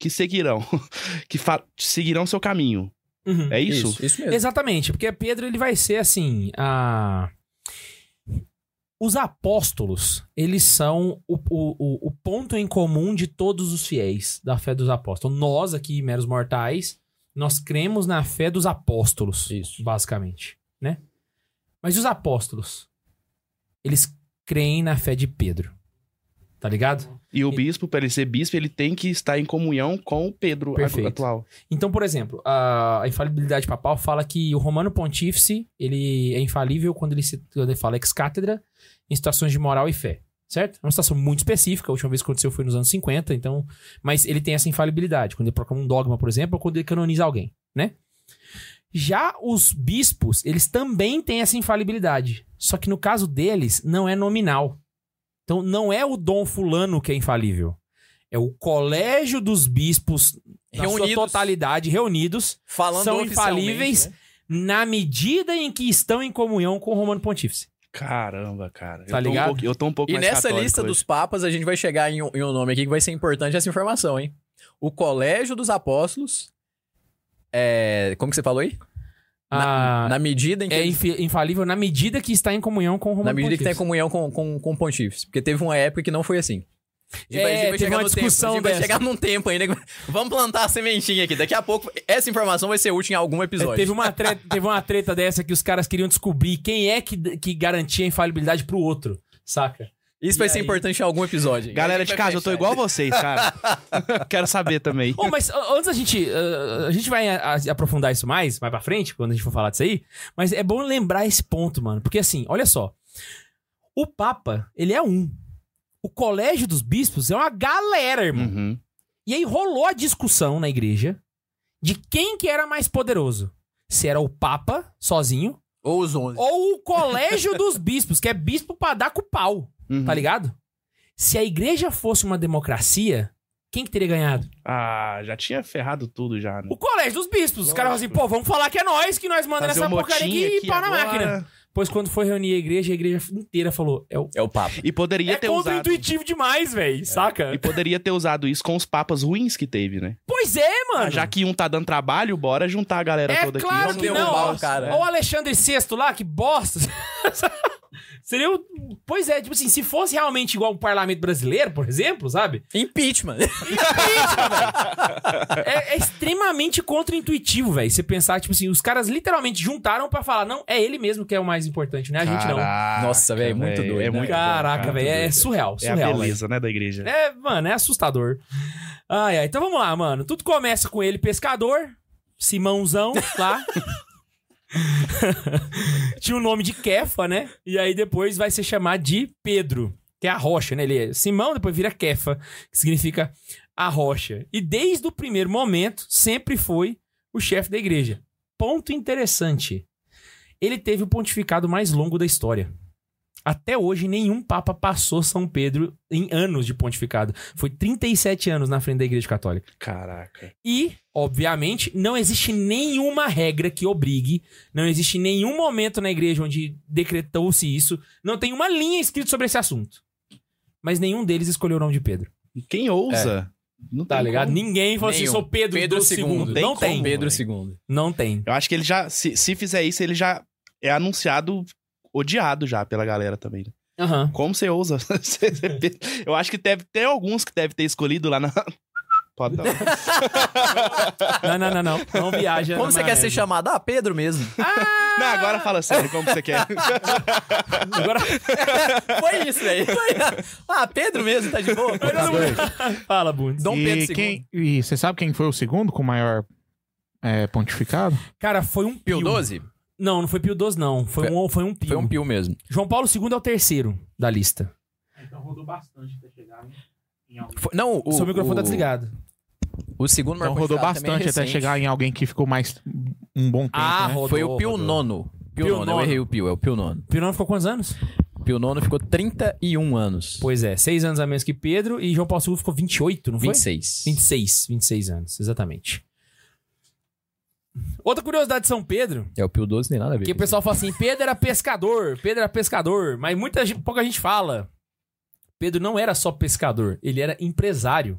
que seguirão, que fa- seguirão seu caminho. Uhum. É isso? Isso, isso mesmo. Exatamente, porque Pedro ele vai ser assim, a... os apóstolos, eles são o, o, o- o ponto em comum de todos os fiéis da fé dos apóstolos. Nós aqui, meros mortais, nós cremos na fé dos apóstolos, Isso. basicamente, né? Mas os apóstolos, eles creem na fé de Pedro, tá ligado? E o bispo, para ele ser bispo, ele tem que estar em comunhão com o Pedro Perfeito. atual. Então, por exemplo, a a infalibilidade papal fala que o romano pontífice, ele é infalível quando ele, se, quando ele fala ex cátedra em situações de moral e fé. certo? É uma situação muito específica. A última vez que aconteceu foi nos anos 50, então. Mas ele tem essa infalibilidade. Quando ele proclama um dogma, por exemplo, ou quando ele canoniza alguém, né? Já os bispos, eles também têm essa infalibilidade. Só que no caso deles, não é nominal. Então, não é o dom fulano que é infalível. É o colégio dos bispos, na sua Reunidos. totalidade, reunidos, Falando são infalíveis né? na medida em que estão em comunhão com o Romano Pontífice. Caramba, cara. Tá eu tô ligado? Um pouco, eu tô um pouco E mais nessa lista hoje. dos papas, a gente vai chegar em um, em um nome aqui que vai ser importante essa informação, hein? O Colégio dos Apóstolos. É, como que você falou aí? Na, Ah, na medida em que. é infalível na medida que está em comunhão com o Romano na medida que tá em Pontífice. comunhão com, com, com o Pontífice. Porque teve uma época que não foi assim. A gente É, vai- a gente vai chegar uma discussão tempo, vai chegar num tempo ainda. que- Vamos plantar a sementinha aqui. Daqui a pouco, essa informação vai ser útil em algum É, episódio. Teve uma, treta, teve uma treta dessa que os caras queriam descobrir quem é que, que garantia a infalibilidade pro outro, saca? Isso E vai ser aí? importante em algum episódio. hein? Galera A de casa, eu tô igual vocês, cara. Quero saber também. Ô, mas antes a gente. ah, a gente vai a- a- aprofundar isso mais, mais pra frente, quando a gente for falar disso aí. Mas é bom lembrar esse ponto, mano. Porque assim, olha só. O Papa, ele é um. O colégio dos bispos é uma galera, irmão. Uhum. E aí rolou a discussão na igreja de quem que era mais poderoso. Se era o Papa, sozinho, Ou os 11. ou o colégio dos bispos, que é bispo pra dar com o pau, Uhum. tá ligado? Se a igreja fosse uma democracia, quem que teria ganhado? Ah, já tinha ferrado tudo já, né? O colégio dos bispos. Os caras falam assim, pô, vamos falar que é nós, que nós mandamos essa um porcaria aqui e pau na agora. máquina. Pois quando foi reunir a igreja, a igreja inteira falou, é, o... É o Papa. E poderia é ter usado. contra-intuitivo demais, velho, saca? E poderia ter usado isso com os papas ruins que teve, né? Pois é, mano. Ah, já que um tá dando trabalho, bora juntar a galera É toda aqui. claro Vamos que não. ó o Alexandre VI lá, que bosta. Seria o... Pois é, tipo assim, se fosse realmente igual o parlamento brasileiro, por exemplo, sabe? Impeachment. É, é extremamente contra-intuitivo, velho. Você pensar, tipo assim, os caras literalmente juntaram pra falar, não, é ele mesmo que é o mais importante, não é a gente não. Caraca, Nossa, velho, muito doido, É né? muito Caraca, doido, velho, é muito doido. surreal, É a surreal, velho. beleza, né, da igreja. É, mano, é assustador. Ai, ai. Então vamos lá, mano. Tudo começa com ele, pescador. Simãozão lá. Tinha o nome de Kefa, né? E aí depois vai ser chamado de Pedro, que é a rocha, né? Ele é Simão, depois vira Kefa, que significa a rocha. E desde o primeiro momento, sempre foi o chefe da igreja. Ponto interessante. Ele teve o pontificado mais longo da história. Até hoje, nenhum papa passou São Pedro em anos de pontificado. Foi 37 anos na frente da Igreja Católica. Caraca. E, obviamente, não existe nenhuma regra que obrigue, não existe nenhum momento na igreja onde decretou-se isso, não tem uma linha escrita sobre esse assunto. Mas nenhum deles escolheu o nome de Pedro. E Quem ousa? Não Tá ligado? como. Ninguém falou assim, Nenhum. sou Pedro, Pedro II. segundo. Tem Não como, tem. Pedro. II. Não tem. Eu acho que ele já, se, se fizer isso, ele já é anunciado, odiado já pela galera também. né? Aham. Como você ousa? Eu acho que deve ter alguns que deve ter escolhido lá na. Pode não. Não, não, não, não. Não viaja. Como você quer ser chamado? Ah, Pedro mesmo. Não, agora fala sério, como você quer. Agora, Foi isso, velho. Ah, Pedro mesmo, tá de boa. fala, Bundes. Dom e, Pedro II. quem, e você sabe quem foi o segundo com maior é, pontificado? Cara, foi um Pio pio. 12? Não, não foi Pio 12, não. Foi, Foi- um, foi um pio. Foi um pio mesmo. João Paulo II é o terceiro da lista. Então rodou bastante até chegar em alguém. Foi- não, o, Seu microfone o, tá desligado. O segundo Então rodou é bastante até chegar em alguém que ficou mais um bom tempo, Ah, né? rodou. Foi o Pio rodou. Nono. Pio, Pio Nono, eu Nono. errei o Pio, é o Pio Nono. Pio IX ficou quantos anos? Pio Nono ficou 31 anos. Pois é, seis anos a menos que Pedro e João Paulo II ficou 28, não foi? 26. 26, 26 anos, exatamente. Outra curiosidade de São Pedro, É o Pio 12 nem nada a ver. que o pessoal fala assim, Pedro era pescador, Pedro era pescador, mas muita gente, pouca gente fala. Pedro não era só pescador, ele era empresário.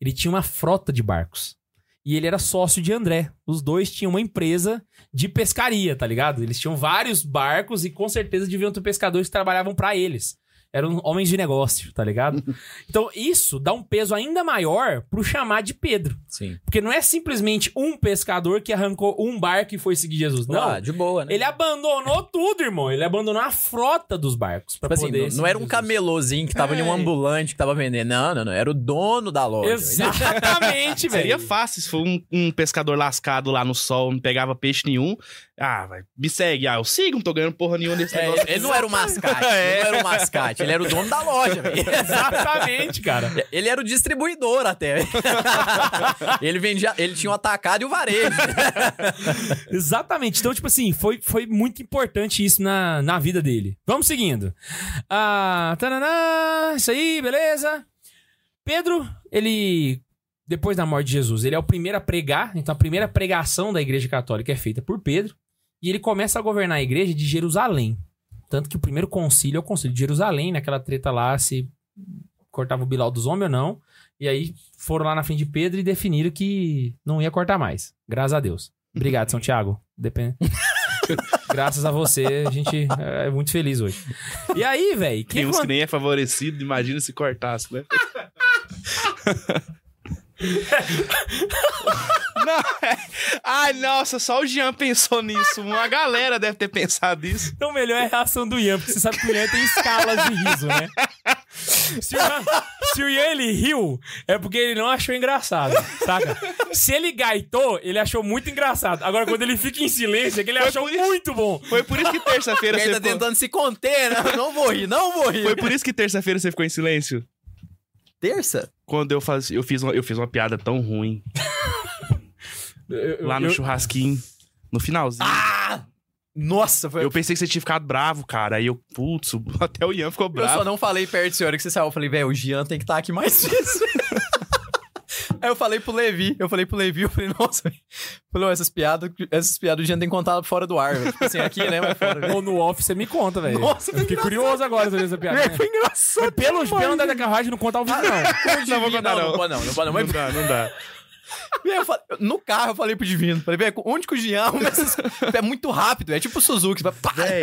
Ele tinha uma frota de barcos. E ele era sócio de André. Os dois tinham uma empresa de pescaria, tá ligado? Eles tinham vários barcos e com certeza deviam ter pescadores que trabalhavam pra eles. Eram homens de negócio, tá ligado? Então isso dá um peso ainda maior pro chamar de Pedro. Sim. Porque não é simplesmente um pescador que arrancou um barco e foi seguir Jesus. Não. Ah, de boa, né? Ele abandonou tudo, irmão. Ele abandonou a frota dos barcos pra Tipo assim, poder. não, não seguir era um Jesus. camelôzinho que tava ali, um É. ambulante que tava vendendo. Não, não, não. Era o dono da loja. Exatamente, Seria velho. fácil se for um, um pescador lascado lá no sol, não pegava peixe nenhum. Ah, vai, me segue. Ah, eu sigo, não tô ganhando porra nenhuma nesse É, negócio. ele não era o mascate. É. Ele não era o mascate. Ele era o dono da loja, velho. Exatamente, cara. Ele era o distribuidor até. ele vendia, ele tinha o atacado e o varejo. Exatamente. Então, tipo assim, foi, foi muito importante isso na, na vida dele. Vamos seguindo. Ah, isso aí, beleza. Pedro, ele, depois da morte de Jesus, ele é o primeiro a pregar. Então, a primeira pregação da igreja católica é feita por Pedro. E ele começa a governar a igreja de Jerusalém. Tanto que o primeiro concílio é o concílio de Jerusalém, naquela treta lá, se cortava o bilau dos homens ou não. E aí foram lá na frente de Pedro e definiram que não ia cortar mais. Graças a Deus. Obrigado, São Tiago. Depende. Graças a você, a gente é muito feliz hoje. E aí, velho, que Tem uns que nem é favorecido, imagina se cortasse, né? Não, é- Ai, nossa, só o Jean pensou nisso. Uma galera deve ter pensado nisso. Então, melhor é a reação do Ian, porque você sabe que o Ian tem escalas de riso, né? Se o, Ian, se o Ian ele riu, é porque ele não achou engraçado, saca? Se ele gaitou, ele achou muito engraçado. Agora, quando ele fica em silêncio, é que ele Foi achou isso- muito bom. Foi por isso que terça-feira Ele você tá ficou... tentando se conter, né? Não vou rir, não vou rir. Foi por isso que terça-feira você ficou em silêncio? terça? Quando eu, faz... eu, fiz uma... eu fiz uma piada tão ruim Eu- eu- lá no eu- churrasquinho, no finalzinho. Ah! Nossa, foi... Eu pensei que você tinha ficado bravo, cara. Aí eu, putz, até o Ian ficou Eu bravo. só não falei perto da senhora que você saiu. Eu falei, velho, o Jean tem que estar aqui mais vezes. Aí eu falei pro Levi, eu falei pro Levi, eu falei, nossa, "Ó, essas piadas, essas piadas o Jean tem que contar fora do ar, velho. Tipo assim, aqui, né, mas fora. Ou no off você me conta, velho. Nossa, Eu fiquei curioso agora sobre essa piada. Velho, foi engraçado. Mas pelo, pelo andar da carruagem, não contar o vídeo, não. Não vou contar, não, não. não, pode não, não pode não. Não Mas, dá, não dá. velho, eu falei- no carro eu falei pro Divino, falei, velho, onde que o Jean arruma essas... É muito rápido, é tipo o Suzuki, vai, pá. Véi,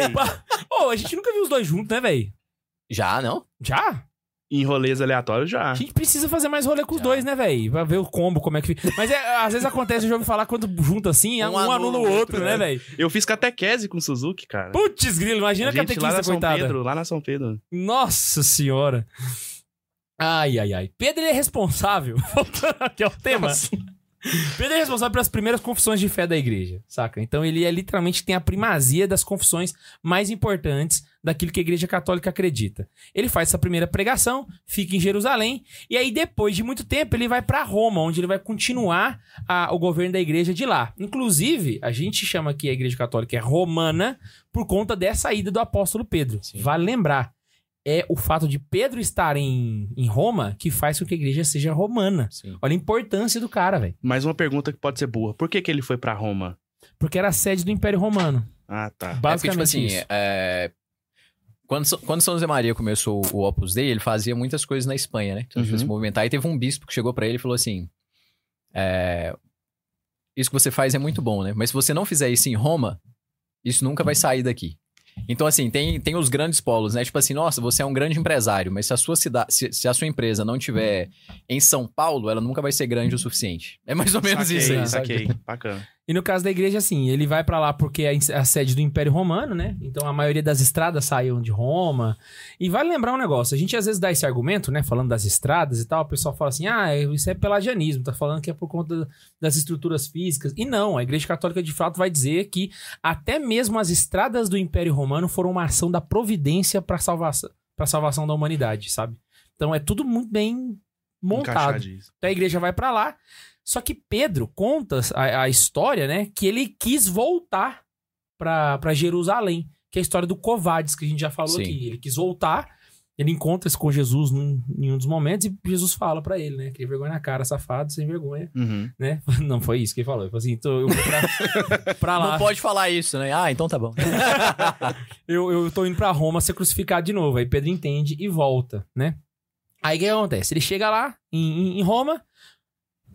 Ô, a gente nunca viu os dois juntos, né, velho? Já, não? Já? em rolês aleatórios já. A gente precisa fazer mais rolê com os Já. dois, né, velho? Pra ver o combo, como é que fica. Mas é, às vezes acontece, eu já ouvi falar, quando junta assim, um, Um anula, o o outro, outro, né, né? velho? Eu fiz catequese com o Suzuki, cara. Putz, grilo, imagina a a gente lá catequista, na São coitada. Pedro, lá na São Pedro. Nossa senhora. Ai, ai, ai. Pedro ele é responsável. Voltando aqui ao tema. Pedro é responsável pelas primeiras confissões de fé da igreja, saca? Então ele é literalmente tem a primazia das confissões mais importantes daquilo que a igreja católica acredita. Ele faz essa primeira pregação, fica em Jerusalém, e aí depois de muito tempo ele vai para Roma, onde ele vai continuar a- o governo da igreja de lá. Inclusive, a gente chama aqui a igreja católica é romana por conta dessa ida do apóstolo Pedro. Sim. Vale lembrar, é o fato de Pedro estar em, em Roma que faz com que a igreja seja romana. Sim. Olha a importância do cara, velho. Mais uma pergunta que pode ser burra. Por que, que ele foi pra Roma? Porque era a sede do Império Romano. Ah, tá. É porque, Basicamente tipo assim, isso. é, Quando, São- quando São José Maria começou o Opus Dei, ele fazia muitas coisas na Espanha, né? Então, Uhum. uhum. se movimentar. E teve um bispo que chegou pra ele e falou assim: é, Isso que você faz é muito bom, né? Mas se você não fizer isso em Roma, isso nunca vai sair daqui. Então, assim, tem, tem os grandes polos, né? Tipo assim, nossa, você é um grande empresário, mas se a sua cidade, se, se a sua empresa não tiver em São Paulo, ela nunca vai ser grande o suficiente. É mais ou menos saquei, isso aí, sabe? saquei. Bacana. E no caso da igreja, assim, ele vai pra lá porque é a sede do Império Romano, né? Então a maioria das estradas saíam de Roma. E vale lembrar um negócio: a gente às vezes dá esse argumento, né? Falando das estradas e tal, o pessoal fala assim: ah, isso é pelagianismo, tá falando que é por conta das estruturas físicas. E não, a igreja católica de fato vai dizer que até mesmo as estradas do Império Romano foram uma ação da providência pra salvação, salvação da humanidade, sabe? Então é tudo muito bem montado. Então a igreja vai pra lá. Só que Pedro conta a, a história, né? Que ele quis voltar pra pra Jerusalém. Que é a história do Covades, que a gente já falou Sim. aqui. Ele quis voltar, ele encontra-se com Jesus num, em um dos momentos e Jesus fala pra ele, né? Que vergonha na cara, safado, sem vergonha, Uhum. né? Não foi isso que ele falou. Ele falou assim: então eu vou pra, pra lá. Não pode falar isso, né? Ah, então tá bom. eu, eu tô indo pra Roma ser crucificado de novo. Aí Pedro entende e volta, né? Aí o que acontece? Ele chega lá em- em Roma,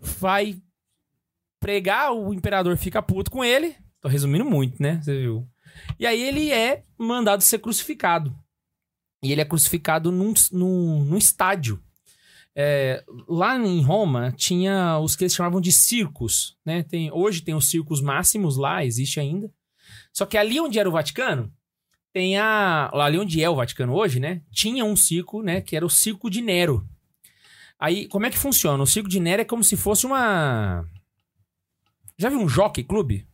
vai pregar, o imperador fica puto com ele. Tô resumindo muito, né? Você viu? E aí ele é mandado ser crucificado. E ele é crucificado num, num, num estádio. É, lá em Roma tinha os que eles chamavam de circos, né? Tem, hoje tem os circos máximos lá, existe ainda. Só que ali onde era o Vaticano, tem a. Ali onde é o Vaticano hoje, né? Tinha um circo, né? Que era o Circo de Nero. Aí, como é que funciona? O Circo de Nero é como se fosse uma. Já viu um jockey clube?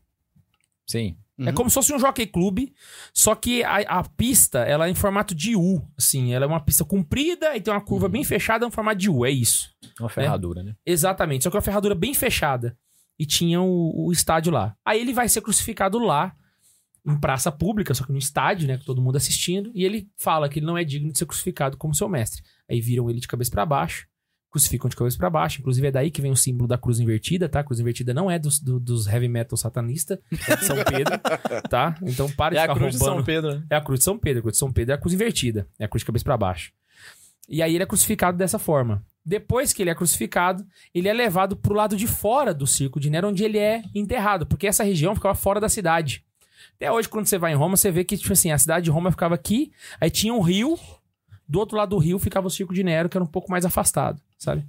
Sim. É Uhum. como se fosse um jockey clube, só que a, a pista, ela é em formato de U, assim. Ela é uma pista comprida e tem uma curva bem fechada em formato de U, é isso. Uma ferradura, né? Exatamente, só que é uma ferradura bem fechada. E tinha o, o estádio lá. Aí ele vai ser crucificado lá, em praça pública, só que no estádio, né, com todo mundo assistindo. E ele fala que ele não é digno de ser crucificado como seu mestre. Aí viram ele de cabeça pra baixo, crucificam de cabeça pra baixo. Inclusive é daí que vem o símbolo da cruz invertida, tá? A cruz invertida não é dos, do- dos heavy metal satanista, é de São Pedro, tá? Então para de ficar roubando. Pedro, né? É a cruz de São Pedro. A cruz de São Pedro é a cruz invertida. É a cruz de cabeça pra baixo. E aí ele é crucificado dessa forma. Depois que ele é crucificado, ele é levado pro lado de fora do circo de Nero, onde ele é enterrado. Porque essa região ficava fora da cidade. Até hoje, quando você vai em Roma, você vê que, tipo assim, a cidade de Roma ficava aqui, aí tinha um rio, do outro lado do rio ficava o circo de Nero, que era um pouco mais afastado, sabe?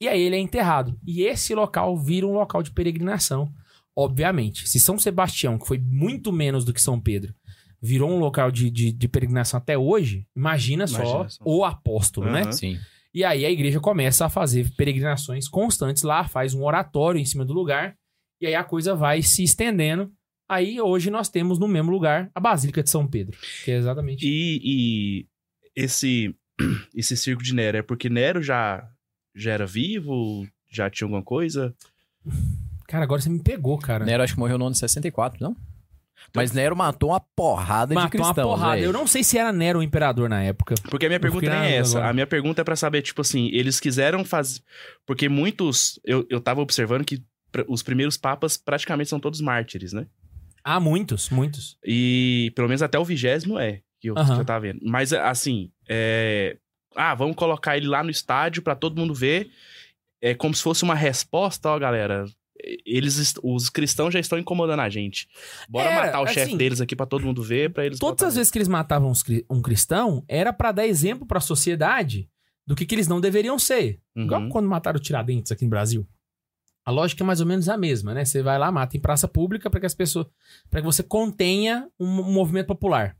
E aí ele é enterrado. E esse local vira um local de peregrinação. Obviamente. Se São Sebastião, que foi muito menos do que São Pedro, virou um local de, de, de peregrinação até hoje, imagina, só Imagina só. o apóstolo, né? Aham. Sim. E aí a igreja começa a fazer peregrinações constantes lá, faz um oratório em cima do lugar, e aí a coisa vai se estendendo. Aí hoje nós temos no mesmo lugar a Basílica de São Pedro, que é exatamente. E, e esse, esse circo de Nero é porque Nero já, já era vivo? Já tinha alguma coisa? Cara, agora você me pegou, cara. Nero acho que morreu no ano de 64, não? Mas Nero matou uma porrada de Matou uma cristãos, porrada. velho. Eu não sei se era Nero o imperador na época. Porque a minha Eu pergunta nem é essa. agora. A minha pergunta é pra saber, tipo assim, eles quiseram fazer. Porque muitos. Eu, eu tava observando que os primeiros papas praticamente são todos mártires, né? Ah, muitos, muitos. E pelo menos até o vigésimo é, que eu, que eu tava vendo. Mas assim, é. Ah, vamos colocar ele lá no estádio pra todo mundo ver. É como se fosse uma resposta, ó, galera. Eles, os cristãos já estão incomodando a gente. Bora Era, matar o chefe assim, deles aqui pra todo mundo ver, pra eles. Todas as vezes que eles matavam um cristão, era pra dar exemplo pra sociedade do que, que eles não deveriam ser. Igual Uhum. quando mataram o Tiradentes aqui no Brasil. A lógica é mais ou menos a mesma, né? Você vai lá, mata em praça pública para que as pessoas. para que você contenha um movimento popular.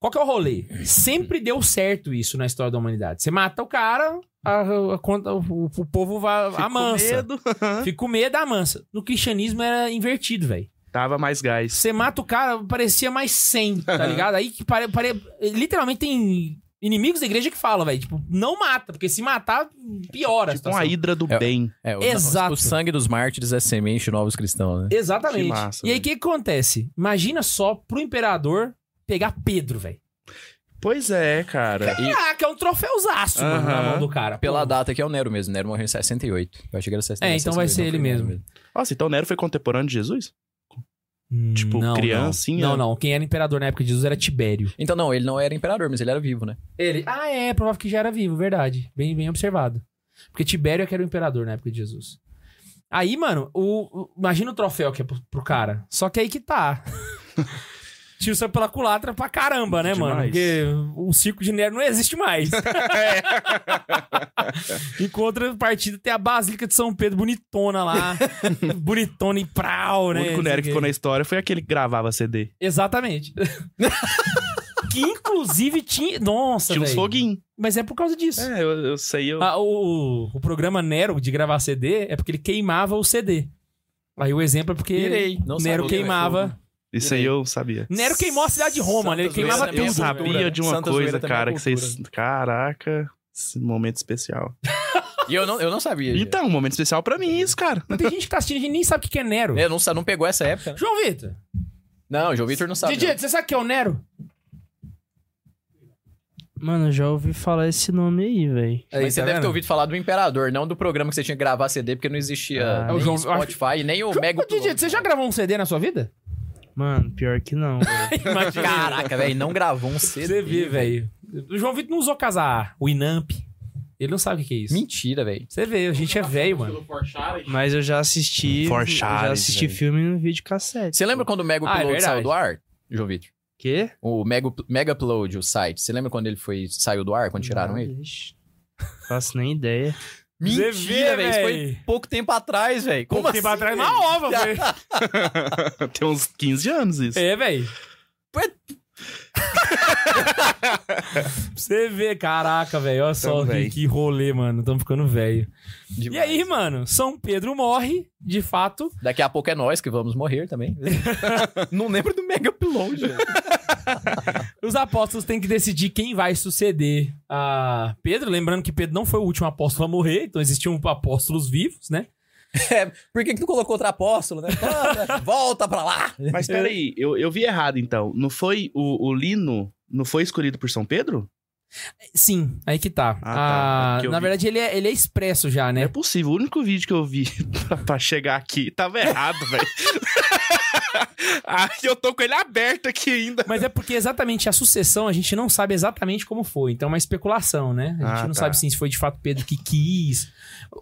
Qual que é o rolê? Sempre deu certo isso na história da humanidade. Você mata o cara, a, a conta- o, o povo vai Fico com amansa. medo. Fica com medo, amansa. No cristianismo era invertido, velho. Tava mais gás. Você mata o cara, parecia mais 100, tá ligado? Aí que pare, pare- literalmente tem inimigos da igreja que falam, velho, tipo, não mata, porque se matar, piora a Tipo uma situação. hidra do É, bem. É, o, Exato. o sangue dos mártires é semente de novos cristãos, né? Exatamente. Massa, e aí, o que acontece? Imagina só pro imperador pegar Pedro, velho. Pois é, cara. Que é um troféuzaço, mano, na Aham. mão do cara. pela Pô. data que é o Nero mesmo. Nero morreu em 68. Eu achei que era 68. É, então vai ser não, ele foi mesmo. Nossa, então Nero foi contemporâneo de Jesus? Hum, Tipo, não, criancinha? Não, não, não. Quem era imperador na época de Jesus era Tibério. Então não, ele não era imperador, mas ele era vivo, né? Ele. Ah, é, provável que já era vivo, verdade. Bem, bem observado. Porque Tibério é que era o imperador na época de Jesus. Aí, mano, o, o- imagina o troféu que é pro, pro cara. Só que aí que tá. Tiro saiu pela culatra pra caramba, né, mano? Demais. Porque o circo de Nero não existe mais. em contrapartida, tem a Basílica de São Pedro bonitona lá. bonitona e prau, O né? único Não sei Nero o que ficou na história foi aquele que gravava CD. Exatamente. que inclusive tinha. Nossa, Tinha uns foguinhos. Mas é por causa disso. É, eu, eu sei. Eu... Ah, o, o programa Nero de gravar CD é porque ele queimava o CD. Aí o exemplo é porque Pirei, não Nero sabia, queimava. Isso aí eu sabia. Nero queimou a cidade de Roma, né? Ele Santa queimava Eu é tudo. cultura. sabia de uma Santa coisa, é cara, que vocês. Caraca, esse momento especial. E eu não, eu não sabia. Então, um momento especial pra mim, isso, cara. Mas tem gente que tá assistindo e nem sabe o que é Nero. Eu não, sa- não pegou essa época, né? João Vitor. Não, o João Vitor não sabe. Didi, não. você sabe o que é o Nero? Mano, eu já ouvi falar esse nome aí, velho. Mas você deve ter ouvido falar do Imperador, não do programa que você tinha que gravar CD, porque não existia Ah. nem O João- Spotify, nem o Mega Didi, você já gravou um CD na sua vida? Mano, pior que não, velho. Caraca, velho, não gravou um CD. Você vê, velho. O João Vitor não usou casar o Inamp. Ele não sabe o que é isso. Mentira, velho. Você vê, a gente é velho, mano. Mas eu já assisti. Eu já assisti velho. filme no vídeo cassete. Você lembra quando o Mega Ah, é Upload saiu verdade. do ar, João Vitor? Quê? O Mega, Mega Upload, o site. Você lembra quando ele foi, saiu do ar, quando tiraram Não, ele? ixi. Faço nem ideia. Você vê, velho. Isso foi pouco tempo atrás, velho. Como Pouco tempo assim, atrás, velho? uma ova, velho. Tem uns 15 anos isso. É, velho. Você vê, caraca, velho. Olha só que, que rolê, mano. Tamo ficando velho. E aí, mano, São Pedro morre, de fato. Daqui a pouco é nós que vamos morrer também. Não lembro do Mega Upload. velho. Os apóstolos têm que decidir quem vai suceder a Pedro. Lembrando que Pedro não foi o último apóstolo a morrer, então existiam apóstolos vivos, né? É, por que, que tu colocou outro apóstolo, né? Ah, Volta pra lá! Mas peraí, eu, eu vi errado então. Não foi o, o Lino, não foi escolhido por São Pedro? Sim, aí que tá. Ah, tá. Ah, É eu na vi- verdade, ele é, ele é expresso já, Não né? é possível. O único vídeo que eu vi pra, pra chegar aqui tava errado, velho. Ai, eu tô com ele aberto aqui ainda. Mas é porque exatamente a sucessão a gente não sabe exatamente como foi. Então é uma especulação, né? A gente Ah, não tá. sabe assim, se foi de fato Pedro que quis.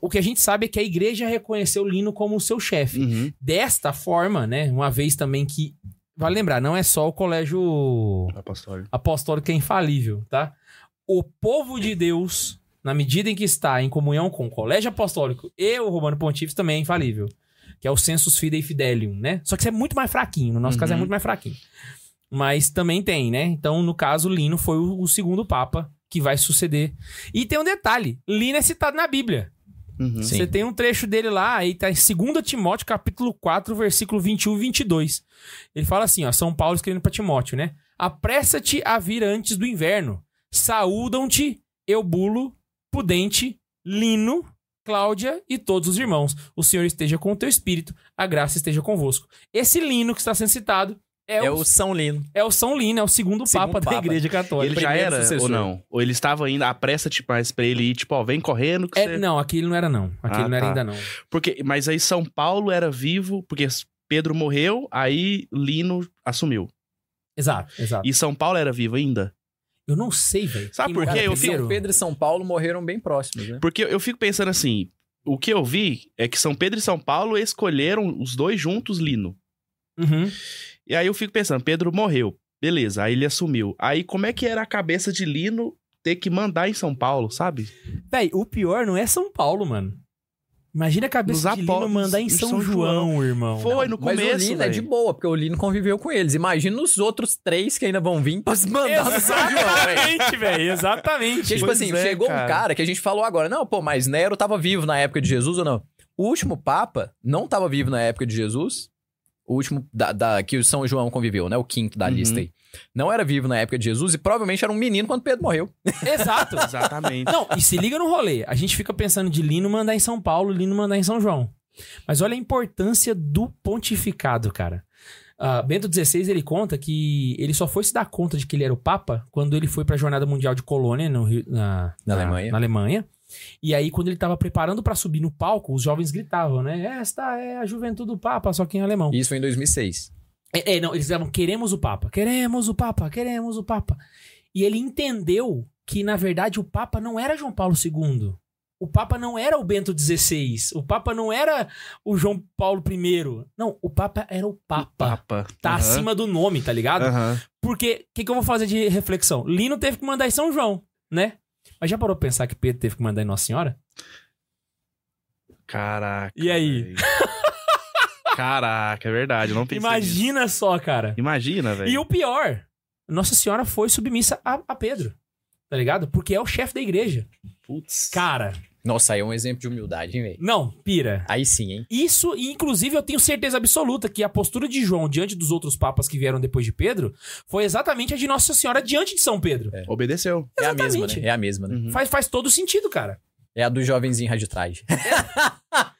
O que a gente sabe é que a igreja reconheceu Lino como seu chefe. Uhum. Desta forma, né? Uma vez também que. Vale lembrar, não é só o colégio Apostólico. apostólico que é infalível, tá? O povo de Deus, na medida em que está em comunhão com o colégio apostólico e o Romano Pontífice, também é infalível. Que é o sensus fidei fidelium, né? Só que isso é muito mais fraquinho. No nosso caso é Uhum. muito mais fraquinho. Mas também tem, né? Então, no caso, Lino foi o, o segundo papa que vai suceder. E tem um detalhe: Lino é citado na Bíblia. Uhum. Sim. Você tem um trecho dele lá, aí tá em 2 Timóteo, capítulo 4, versículo 21 e 22. Ele fala assim, ó, São Paulo escrevendo pra Timóteo, né? Apressa-te a vir antes do inverno. Saúdam-te Eubulo, Pudente, Lino, Cláudia e todos os irmãos. O Senhor esteja com o teu espírito, a graça esteja convosco. Esse Lino que está sendo citado é, É o, o São Lino. é o São Lino, é o segundo, Segundo papa, da papa. Igreja Católica. Ele já era sucessor. ou não? Ou ele estava ainda, apressa tipo mais pra ele ir, tipo, ó, vem correndo que É, você... não, aquele não era não. Aquele Ah, não era tá. ainda não. Porque, mas aí São Paulo era vivo, porque Pedro morreu, aí Lino assumiu. Exato, exato. E São Paulo era vivo ainda? Eu não sei, velho. Sabe por quê? Eu primeiro? São Pedro e São Paulo morreram bem próximos, né? Porque eu fico pensando assim, o que eu vi é que São Pedro e São Paulo escolheram os dois juntos Lino. Uhum. E aí eu fico pensando, Pedro morreu, beleza, aí ele assumiu. Aí como é que era a cabeça de Lino ter que mandar em São Paulo, sabe? Véi, o pior não é São Paulo, mano. Imagina a cabeça Nos de Lino mandar em São, São João, irmão. Foi no Mas começo, o Lino é de boa, porque o Lino conviveu com eles. Imagina os outros três que ainda vão vir pra se mandar no São João. Exatamente, velho. Exatamente. Porque, tipo Pois assim, é, chegou um cara. cara que a gente falou agora, não, pô, mas Nero tava vivo na época de Jesus ou não? O último Papa não tava vivo na época de Jesus. O último da, da- que o São João conviveu, né? O quinto da Uhum. lista aí. Não era vivo na época de Jesus e provavelmente era um menino quando Pedro morreu. Exato. Exatamente. Não, e se liga no rolê. A gente fica pensando de Lino mandar em São Paulo, Lino mandar em São João. Mas olha a importância do pontificado, cara. Ah, Bento XVI, ele conta que ele só foi se dar conta de que ele era o Papa quando ele foi pra Jornada Mundial de Colônia, no Rio- na, Na Alemanha. na Alemanha. E aí, quando ele tava preparando pra subir no palco, os jovens gritavam, né? Esta é a juventude do Papa, só que em alemão. Isso foi em 2006. É, é, não, eles diziam, queremos o Papa, queremos o Papa, queremos o Papa. E ele entendeu que, na verdade, o Papa não era João Paulo II. O Papa não era o Bento XVI. O Papa não era o João Paulo I. Não, o Papa era o Papa. Papa. Tá Aham. acima do nome, tá ligado? Aham. Porque, o que, que eu vou fazer de reflexão? Lino teve que mandar em São João, né? Mas já parou pra pensar que Pedro teve que mandar em Nossa Senhora? Caraca. E aí? Caraca, é verdade. Não pensei nisso. Imagina só, cara. Imagina, velho. E o pior, Nossa Senhora foi submissa a, a Pedro. Tá ligado? Porque é o chefe da igreja. Putz. Cara, Nossa, aí é um exemplo de humildade, hein, velho? não, pira. Aí sim, hein? Isso, e inclusive eu tenho certeza absoluta que a postura de João diante dos outros papas que vieram depois de Pedro foi exatamente a de Nossa Senhora diante de São Pedro. Obedeceu. É a mesma, Exatamente. né? É a mesma, né? Uhum. Faz, faz todo sentido, cara. É a do jovenzinho rádio traje.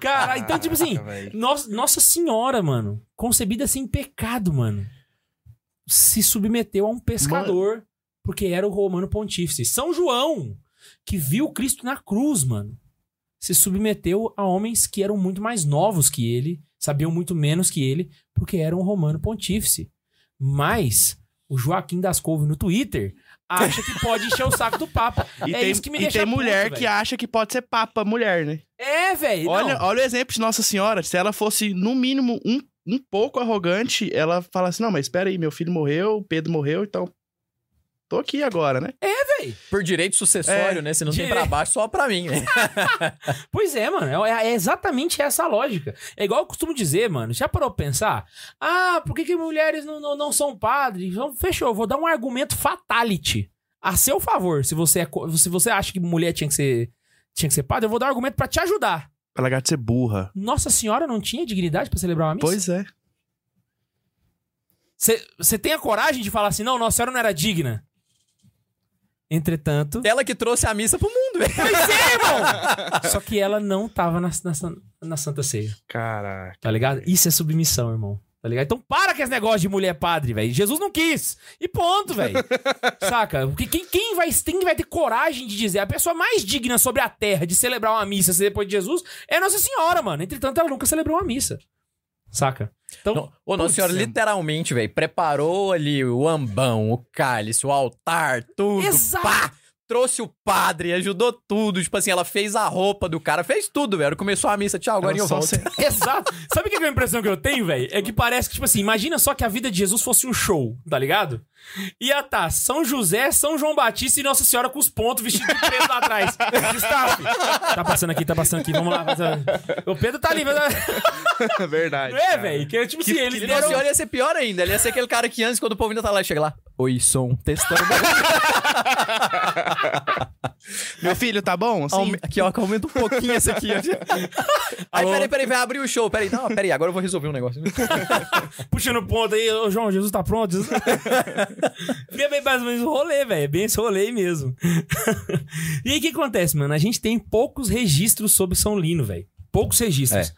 Cara, então, tipo assim, Caraca, velho. Nos- Nossa Senhora, mano, concebida sem pecado, mano, se submeteu a um pescador porque era o romano pontífice. São João, que viu Cristo na cruz, mano, se submeteu a homens que eram muito mais novos que ele, sabiam muito menos que ele, porque era um romano pontífice. Mas o Joaquim das Couve no Twitter acha que pode encher o saco do Papa. E é tem, isso que me e deixa tem mulher puto, que acha que pode ser papa mulher, né? É, velho. Olha, não. olha o exemplo de Nossa Senhora. Se ela fosse, no mínimo, um, um pouco arrogante, ela fala assim: não, mas espera aí, meu filho morreu, Pedro morreu, então Tô aqui agora, né? Por direito sucessório, É, né? Se não tem direito. pra baixo, só pra mim, né? Pois é, mano. É, é exatamente essa a lógica. É igual eu costumo dizer, mano. Já parou pra pensar? Ah, por que, que mulheres não, não, não são padres? Então, fechou. Eu vou dar um argumento fatality. A seu favor. Se você, é se você acha que mulher tinha que ser, tinha que ser padre, eu vou dar um argumento pra te ajudar. Pra largar de ser burra. Nossa senhora não tinha dignidade pra celebrar uma missa? Pois é. Você tem a coragem de falar assim, não, Nossa Senhora não era digna? Entretanto... Ela que trouxe a missa pro mundo, velho. Pois é, irmão! Só que ela não tava na, na, na Santa Ceia. Caraca. Tá ligado? Isso é submissão, irmão. Tá ligado? Então para com esse negócio de mulher padre, velho. Jesus não quis. E ponto, velho. Saca? Porque quem, quem, vai, quem vai ter coragem de dizer a pessoa mais digna sobre a terra de celebrar uma missa depois de Jesus é Nossa Senhora, mano. Entretanto, ela nunca celebrou uma missa. Saca? Então, Não, Ô, Nossa Senhora, é- literalmente, velho, preparou ali o ambão, o cálice, o altar, tudo. Exato. Pá! Trouxe o padre, ajudou tudo. Tipo assim, ela fez a roupa do cara, fez tudo, velho. Começou a missa, tchau, agora eu volto. Exato. Sabe o que é a impressão que eu tenho, velho? É que parece que, tipo assim, imagina só que a vida de Jesus fosse um show, tá ligado? Ia tá São José, São João Batista e Nossa Senhora com os pontos vestidos de preto lá atrás. Staff. Tá passando aqui, tá passando aqui, vamos lá. O Pedro tá ali. Não Verdade. é, cara. velho? Que, tipo assim, eles deram... Nossa Senhora ia ser pior ainda. Ele ia ser aquele cara que antes, quando o povo ainda tá lá, chega lá. Oi, som, testando. Meu filho, tá bom? Assim? Aume- Aqui, ó, que aumenta um pouquinho esse aqui. ó. Aí, peraí, peraí, vai abrir o show. Peraí, não, peraí, agora eu vou resolver um negócio. puxando ponto aí. Ô, João, Jesus tá pronto? Jesus... Fica bem mais ou menos o rolê, velho. É bem esse rolê mesmo. e aí, o que acontece, mano? A gente tem poucos registros sobre São Lino, velho. Poucos registros.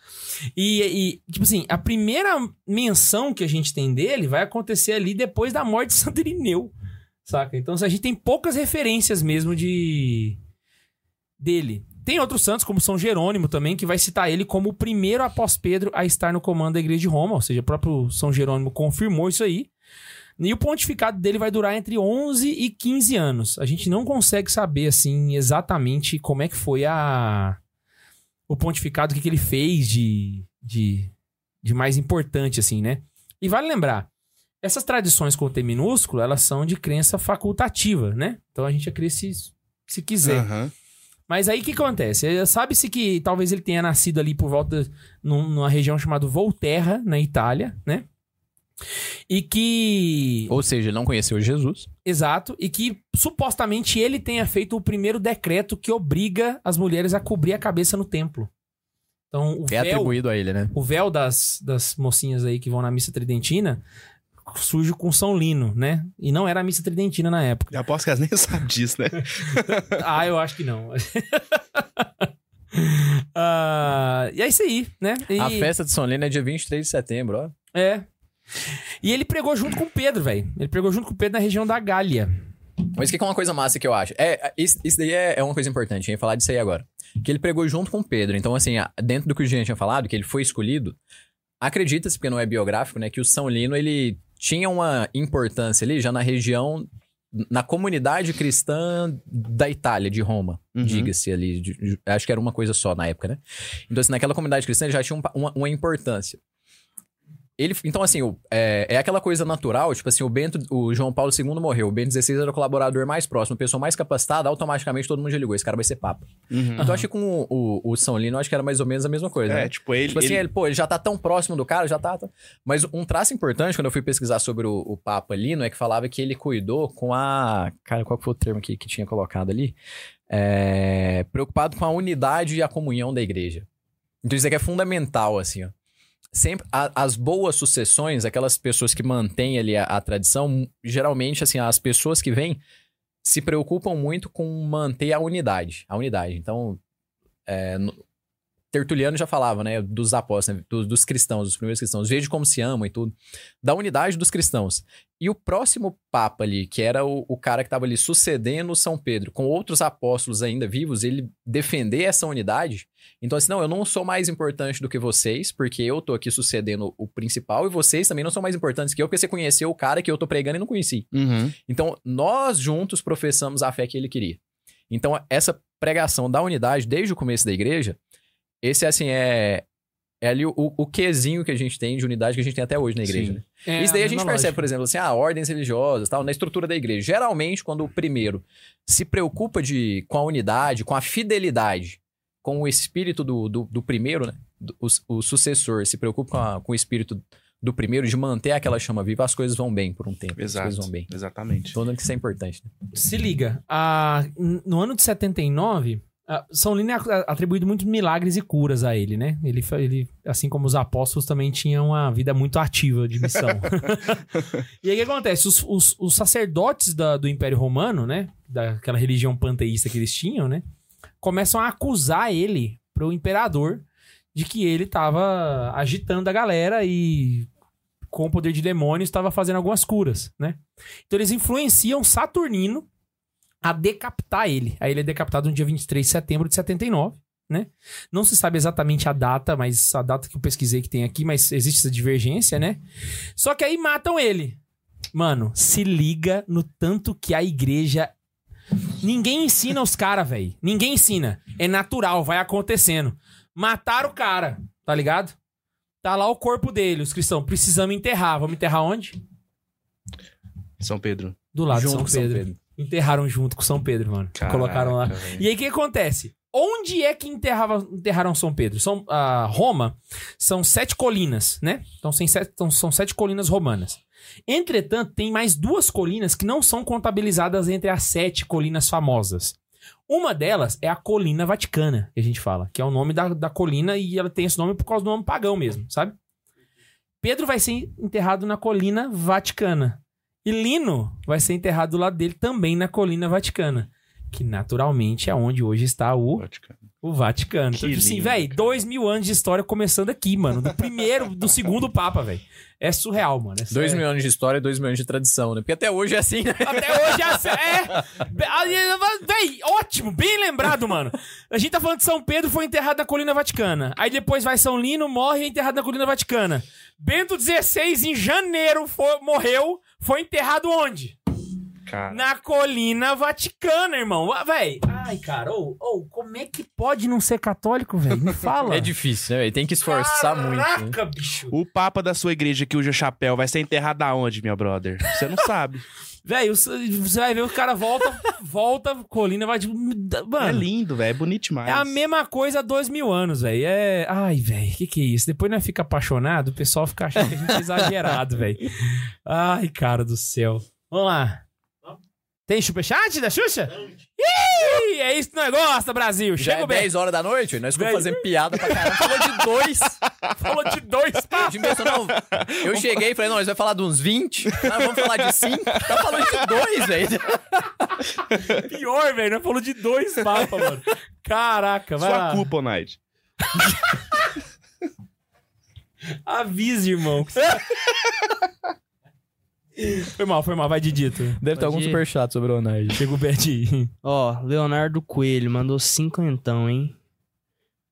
E, e, tipo assim, a primeira menção que a gente tem dele vai acontecer ali depois da morte de Santo Irineu. Saca? Então, a gente tem poucas referências mesmo de... dele. Tem outros santos, como São Jerônimo também, que vai citar ele como o primeiro após Pedro a estar no comando da igreja de Roma. Ou seja, o próprio São Jerônimo confirmou isso aí. E o pontificado dele vai durar entre 11 e 15 anos. A gente não consegue saber, assim, exatamente como é que foi a... o pontificado, o que, que ele fez de, de, de mais importante, assim, né? E vale lembrar, essas tradições com T minúsculo, elas são de crença facultativa, né? Então a gente acredita se, se quiser. Aham. Mas aí o que acontece? Eh, Sabe-se que talvez ele tenha nascido ali por volta num- numa região chamada Volterra, na Itália, né? E que. Ou seja, ele não conheceu Jesus. Exato. E que supostamente ele tenha feito o primeiro decreto que obriga as mulheres a cobrir a cabeça no templo. Então, o É véu, atribuído a ele, né? o véu das, das mocinhas aí que vão na missa tridentina surge com São Lino, né? E não era a missa tridentina na época. Já aposto que elas nem sabem disso, né? Ah, eu acho que não. Ah, e é isso aí, né? E- A festa de São Lino é dia 23 de setembro, ó. É. E ele pregou junto com o Pedro, velho. Ele pregou junto com o Pedro na região da Gália. Mas o que é uma coisa massa que eu acho? É, é, isso, isso daí é, é uma coisa importante, a gente ia falar disso aí agora. Que ele pregou junto com Pedro. Então, assim, dentro do que o Jean tinha falado, que ele foi escolhido, acredita-se, porque não é biográfico, né, que o São Lino, ele tinha uma importância ali já na região, na comunidade cristã da Itália, de Roma, Uhum. diga-se ali. de- de- acho que era uma coisa só na época, né? Então, assim, naquela comunidade cristã ele já tinha um uma, uma importância. Ele, então, assim, o- é, é aquela coisa natural, tipo assim, o Bento, o João Paulo II morreu, o Bento XVI era o colaborador mais próximo, a pessoa mais capacitada, automaticamente todo mundo já ligou, esse cara vai ser papa. Uhum. Então, acho que com o, o, o São Lino, acho que era mais ou menos a mesma coisa, É, né? tipo, ele. Tipo assim, ele- ele, pô, ele já tá tão próximo do cara, já tá. tá- Mas um traço importante, quando eu fui pesquisar sobre o, o Papa Lino, é que falava que ele cuidou com a. Cara, qual foi o termo que, que tinha colocado ali? É, Preocupado com a unidade e a comunhão da igreja. Então, isso aqui é fundamental, assim, ó. Sempre, a- as boas sucessões, aquelas pessoas que mantêm ali a, a tradição, geralmente, assim, as pessoas que vêm se preocupam muito com manter a unidade. A unidade. Então, é, no- Tertuliano já falava, né, dos apóstolos, né, do- dos cristãos, dos primeiros cristãos, veja como se amam e tudo, da unidade dos cristãos. E o próximo papa ali, que era o, o cara que estava ali sucedendo São Pedro, com outros apóstolos ainda vivos, ele defender essa unidade. Então, assim, não, eu não sou mais importante do que vocês, porque eu tô aqui sucedendo o principal, e vocês também não são mais importantes que eu, porque você conheceu o cara que eu tô pregando e não conheci. Uhum. Então, nós juntos professamos a fé que ele queria. Então, essa pregação da unidade desde o começo da igreja, esse, assim, é, É ali o, o quezinho que a gente tem de unidade que a gente tem até hoje na igreja. Né? É, Isso daí a gente percebe, lógica. por exemplo, assim, ah, ordens religiosas, tal, na estrutura da igreja. Geralmente, quando o primeiro se preocupa de, com a unidade, com a fidelidade, com o espírito do, do, do primeiro, né? O, o sucessor se preocupa com, a- com o espírito do primeiro, de manter aquela chama viva, as coisas vão bem por um tempo. As Exato. coisas vão bem. Exatamente. Tô dando que isso é importante. né? Se liga, a- no ano de 79, a- São Lino é atribuído muitos milagres e curas a ele, né? Ele, ele, assim como os apóstolos, também tinha uma vida muito ativa de missão. e aí o que acontece? Os, os- os sacerdotes da- do Império Romano, né? Daquela religião panteísta que eles tinham, né? Começam a acusar ele pro imperador de que ele tava agitando a galera e com o poder de demônios estava fazendo algumas curas, né? Então eles influenciam Saturnino a decapitar ele. Aí ele é decapitado no dia 23 de setembro de 79, né? Não se sabe exatamente a data, mas a data que eu pesquisei que tem aqui, mas existe essa divergência, né? Só que aí matam ele. Mano, se liga no tanto que a igreja. Ninguém ensina os caras, velho. Ninguém ensina. É natural, vai acontecendo. Mataram o cara, tá ligado? Tá lá o corpo dele, os cristãos. Precisamos enterrar. Vamos enterrar onde? São Pedro. Do lado Junto de com São Pedro. Enterraram junto com São Pedro, mano. Colocaram lá. Caraca, velho. E aí o que acontece? Onde é que enterrava, enterraram São Pedro? São, a Roma são sete colinas, né? Então, sete, então são sete colinas romanas. Entretanto, tem mais duas colinas que não são contabilizadas entre as sete colinas famosas. Uma delas é a Colina Vaticana, que a gente fala, que é o nome da, da colina e ela tem esse nome por causa do nome pagão mesmo, sabe? Pedro vai ser enterrado na Colina Vaticana. E Lino vai ser enterrado do lado dele também na Colina Vaticana. Que naturalmente é onde hoje está o, Vaticano. o Vaticano. Que Então, tipo assim, velho, dois mil anos de história começando aqui, mano. Do primeiro, do segundo Papa, velho. É surreal, mano. É Dois mil anos de história, dois mil anos de tradição, né? Porque até hoje é assim, né? Até hoje é assim. É. Véi, ótimo, bem lembrado, mano. A gente tá falando de São Pedro, foi enterrado na Colina Vaticana. Aí depois vai São Lino, morre e é enterrado na Colina Vaticana. Bento XVI, em janeiro, foi- morreu, foi enterrado onde? Cara. Na Colina Vaticana, irmão. Ah, Véi. Ai, cara, ô, ô, como é que pode não ser católico, velho? Me fala. É difícil, né? Tem que esforçar muito. né? Caraca, bicho. O Papa da sua igreja que usa chapéu vai ser enterrado aonde, meu brother? Você não sabe. Velho, você vai ver o cara volta, volta, Colina vai. Mano, é lindo, velho. É bonito demais. É a mesma coisa há dois mil anos, velho. É. Ai, velho, que que é isso? Depois nós fica apaixonado, o pessoal fica achando que a gente é exagerado, velho. Ai, cara do céu. Vamos lá. Tem superchat da Xuxa? Ih, é isso que nós gosta, Brasil. Já Chega é o bem. 10 horas da noite, velho. nós ficamos Velho. fazendo piada pra caramba. Falou de dois. Falou de dois gente pensou, não. Eu cheguei e falei, não, nós vamos falar de uns 20. Não, vamos falar de 5. Tá falando de dois, velho. pior, velho. Nós falou de dois papas, mano. Caraca, vai Sua lá. culpa, Night. Avise, irmão. Foi mal, foi mal. Vai de dito. Deve ter algum ir. superchat sobre o Onage. Chega o Bet. Ó, Leonardo Coelho mandou cinco então, hein?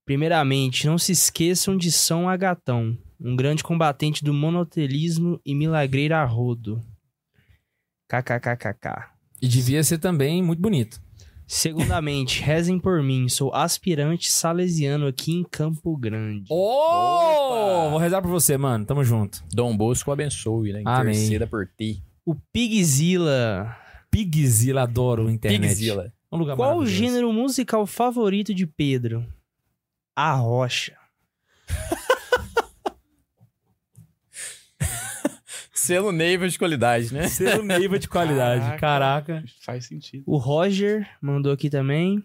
Primeiramente, não se esqueçam de São Agatão, um grande combatente do monotelismo e milagreiro a rodo. KKKKK. E devia ser também muito bonito. Segundamente, rezem por mim, sou aspirante salesiano aqui em Campo Grande. Ô! Vou rezar por você, mano. Tamo junto. Dom Bosco abençoe, né? Amém. Interceda por ti. O Pigzilla. Pigzilla, adoro internet. Pigzilla. Um lugar Qual o gênero musical favorito de Pedro? A Rocha. Selo Neiva de qualidade, né? Selo Neiva de qualidade. Caraca. Caraca. Faz sentido. O Roger mandou aqui também.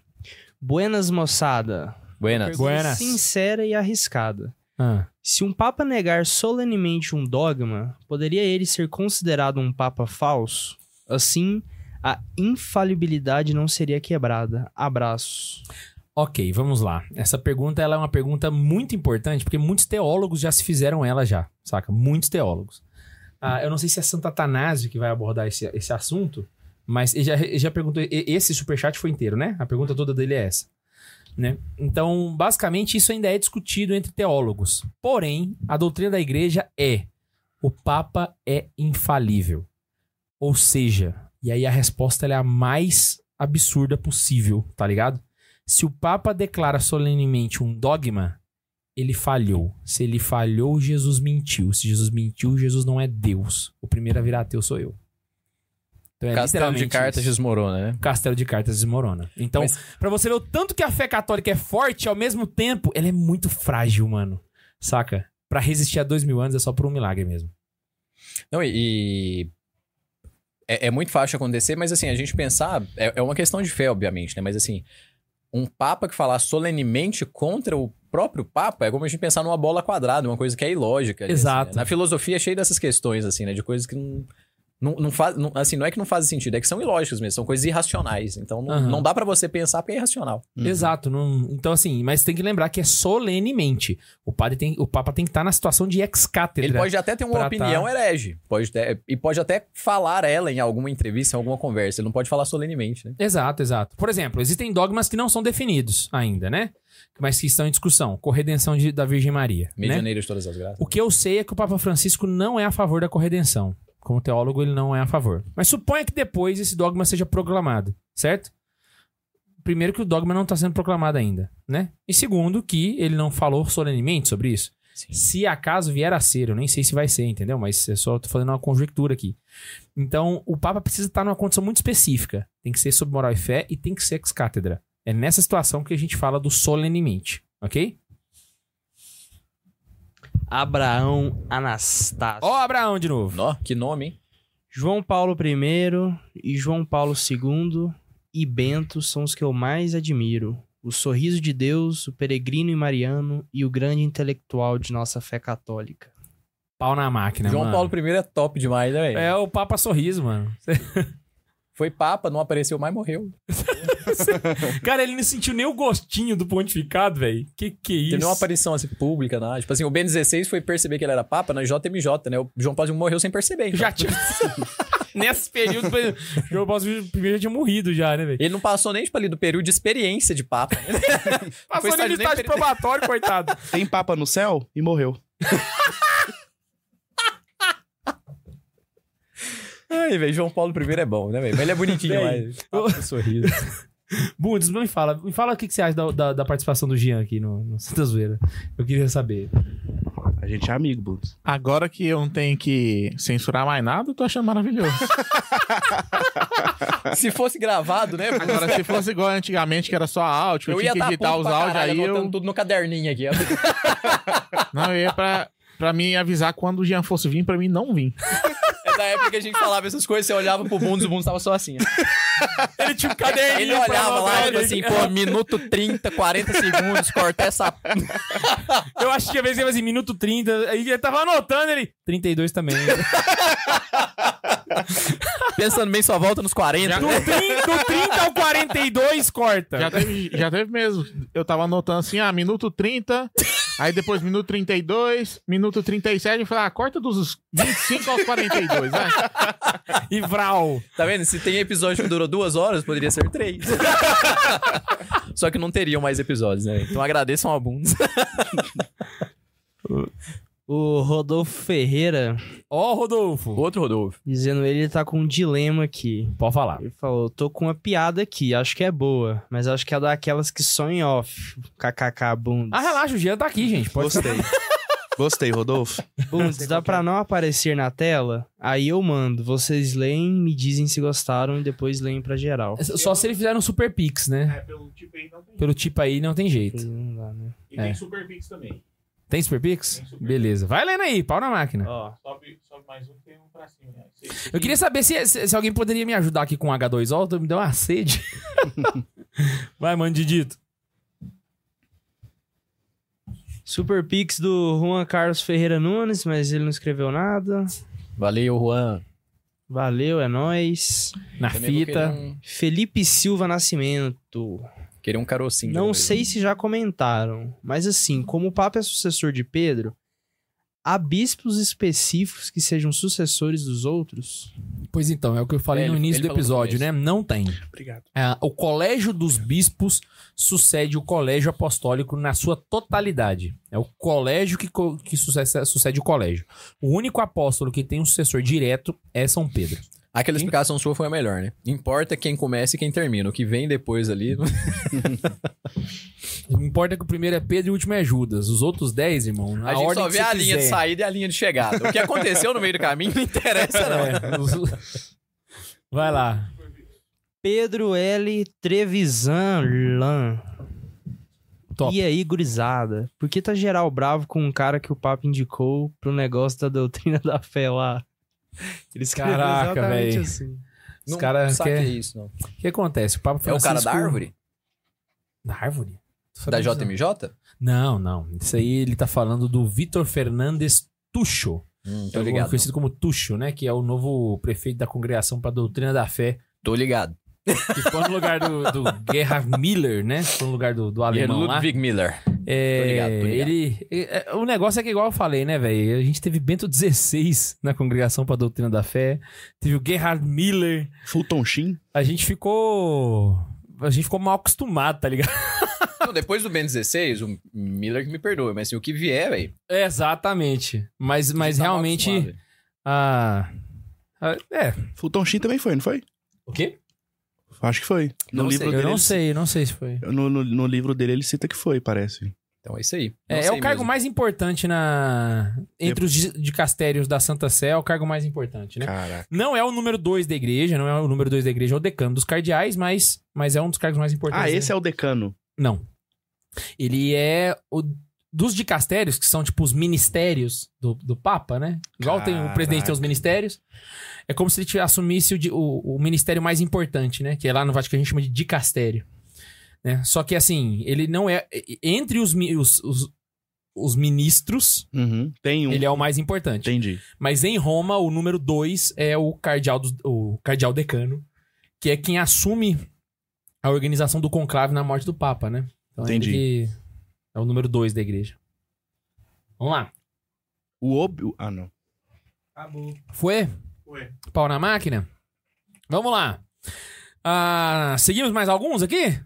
Buenas, moçada. Buenas. Buenas. Sincera e arriscada. Ah. Se um papa negar solenemente um dogma, poderia ele ser considerado um papa falso? Assim, a infalibilidade não seria quebrada. Abraços. Ok, vamos lá. Essa pergunta ela é uma pergunta muito importante, porque muitos teólogos já se fizeram ela já, saca? Muitos teólogos. Ah, eu não sei se é Santo Atanásio que vai abordar esse, esse assunto, mas ele já, ele já perguntou. Esse superchat foi inteiro, né? A pergunta toda dele é essa. Né? Então, basicamente, isso ainda é discutido entre teólogos. Porém, a doutrina da igreja é: o Papa é infalível. Ou seja, e aí a resposta é a mais absurda possível, tá ligado? Se o Papa declara solenemente um dogma, ele falhou. Se ele falhou, Jesus mentiu. Se Jesus mentiu, Jesus não é Deus. O primeiro a virar ateu sou eu. Então O castelo de cartas isso. desmorona, né? Castelo de cartas desmorona. Então, Mas- pra você ver o tanto que a fé católica é forte, ao mesmo tempo, ela é muito frágil, mano. Saca? Pra resistir a dois mil anos é só por um milagre mesmo. Não, e. e É, é muito fácil acontecer, mas assim, a gente pensar. É, é uma questão de fé, obviamente, né? Mas assim, um Papa que falar solenemente contra o próprio Papa é como a gente pensar numa bola quadrada, uma coisa que é ilógica. ali, assim, Exato. né? Na filosofia é cheio dessas questões, assim, né? De coisas que não. Não, não faz, não- assim, não é que não fazem sentido, é que são ilógicas mesmo, são coisas irracionais. Então não, Aham. não dá pra você pensar porque é irracional. Uhum. Exato. não- então, assim, mas tem que lembrar que é solenemente. O, padre tem, o Papa tem que estar na situação de ex-cátedra. Ele pode até ter uma pra opinião tá- herege, pode ter- e pode até falar ela em alguma entrevista, em alguma conversa. Ele não pode falar solenemente, né? Exato, exato. Por exemplo, existem dogmas que não são definidos ainda, né? Mas que estão em discussão. Corredenção de- da Virgem Maria. né? Medianeiro de todas as graças. O que eu sei é que o Papa Francisco não é a favor da corredenção. Como teólogo, ele não é a favor. Mas suponha que depois esse dogma seja proclamado, certo? Primeiro que o dogma não está sendo proclamado ainda, né? E segundo que ele não falou solenemente sobre isso. Sim. Se acaso vier a ser, eu nem sei se vai ser, entendeu? Mas eu só tô fazendo uma conjectura aqui. Então, o Papa precisa estar numa condição muito específica. Tem que ser sob moral e fé e tem que ser ex-cátedra. É nessa situação que a gente fala do solenemente, ok? Abraão Anastácio. Ó, Abraão de novo. Ó, que nome, hein? João Paulo I e João Paulo II e Bento são os que eu mais admiro. O sorriso de Deus, o peregrino e mariano e o grande intelectual de nossa fé católica. Pau na máquina, João mano. Paulo I é top demais, né, velho? É o Papa Sorriso, mano. Foi papa, não apareceu mais, morreu. Cara, ele não sentiu nem o gostinho do pontificado, velho. Que que é isso? Teve nenhuma aparição assim, pública, nada. Tipo assim, o Ben 16 foi perceber que ele era papa na JMJ, né? O João Paulo morreu sem perceber. então. Já tinha... Nesse período, o João Paulo I já tinha morrido já, né, velho? Ele não passou nem, tipo, ali do período de experiência de papa. né? Passou foi nem no estágio nem- probatório, coitado. Tem papa no céu e morreu. Ai, velho, João Paulo I é bom, né, velho? Mas ele é bonitinho. Papa, sorriso. Bundes, me fala. Me fala o que, que você acha da, da, da participação do Jean aqui no, no Santa Zoeira. Eu queria saber. A gente é amigo, Bundes. Agora que eu não tenho que censurar mais nada, eu tô achando maravilhoso. Se fosse gravado, né? Agora, se fosse igual antigamente, que era só áudio, eu, Eu ia tinha que editar os áudios aí, eu... tudo no caderninho aqui. ó. Não, eu ia pra, pra mim avisar quando o Jean fosse vir, pra mim não vir. Da época que a gente falava essas coisas, você olhava pro Bundes, o Bundes tava só assim. ó. Ele tinha um caderninho. Ele olhava lá, tipo assim, pô, minuto 30, 40 segundos, cortar essa... Eu acho que a vez ele assim, minuto 30. Aí ele tava anotando ele. 32 também. Pensando bem, só volta nos 40. Do 30, do 30 ao 42, corta. Já teve, já teve mesmo. Eu tava anotando assim, ah, minuto 30, aí depois minuto 32, minuto 37, eu falei, ah, corta dos 25 aos 42, vai. E Vral. Tá vendo? Se tem episódio que durou duas horas, poderia ser três. Só que não teriam mais episódios, né? Então agradeçam a Bundes. O Rodolfo Ferreira, Ó, Rodolfo. Outro Rodolfo. dizendo ele, ele tá com um dilema aqui. Pode falar. Ele falou, tô com uma piada aqui, acho que é boa, mas acho que é daquelas que são em off. KKK Bundes. Ah, relaxa, o Jean tá aqui, gente. Pode. Gostei. Gostei, Rodolfo. Bundes, dá pra não aparecer na tela? Aí eu mando. Vocês leem, me dizem se gostaram e depois leem pra geral. Só se ele fizer um Super Pix, né? É, pelo tipo aí não tem. Pelo tipo aí não tem jeito. Não dá, né? E É. tem Super Pix também. Tem Super Pix? Tem Super Beleza. Vai lendo aí, pau na máquina. Ó, Sobe, sobe mais um, tem um pra cima. né? Eu queria saber se, se, se alguém poderia me ajudar aqui com H2O. Me deu uma sede. Vai, mano, Didito. Super Pix do Juan Carlos Ferreira Nunes, mas ele não escreveu nada. Valeu, Juan. Valeu, é nóis. Na Também fita. Um, Felipe Silva Nascimento. Querer um carocinho. Não sei se já comentaram, mas assim, como o Papa é sucessor de Pedro, há bispos específicos que sejam sucessores dos outros? Pois então, é o que eu falei É, no ele- início ele do episódio, né? Não tem. Obrigado. É, o colégio dos bispos sucede o colégio apostólico na sua totalidade. É o colégio que, que sucede, sucede o colégio. O único apóstolo que tem um sucessor direto é São Pedro. Aquela explicação sua foi a melhor, né? Importa quem começa e quem termina. O que vem depois ali. Não importa que o primeiro é Pedro e o último é Judas. Os outros 10, irmão, na a gente ordem só vê a linha de quiser. saída e a linha de chegada. O que aconteceu no meio do caminho não interessa, não. É, os- Vai lá. Pedro L. Trevisan Lan. Top. E aí, gurizada? Por que tá geral bravo com um cara que o Papa indicou pro negócio da doutrina da fé lá? Ele escreveu Caraca, exatamente véi. assim. Os caras saquei quer- isso, não. O que acontece? O Papa É o cara Francisco... da árvore? Da árvore? Da JMJ? Não, não. Isso aí ele tá falando do Vitor Fernandes Tuxo. Hum, tô É ligado. conhecido como Tuxo, né? Que é o novo prefeito da Congregação para a Doutrina da Fé. Tô ligado. Que ficou no lugar do, do Gerhard Miller, né? Ficou no lugar do, do é alemão lá. Ludwig Miller. É, Tô ligado, tô ligado. Ele, é, é, o negócio é que igual eu falei, né, velho? A gente teve Bento XVI na Congregação para a Doutrina da Fé. Teve o Gerhard Miller. Fulton Sheen. A gente ficou... A gente ficou mal acostumado, tá ligado? Não, depois do Ben 16, o Miller que me perdoa, mas assim, o que vier, velho. Exatamente. Mas, mas tá realmente... Ah, ah, é. Fulton Sheen também foi, não foi? O quê? Acho que foi. No Não livro sei, Eu dele. não ele- sei, eu não sei se foi. No, no, no livro dele ele cita que foi, parece. Então é isso aí. É, Não é o cargo mesmo. mais importante na entre os di- dicastérios da Santa Sé, é o cargo mais importante, né? Caraca. Não é o número 2 da igreja, não é o número 2 da igreja, é o decano dos cardeais, mas, mas é um dos cargos mais importantes. Ah, esse é o decano. Não. Ele é o dos dicastérios, que são tipo os ministérios do, do Papa, né? Igual tem o presidente tem os ministérios. É como se ele assumisse o, o, o ministério mais importante, né? Que é lá no Vaticano a gente chama de dicastério. Né? Só que assim, ele não é. Entre os, os, os, os ministros, Uhum. Tem um. ele é o mais importante. Entendi. Mas em Roma, o número 2 é o cardeal, do, o cardeal decano, que é quem assume a organização do conclave na morte do Papa, né? Então é ele Entendi. que é o número 2 da igreja. Vamos lá. O ob... Ah, não. Acabou. Foi? Foi. Pau na máquina? Vamos lá. Ah, seguimos mais alguns aqui?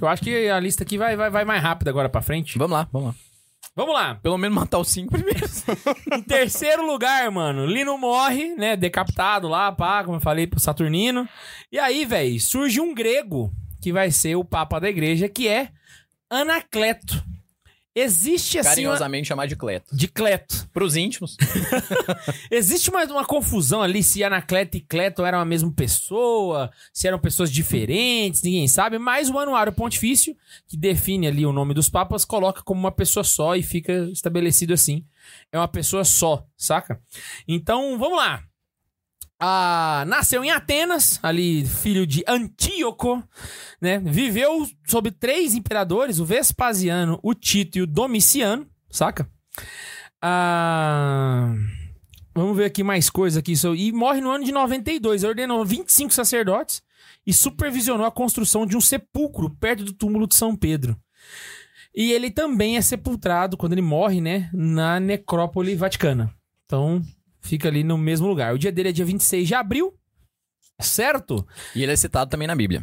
Eu acho que a lista aqui vai, vai, vai mais rápido agora pra frente. Vamos lá, vamos lá. Vamos lá. Pelo menos matar os cinco primeiro. Em terceiro lugar, mano, Lino morre, né? Decapitado lá, pá, como eu falei pro Saturnino. E aí, velho, surge um grego que vai ser o papa da igreja, que é Anacleto. Existe assim. Uma... Carinhosamente chamar de Cleto. De Cleto. Pros íntimos. Existe uma, uma confusão ali se Anacleto e Cleto eram a mesma pessoa, se eram pessoas diferentes, ninguém sabe. Mas o Anuário Pontifício, que define ali o nome dos papas, coloca como uma pessoa só e fica estabelecido assim. É uma pessoa só, saca? Então, vamos lá. Ah, nasceu em Atenas, ali filho de Antíoco, né? Viveu sob três imperadores, o Vespasiano, o Tito e o Domiciano, saca? Ah, vamos ver aqui mais coisa aqui. E morre no ano de 92. Ordenou 25 sacerdotes e supervisionou a construção de um sepulcro perto do túmulo de São Pedro. E ele também é sepultado, quando ele morre, né? Na necrópole vaticana. Então, fica ali no mesmo lugar. O dia dele é dia 26 de abril, certo? E ele é citado também na Bíblia.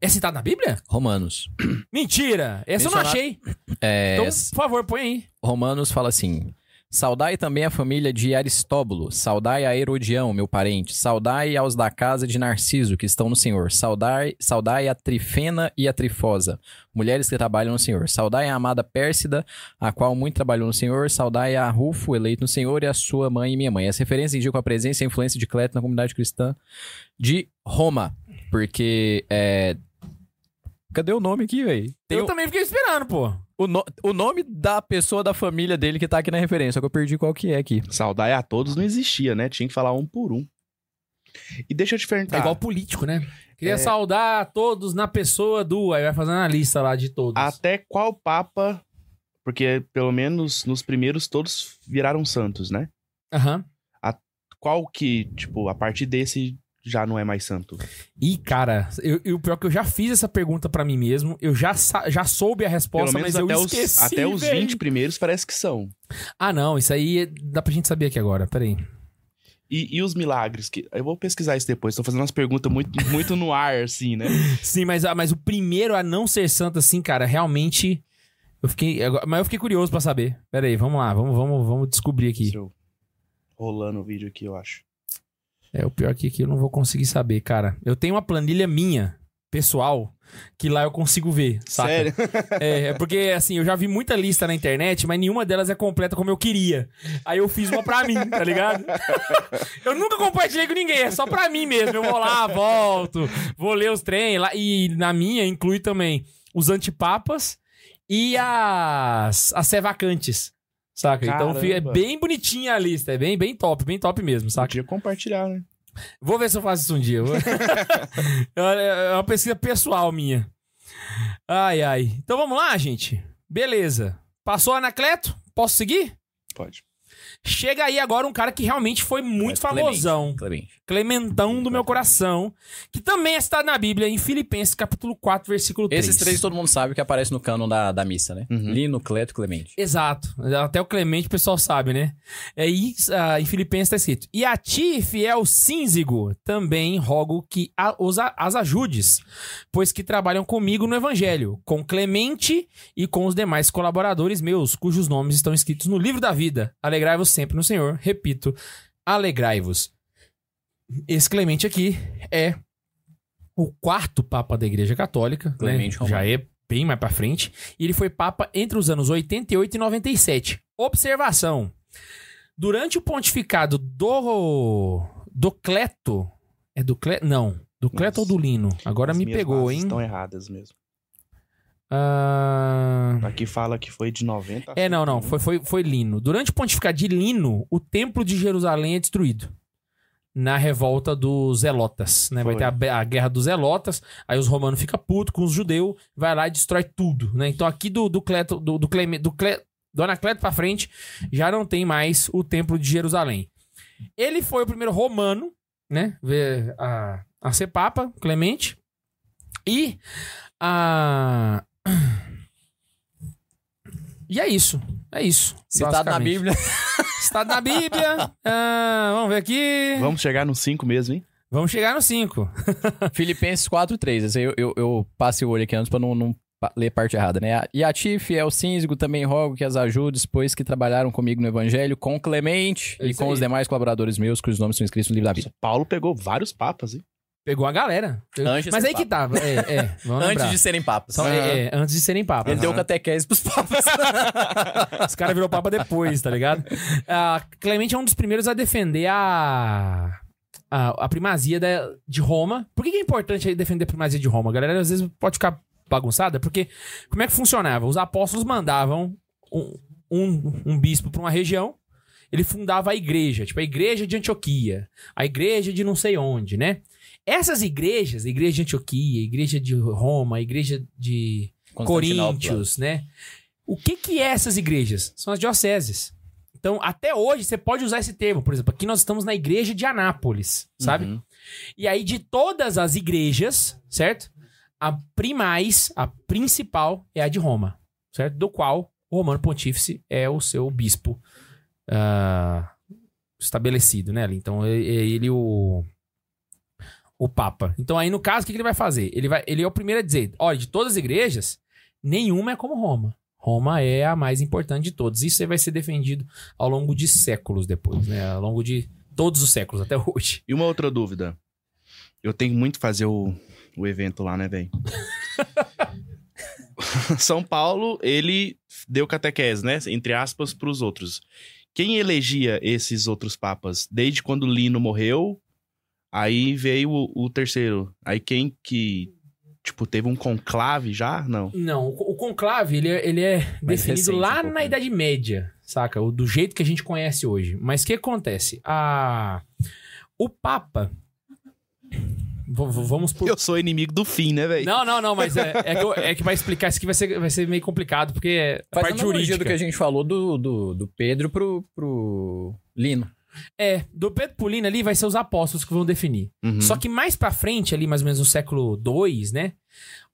É citado na Bíblia? Romanos. Mentira! Essa eu não achei. É, Então, por favor, põe aí. Romanos fala assim: Saudai também a família de Aristóbulo, saudai a Herodião, meu parente, saudai aos da casa de Narciso, que estão no Senhor, saudai, saudai a Trifena e a Trifosa, mulheres que trabalham no Senhor, saudai a amada Pérsida, a qual muito trabalhou no Senhor, saudai a Rufo, eleito no Senhor, e a sua mãe e minha mãe. As referências indicam a presença e a influência de Cleto na comunidade cristã de Roma, porque é... Cadê o nome aqui, velho? Eu o- também fiquei esperando, pô. O, no- o nome da pessoa da família dele que tá aqui na referência, só que eu perdi qual que é aqui. Saudar a todos não existia, né? Tinha que falar um por um. E deixa eu te É perguntar. igual político, né? Queria É. saudar a todos na pessoa do. Aí vai fazendo a lista lá de todos. Até qual papa. Porque pelo menos nos primeiros todos viraram santos, né? Aham. Qual que, tipo, a partir desse já não é mais santo? Ih, cara, eu, eu- o pior é que eu já fiz essa pergunta pra mim mesmo. Eu já, já soube a resposta, mas eu os, esqueci. até os véi. 20 primeiros parece que são. Ah, não, isso aí dá pra gente saber aqui agora. Peraí. E, e os milagres? Que, eu vou pesquisar isso depois. Tô fazendo umas perguntas muito, muito no ar, assim, né? Sim, mas, ah, mas o primeiro a não ser santo, assim, cara, realmente. Eu fiquei. Mas eu fiquei curioso pra saber. Peraí, vamos lá, vamos, vamos, vamos descobrir aqui. Rolando o vídeo aqui, eu acho. É, o pior aqui que eu não vou conseguir saber, cara. Eu tenho uma planilha minha, pessoal, que lá eu consigo ver, saca? Sério? É, é porque, assim, eu já vi muita lista na internet, mas nenhuma delas é completa como eu queria. Aí eu fiz uma pra mim, tá ligado? Eu nunca compartilhei com ninguém, é só pra mim mesmo. Eu vou lá, volto, vou ler os trem lá. E na minha inclui também os antipapas e as, as sevacantes, saca? Então é Caramba. bem bonitinha a lista, é bem, bem top, bem top mesmo, saca? Podia compartilhar, né? Vou ver se eu faço isso um dia. é uma pesquisa pessoal minha. Ai, ai. Então vamos lá, gente. Beleza. Passou Anacleto? Posso seguir? Pode. Chega aí agora um cara que realmente foi muito É Clemente. famosão. Clemente. Clementão do meu coração. Que também é citado na Bíblia, em Filipenses, capítulo 4, versículo 3. Esses três todo mundo sabe que aparece no cânon da, da missa, né? Uhum. Lino, Cleto e Clemente. Exato. Até o Clemente o pessoal sabe, né? É aí, ah, em Filipenses está escrito: E a ti, fiel sínzigo, também rogo que a- os a- as ajudes, pois que trabalham comigo no evangelho, com Clemente e com os demais colaboradores meus, cujos nomes estão escritos no livro da vida. Alegrai-vos sempre no Senhor. Repito, alegrai-vos. Esse Clemente aqui é o quarto Papa da Igreja Católica, Clemente né? Romano. Já é bem mais pra frente. E ele foi Papa entre os anos 88 e 97. Observação. Durante o pontificado do. do Cleto. É do Cleto? Não. Do Cleto ou do Lino? Agora As me pegou, hein? Estão erradas mesmo. Ah, Aqui fala que foi de 90 a É, não, não. 101. Foi, foi, foi Lino. Durante o pontificado de Lino, o templo de Jerusalém é destruído. Na revolta dos Zelotas, né? Vai Foi. ter a, a guerra dos Zelotas, aí os romanos ficam putos com os judeus, vai lá e destrói tudo, né? Então aqui do, do Cleto, do, do, Cleme, do, Cle, do Anacleto pra frente, já não tem mais o templo de Jerusalém. Ele foi o primeiro romano, né? Ver A, a ser papa, Clemente. E a... E é isso. É isso. Citado na. Bíblia. Citado na Bíblia. Ah, vamos ver aqui. Vamos, Vamos chegar no 5 mesmo, hein? chegar no 5. Filipenses 4, 3. Esse aí eu, eu, eu passei o olho aqui antes pra não, não ler parte errada, né? E a ti, fiel sínzigo, também rogo que as ajudes, pois que trabalharam comigo no Evangelho, com Clemente É e com aí. os demais colaboradores meus, cujos nomes são escritos no livro da vida. Paulo pegou vários papas, hein? Pegou a galera. Antes Mas aí que tava. É, é. Vamos Antes lembrar. de serem papas. Só- é, é, antes de serem papas. Ele deu catequese pros papas. Os caras virou papa depois, tá ligado? Ah, Clemente é um dos primeiros a defender a. A, a primazia da- de Roma. Por que, que é importante defender a primazia de Roma? A galera às vezes pode ficar bagunçada, porque como é que funcionava? Os apóstolos mandavam um, um, um bispo pra uma região, ele fundava a igreja, tipo a igreja de Antioquia, a igreja de não sei onde, né? Essas igrejas, a igreja de Antioquia, a igreja de Roma, a igreja de Coríntios, né? O que que é essas igrejas? São as dioceses. Então, até hoje, você pode usar esse termo. Por exemplo, aqui nós estamos na igreja de Anápolis, sabe? Uhum. E aí, de todas as igrejas, certo? A primais, a principal, é a de Roma, certo? Do qual o Romano Pontífice é o seu bispo ah, estabelecido, né? Então, é ele o o Papa. Então, aí, no caso, o que que ele vai fazer? Ele, vai, ele é o primeiro a dizer: olha, de todas as igrejas, nenhuma é como Roma. Roma é a mais importante de todas. Isso aí vai ser defendido ao longo de séculos depois, né? Ao longo de todos os séculos, até hoje. E uma outra dúvida. Eu tenho muito que fazer o, o evento lá, né, velho? São Paulo, ele deu catequese, né? Entre aspas, pros outros. Quem elegia esses outros papas? Desde quando Lino morreu, aí veio o, o terceiro. Aí quem que, tipo, teve um conclave já? Não. Não, o, o conclave, ele é, ele é Mais definido recente um lá pouco, na? Idade Média, saca? O, do jeito que a gente conhece hoje. Mas o que acontece? A... O Papa... V- vamos por... Eu sou inimigo do fim, né, velho? Não, não, não, mas é, é, que, eu- é que vai explicar isso aqui vai ser, vai ser meio complicado, porque é Faz parte jurídica. do que a gente falou do, do, do Pedro pro, pro Lino. É, do Pedro Pulino ali vai ser os apóstolos que vão definir. Uhum. Só que mais pra frente, ali mais ou menos no século II, né?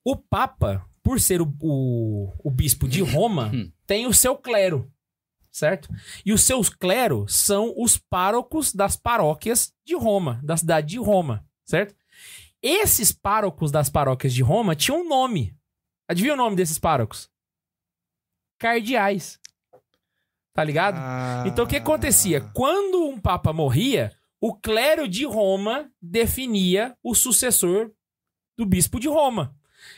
O Papa, por ser o, o, o bispo de Roma, Hum. tem o seu clero, certo? E os seus cleros são os párocos das paróquias de Roma, da cidade de Roma, certo? Esses párocos das paróquias de Roma tinham um nome. Adivinha o nome desses párocos? Cardeais. Tá ligado? Ah. Então o que acontecia? Quando um papa morria, o clero de Roma definia o sucessor do bispo de Roma.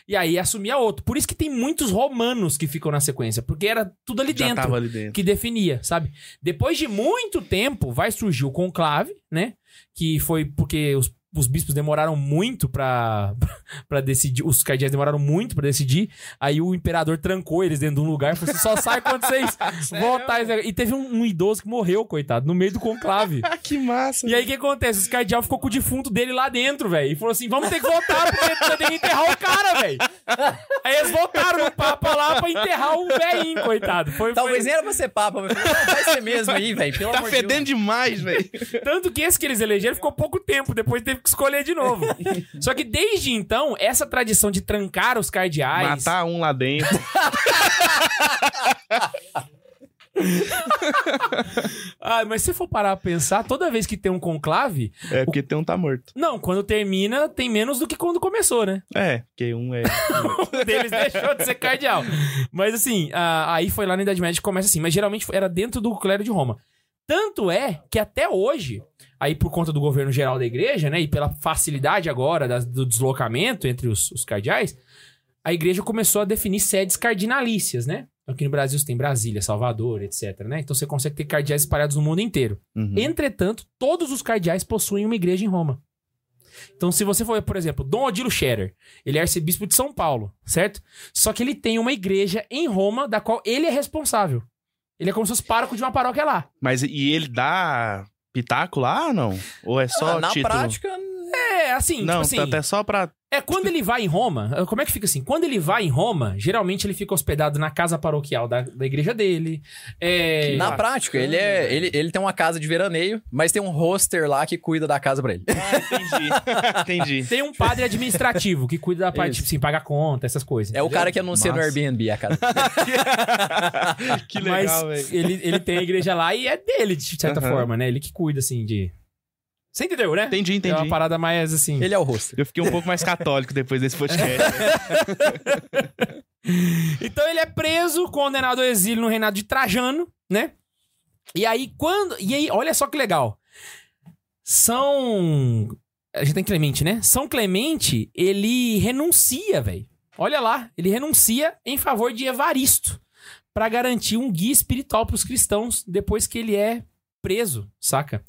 E aí assumia outro. Por isso que tem muitos romanos que ficam na sequência, porque era tudo ali dentro ali dentro. que definia, sabe? Depois de muito tempo, vai surgir o conclave, né? Que foi porque os, os bispos demoraram muito pra, pra decidir, os cardeais demoraram muito pra decidir. Aí o imperador trancou eles dentro de um lugar e falou assim: só sai quando vocês votarem. E teve um, um idoso que morreu, coitado, no meio do conclave. Ah, que massa. E aí o que acontece? Os cardeal ficou com o defunto dele lá dentro, velho. E falou assim: vamos ter que votar, porque você tem que enterrar o cara, velho. Aí eles votaram no Papa lá pra enterrar o velhinho, coitado. Foi, Talvez foi... era pra ser papa, mas não, vai ser mesmo aí, velho. Tá amor de Deus. fedendo demais, velho. Tanto que esse que eles elegeram ficou pouco tempo, depois teve que escolher de novo. Só que desde então, essa tradição de trancar os cardeais. Matar um lá dentro. Ah, mas se você for parar pra pensar, toda vez que tem um conclave. É porque tem um tá morto. Não, quando termina, tem menos do que quando começou, né? É, porque um é. Um deles deixou de ser cardeal. Mas assim, ah, aí foi lá na Idade Média que começa assim. Mas geralmente era dentro do clero de Roma. Tanto é que até hoje, aí por conta do governo geral da igreja, né? E pela facilidade agora das- do deslocamento entre os, os cardeais, a igreja começou a definir sedes cardinalícias, né? Então, Aqui no Brasil você tem Brasília, Salvador, etc, né? Então você consegue ter cardeais espalhados no mundo inteiro. Uhum. Entretanto, todos os cardeais possuem uma igreja em Roma. Então, se você for, por exemplo, Dom Odilo Scherer, ele é arcebispo de São Paulo, certo? Só que ele tem uma igreja em Roma da qual ele é responsável. Ele é como se fosse pároco de uma paróquia lá. Mas e ele dá pitaco lá ou não? Ou é só Ah, na título? prática, É, assim, não, tipo assim, tanto é só pra. é quando ele vai em Roma, como é que fica assim? Quando ele vai em Roma, geralmente ele fica hospedado na casa paroquial da, da igreja dele. É, na prática, ele, é, ele, ele tem uma casa de veraneio, mas tem um roster lá que cuida da casa pra ele. Ah, entendi. entendi. tem um padre administrativo que cuida da parte, Isso. tipo assim, paga conta, essas coisas. É o entendeu? cara que anuncia no. Airbnb a casa. que legal, Mas velho. ele, ele tem a igreja lá e é dele, de certa Aham. forma, né? Ele que cuida, assim, de. Você entendeu, né? Entendi, É entendi. uma parada mais assim. Ele é o roster. Eu fiquei um pouco mais católico depois desse podcast. Então ele é preso, condenado ao exílio no reinado de Trajano, né? E aí, quando. E aí, olha só que legal. São. A gente tem Clemente, né? São Clemente, ele renuncia, velho. Olha lá, ele renuncia em favor de Evaristo pra garantir um guia espiritual pros cristãos depois que ele é preso, saca?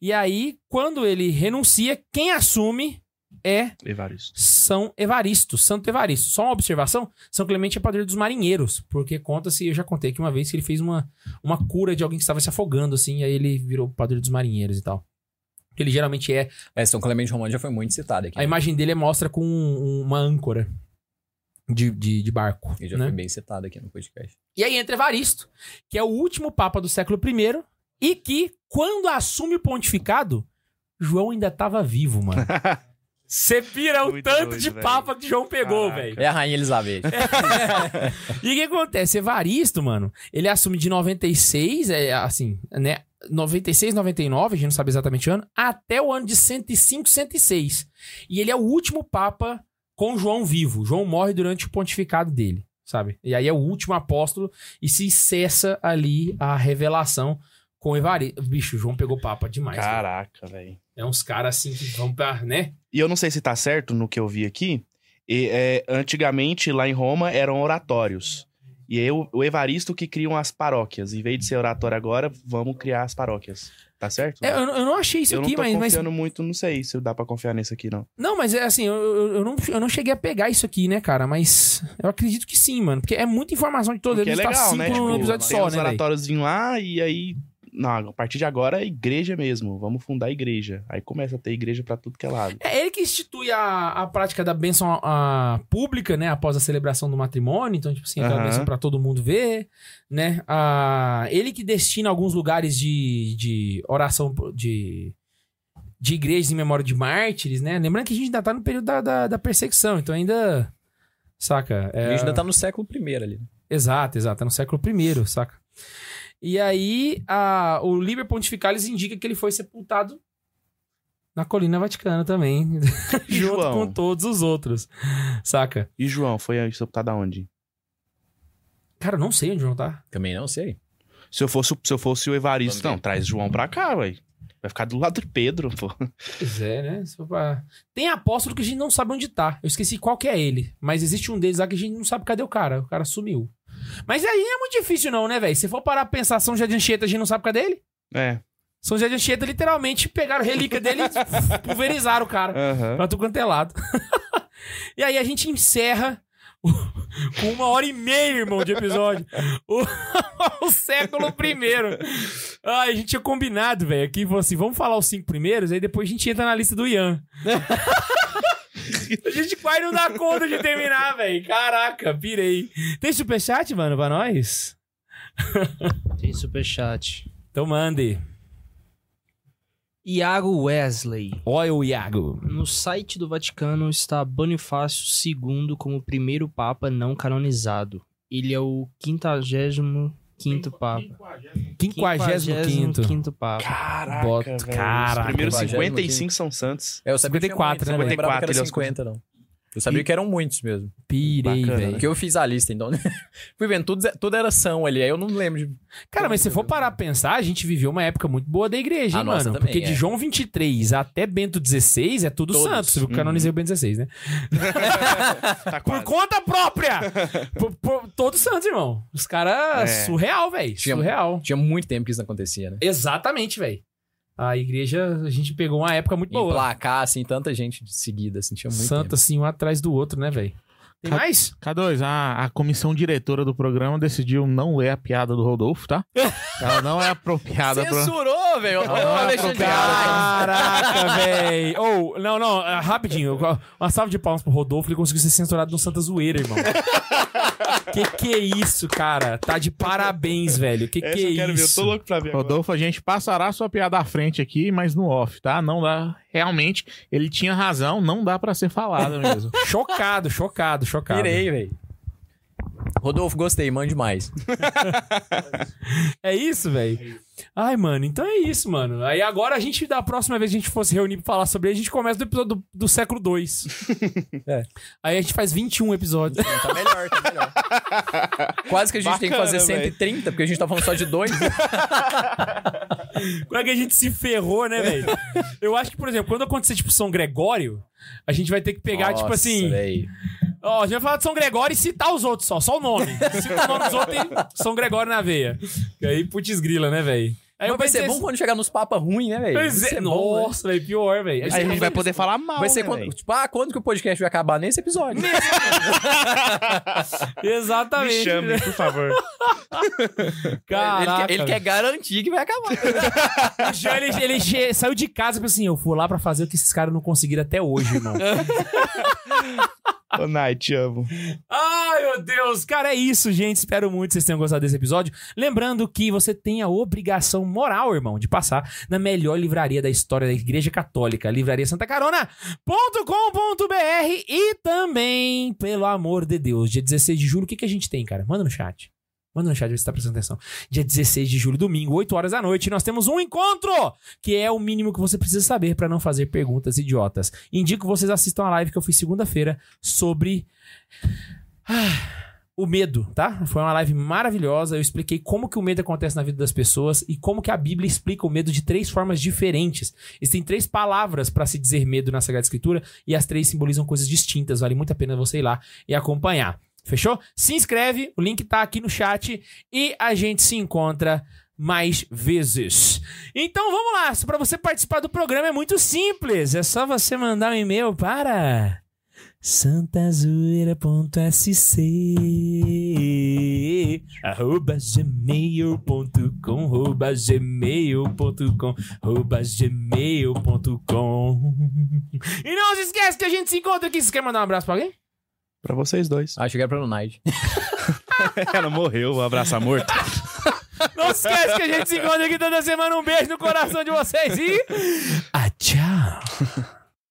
E aí, quando ele renuncia, quem assume é Evaristo. são Evaristo, Santo Evaristo. Só uma observação: São Clemente é padroeiro dos marinheiros, porque conta-se, eu já contei que uma vez que ele fez uma, uma cura de alguém que estava se afogando, assim, e aí ele virou padroeiro dos marinheiros e tal. Ele geralmente é. É, São Clemente Romano já foi muito citado aqui. A imagem dele mostra com um- uma âncora de, de, de barco. Ele já né? foi bem citado aqui no podcast. E aí entra Evaristo, que é o último papa do século I, e que, quando assume o pontificado, João ainda estava vivo, mano. Você pira o Muito tanto doido, de velho. papa que João pegou, velho. É a Rainha Elizabeth. E o que acontece? Evaristo, mano, ele assume de 96, é, assim, né? 96, 99, a gente não sabe exatamente o ano, até o ano de 105, 106. E ele é o último papa com João vivo. João morre durante o pontificado dele, sabe? E aí é o último apóstolo e se cessa ali a revelação com Evaristo. Bicho, João pegou papa demais. Caraca, velho. É uns caras assim que vão pra, né? E eu não sei se tá certo no que eu vi aqui. E, é, antigamente, lá em Roma, eram oratórios. E aí, o, o Evaristo que criam as paróquias. Em vez de ser oratório agora, vamos criar as paróquias. Tá certo? É, eu, eu não achei isso eu aqui, não tô mas, mas confiando muito, não sei se dá pra confiar nisso aqui, não. Não, mas é assim, eu, eu, eu não, eu não cheguei a pegar isso aqui, né, cara? Mas eu acredito que sim, mano. Porque é muita informação de todo é ele. tá legal, cinco né? Tipo, episódio só, os né, velho? oratórios lá e aí... Não, a partir de agora é igreja mesmo. Vamos fundar a igreja. Aí começa a ter igreja pra tudo que é lado. É ele que institui a, a prática da bênção a, pública, né? Após a celebração do matrimônio. Então, tipo assim, aquela Aham. bênção pra todo mundo ver, né? Ah, ele que destina alguns lugares de, de oração de, de igrejas em memória de mártires, né? Lembrando que a gente ainda tá no período da, da, da perseguição. Então ainda... Saca? É, A gente ainda tá no século I ali. Exato, exato. É no século I, saca? E aí, a, o Liber Pontificalis indica que ele foi sepultado na Colina Vaticana também, junto João? com todos os outros, saca? E João, foi sepultado aonde? Cara, eu não sei onde João tá. Também não sei. Se eu fosse, se eu fosse o Evaristo, não, traz João pra cá, ué. Vai ficar do lado do Pedro, pô. Pois é, né? Pra- Tem apóstolo que a gente não sabe onde tá. Eu esqueci qual que é ele. Mas existe um deles lá que a gente não sabe cadê o cara. O cara sumiu. Mas aí é muito difícil, não, né, velho? Se for parar pra pensar São José de Anchieta, a gente não sabe cadê ele. É. São José de Anchieta, literalmente, pegaram a relíquia dele e pulverizaram o cara. Aham. Pra tudo quanto é lado. e aí a gente encerra com uma hora e meia, irmão, de episódio. O, o século primeiro. A gente tinha combinado, velho, falou assim, vamos falar os cinco primeiros, aí depois a gente entra na lista do Ian. a gente quase não dá conta de terminar, velho. Caraca, pirei. Tem superchat, mano, pra nós? Tem superchat. Então mande. Iago Wesley. Olha o Iago. No site do Vaticano está Bonifácio II como primeiro papa não canonizado. Ele é o 55 quinto papa. 55 quinto papa. Caraca, Bota- velho. caraca, Os primeiros velho. 55 são santos. É, eu sabia que tinha 54, muitos, eu né, não lembrava que 54, ele é era os 50, não. Eu sabia que eram muitos mesmo. Pirei, Bacana, velho. Porque eu fiz a lista, então. Fui vendo, tudo, tudo era são ali. Aí eu não lembro de. Cara, mas se for parar a pensar, a gente viveu uma época muito boa da igreja, hein, A nossa mano? também, Porque de é. João 23 até Bento 16 é tudo Todos. santo. Eu Uhum. canonizei o Bento 16, né? Tá Por conta própria! por, por- todos santos, irmão. Os caras, É. surreal, velho. Surreal. Tinha muito tempo que isso não acontecia, né? Exatamente, velho. A igreja, a gente pegou uma época muito boa. Emplacar, assim, tanta gente de seguida, assim, tinha muito Santo, tempo. assim, um atrás do outro, né, velho? Tem Ca- mais? K2, a, a comissão diretora do programa decidiu não ler a piada do Rodolfo, tá? Ela não é apropriada pra... Velho! Não, não é Alexandre. Caraca, velho. Ou, não, não, é, rapidinho. Uma salva de palmas pro Rodolfo, ele conseguiu ser censurado no Santa Zoeira, irmão. que que é isso, cara? Tá de parabéns, velho. Que que Essa é eu quero ver, eu isso? tô louco pra ver. agora. Rodolfo, a gente passará a sua piada à frente aqui, mas no off, tá? Não dá. Realmente, ele tinha razão, não dá pra ser falado mesmo. Chocado, chocado, chocado. Pirei, velho. Rodolfo, gostei, mande mais. É isso, velho? Ai, mano, então é isso, mano. Aí agora a gente, da próxima vez que a gente fosse reunir pra falar sobre ele, a gente começa do episódio do, do século II. É. Aí a gente faz 21 episódios. Tá melhor, tá melhor. Quase que a gente tem que Bacana, fazer velho. 130, porque a gente tá falando só de dois. Como é que a gente se ferrou, né, velho? Eu acho que, por exemplo, quando acontecer, tipo, São Gregório, a gente vai ter que pegar, tipo Nossa, assim. véi. Ó, a gente vai falar de São Gregório e citar os outros só, só o nome. Cita o nome dos outros e São Gregório na veia. E aí, putz grila, né, velho? Aí Mas vai ser bom quando chegar nos papas ruins, né, velho? É, ser bom, nossa, velho, pior, velho. Aí a gente vai poder falar mal, Vai ser né, quando, velho? tipo, ah, quando que o podcast vai acabar? Nesse episódio. Exatamente. Me chame, por favor. Caraca, ele, quer, ele quer garantir que vai acabar. O Jean, ele, ele che- saiu de casa e falou assim: Eu fui lá pra fazer o que esses caras não conseguiram até hoje, irmão. Ô, Nai, te amo. Ai, meu Deus. Cara, é isso, gente. Espero muito que vocês tenham gostado desse episódio. Lembrando que você tem a obrigação moral, irmão, de passar na melhor livraria da história da Igreja Católica, Livraria Santa Carona.com.br e também, pelo amor de Deus, dia 16 de julho, o que, que a gente tem, cara? Manda no chat. Manda no chat, se tá prestando atenção. Dia 16 de julho, domingo, 8 horas da noite, nós temos um encontro, que é o mínimo que você precisa saber para não fazer perguntas idiotas. Indico que vocês assistam a live que eu fiz segunda-feira sobre ah, o medo, tá? Foi uma live maravilhosa. Eu expliquei como que o medo acontece na vida das pessoas e como que a Bíblia explica o medo de três formas diferentes. Existem três palavras para se dizer medo na Sagrada Escritura e as três simbolizam coisas distintas. Vale muito a pena você ir lá e acompanhar. Fechou? Se inscreve, o link tá aqui no chat e a gente se encontra mais vezes. Então vamos lá, para você participar do programa é muito simples, é só você mandar um e-mail para santazoeira.sc arroba gmail.com arroba gmail.com arroba gmail.com E não se esquece que a gente se encontra aqui. Você quer mandar um abraço pra alguém? Pra vocês dois. Acho que era pra Lunaide. Ela morreu, um abraço morto. Não esquece que a gente se encontra aqui toda semana. Um beijo no coração de vocês e. Ah, tchau!